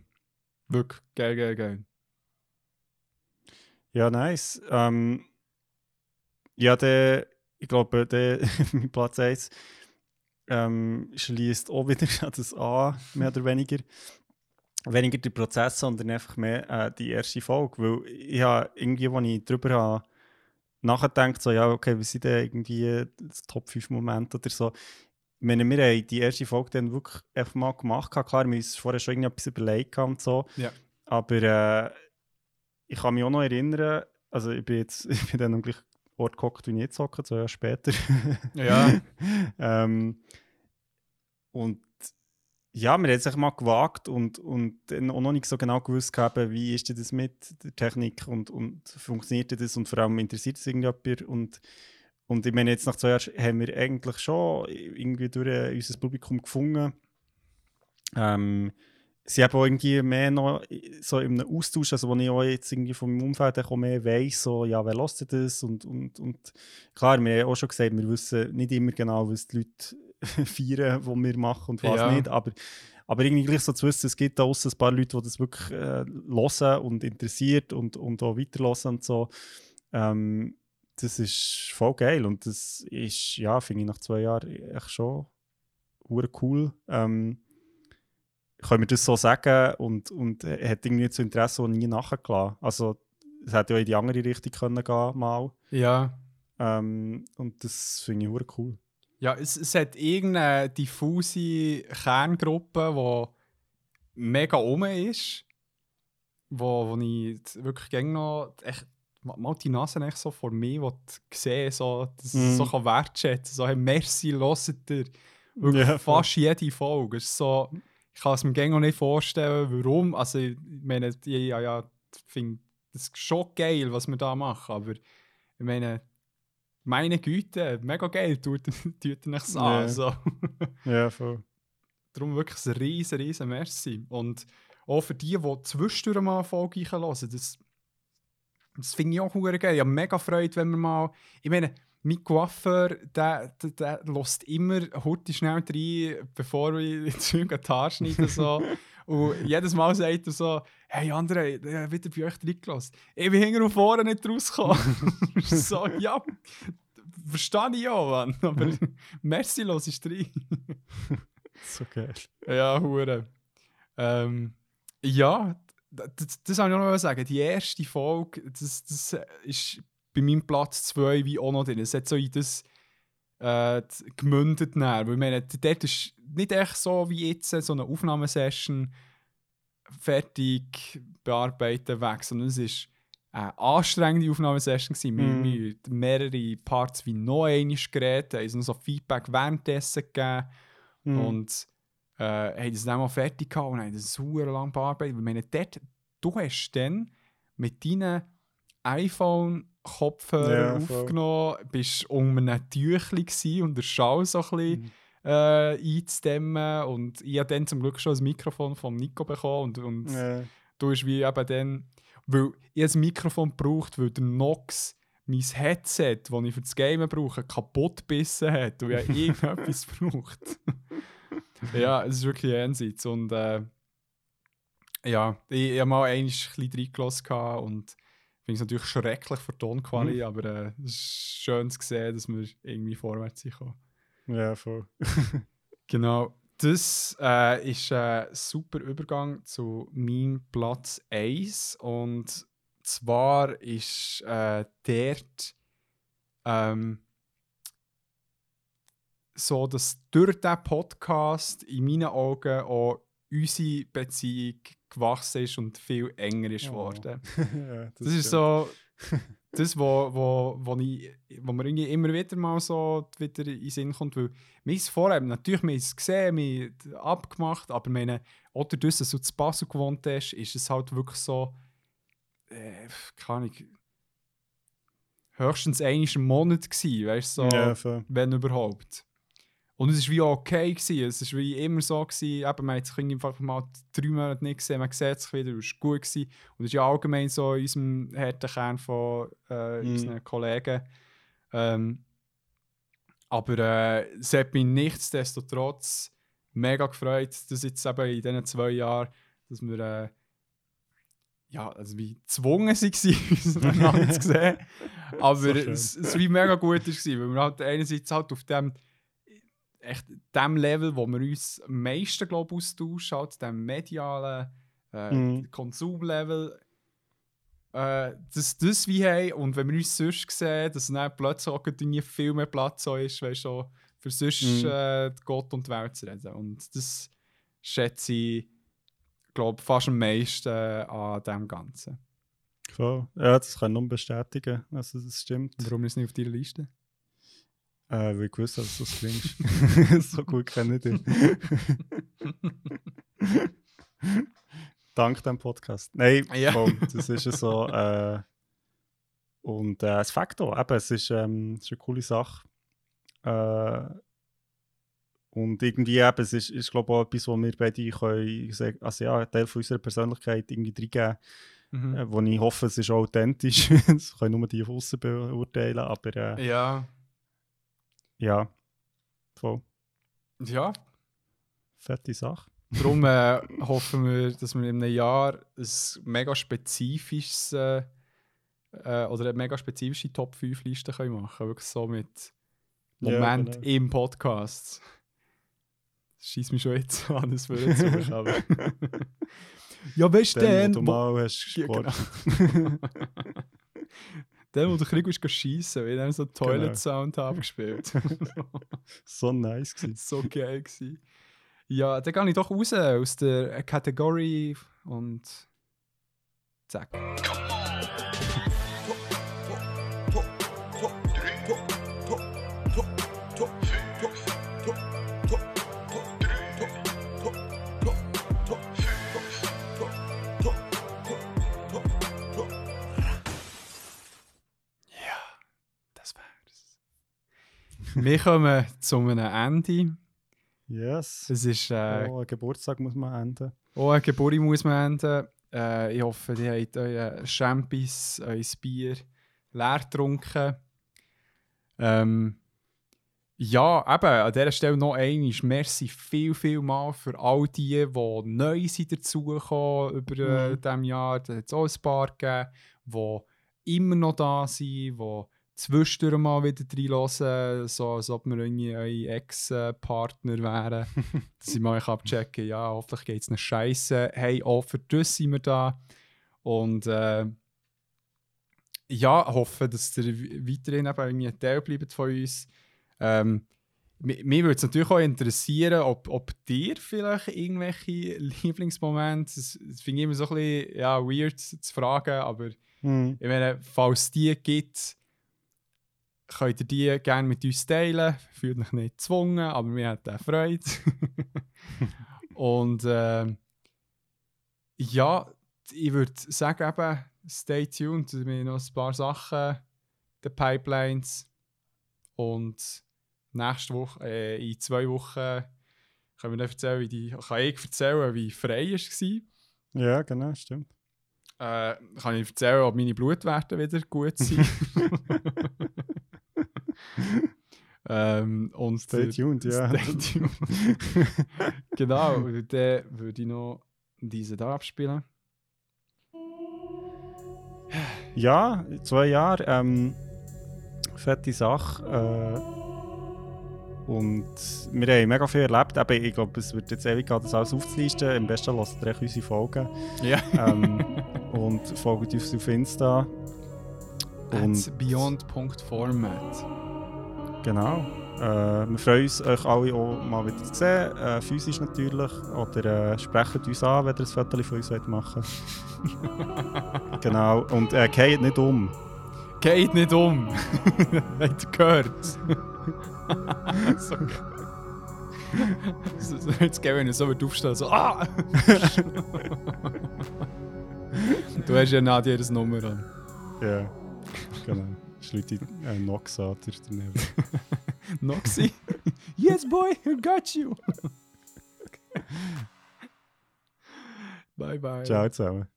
wirklich geil, geil, geil. Ja, nice. Ähm, ja, der, ich glaube, der mein Platz 1 ähm, schließt auch wieder das an, mehr oder weniger. Weniger der Prozess, sondern einfach mehr äh, die erste Folge. Weil ich habe irgendwie, als ich darüber habe nachgedacht, so, ja, okay, was sind denn irgendwie die Top 5 Momente oder so. Ich meine, wir haben die erste Folge dann wirklich einfach mal gemacht. Klar, wir haben uns vorher schon irgendetwas überlegt und so. Ja. Aber äh, ich kann mich auch noch erinnern, also ich bin jetzt ich bin dann am gleichen Ort gehockt, wie ich jetzt hocke, zwei Jahre später. Ja. ähm, und ja, wir haben es mal gewagt und, und dann auch noch nicht so genau gewusst gehabt, wie ist das mit der Technik und, und funktioniert das und vor allem interessiert es irgendjemand und und ich meine, jetzt nach zwei Jahren haben wir eigentlich schon irgendwie durch unser Publikum gefunden. Ähm, sie haben auch irgendwie mehr noch so in einem Austausch, also wo ich auch jetzt irgendwie von meinem Umfeld auch mehr weiss, so, ja, wer lässt das? Und, und, und klar, wir haben auch schon gesagt, wir wissen nicht immer genau, was die Leute feiern, was wir machen und was Ja. nicht, aber, aber irgendwie gleich so zu wissen, es gibt da aussen ein paar Leute, die das wirklich äh, hören und interessiert und, und auch weiterhören und so. Ähm, das ist voll geil und das ist, ja, finde ich nach zwei Jahren echt schon cool. Ähm, können wir das so sagen und, und hat irgendwie zu Interesse auch nie nachgelassen. Also es hätte ja in die andere Richtung können gehen mal. ja. Ähm, und das finde ich hure cool. Ja, es, es hat irgendeine diffuse Kerngruppe, die mega um ist, wo, wo ich wirklich gerne noch echt, ma- mal die Nase echt so vor mir sehen so, dass ich Mhm. so kann wertschätzen so, hey, merci, hört ihr wirklich Ja, fast jede Folge. Es ist so, ich kann es mir noch nicht vorstellen, warum. Also, ich meine, ich ja, ja, finde das schon geil, was wir da machen, aber ich meine, meine Güte, mega geil, tut, tut nichts an. Ja. Also. Ja, voll. Darum wirklich ein riesen, riesen Merci. Und auch für die, die zwischendurch mal Folge hören, das, das finde ich auch geil. Ich habe mega Freude, wenn man mal... Ich meine, mein Coiffeur, der, der, der lässt immer heute schnell rein, bevor wir Zeug an die Haare schneiden. So. Und jedes Mal sagt er so, hey André, ich habe wieder bei euch reingelassen. Ich bin hinten und vorne nicht rausgekommen. so, ja, verstehe ich ja, Mann. Aber merci, los ist rein. So geil. Ja, hure. Ähm, ja, das, das soll ich auch noch sagen. Die erste Folge, das, das ist bei meinem Platz 2 wie auch noch drin. Es hat so in das äh, gemündet. Dann. Weil ich meine, dort ist nicht echt so wie jetzt so eine Aufnahmesession fertig bearbeiten weg, sondern es ist eine anstrengende Aufnahmesession. Wir Mhm. haben mehrere Parts wie noch einmal geredet, haben uns noch so Feedback währenddessen gegeben. Mhm. Und äh, haben das dann mal fertig gehabt und haben das super lang bearbeitet. Ich meine, dort, du hast dann mit deinen iPhone-Kopfhörern Ja, voll. aufgenommen, bist unter einem Tüchli und der Schall so ein bisschen Mhm. äh, einzudämmen. Und ich habe dann zum Glück schon ein Mikrofon von Nico bekommen und, und Ja. du hast wie eben dann, weil ich ein Mikrofon braucht, weil der Nox mein Headset, das ich für das Gamen brauche, kaputt gebissen hat und ich irgendetwas braucht. ja, es ist wirklich jenseits. Und äh, ja, ich, ich habe mal ein bisschen reingelassen und finde es natürlich schrecklich für die Tonqualität, aber äh, es ist schön zu sehen, dass wir irgendwie vorwärts sind gekommen. ja, voll. Genau. Das äh, ist ein super Übergang zu meinem Platz 1. Und zwar ist äh, dort ähm, so, dass durch diesen Podcast in meinen Augen auch unsere Beziehung gewachsen ist und viel enger ist Oh. geworden. ja, Das, ist so das, wo, wo, wo, ich, wo mir irgendwie immer wieder mal so wieder in den Sinn kommt. Weil wir haben es vorher, natürlich, wir haben es gesehen, wir haben abgemacht, aber meine, oder das, dass du zu Basel gewohnt hast, ist es halt wirklich so, äh, keine Ahnung, höchstens einmal im Monat gewesen, weißt du, so, Ja, wenn überhaupt. Und es war wie okay. Gewesen. Es war wie immer so, gewesen, eben, man hat sich einfach mal drei Monate nicht gesehen, man sieht sich wieder, es war gut. Gewesen. Und es ist ja allgemein so in unserem harten Kern von äh, Mhm. unseren Kollegen. Ähm, aber äh, es hat mich nichtsdestotrotz mega gefreut, dass jetzt eben in diesen zwei Jahren, dass wir äh, ja, also wie gezwungen waren, uns zu sehen. Aber So schön. es, es wie mega gut war, weil wir halt einerseits halt auf dem echt dem Level, wo wir uns am meisten glaub, austauschen, halt dem medialen äh, Mhm. Konsumlevel, äh, dass das wie haben und wenn wir uns sonst sehen, dass dann plötzlich auch irgendwie viel mehr Platz ist, weißt du, für sonst Mhm. äh, Gott und die Welt zu reden. Und das schätze ich, glaube fast am meisten an dem Ganzen. Voll. Ja, das kann ich nur bestätigen. Also, das stimmt. Warum ist es nicht auf deiner Liste? Äh, weil ich wusste, dass du das klingst. so gut kenne ich dich. Dank dem Podcast. Nein, Ja. voll, das ist ja so. Äh, und äh, das Fakt auch, eben, es ist, ähm, es ist eine coole Sache. Äh, und irgendwie eben, es ist, ist glaube ich, auch etwas, wo wir beide können, sagen, also ja, einen Teil von unserer Persönlichkeit irgendwie reingeben Mhm. äh, wo ich hoffe, es ist authentisch. das können nur die von außen beurteilen, aber äh, Ja, ja, voll ja. fette Sache. Darum äh, hoffen wir, dass wir in einem Jahr ein mega spezifisches äh, äh, oder eine mega spezifische Top 5 Liste können machen können. Wirklich so mit Ja, Moment genau. im Podcast. Das schießt mich schon jetzt an, das würde zu mich, aber. ja, weißt du, Dann, wo du mal hast Ja, genau. Den, wo du ein bisschen schiessen weil ich dann so Genau. Toilet Sound habe gespielt. So nice gewesen. so geil gewesen. Ja, dann gehe ich doch raus aus der Kategorie und zack. Wir kommen zu einem Ende. Yes. Es ist äh, oh, ein Geburtstag muss man enden. auch eine Geburt muss man enden. Äh, ich hoffe, ihr habt euer Champis, euer Bier leer getrunken. Ähm, ja, eben, an dieser Stelle noch einmal, merci viel, viel mal für all die, die neu sind dazugekommen über äh, Mhm. diesem Jahr. Da hat es auch ein paar gegeben, die immer noch da sind, die zwischendurch mal wieder reinhören, so als ob wir irgendwie eure Ex-Partner wären. dass ich mal abchecken ja, hoffentlich geht es ihnen scheiße. Hey, auch für das sind wir da. Und äh, ja, hoffe, dass ihr we- weiterhin eben irgendwie ein Teil bleibt von uns. Ähm, mi- mich würde es natürlich auch interessieren, ob, ob dir vielleicht irgendwelche Lieblingsmomente, das, das finde ich immer so ein bisschen ja, weird zu fragen, aber Hm. ich meine, falls es die gibt, könnt ihr die gerne mit uns teilen. Fühlt euch nicht gezwungen, aber wir hätten auch Freude. Und ähm, ja, ich würde sagen, eben, stay tuned. Wir haben noch ein paar Sachen, die Pipelines. Und nächste Woche, äh, in zwei Wochen, können wir dann erzählen, wie die, kann ich erzählen, wie frei war. Ja, genau, stimmt. Äh, kann ich erzählen, ob meine Blutwerte wieder gut sind. ähm, und Stay der- tuned, ja. Stay tuned. genau, und dann würde ich noch diese da abspielen. Ja, zwei Jahre. Ähm, fette Sache. Äh, und wir haben mega viel erlebt. Aber ich glaube, es wird jetzt ewig gehen, das alles aufzulisten. Am besten lasst ihr euch unsere Folgen. Ja. Ähm, und folgt uns auf Insta. Und At beyond.format. genau. Äh, wir freuen uns, euch alle auch mal wieder zu sehen. Äh, physisch natürlich. Oder äh, sprecht uns an, wenn ihr ein Foto von uns machen wollt. genau. Und äh, geht nicht um. Geht nicht um! Habt ihr gehört? so Jetzt gehen, ich so wird aufstehen, so ah! du hast ja Nadia das Nummer an. Ja, genau. Ist Leute äh, Nox an der daneben. Noxy? Yes, boy, I got you. bye, bye. Ciao zusammen.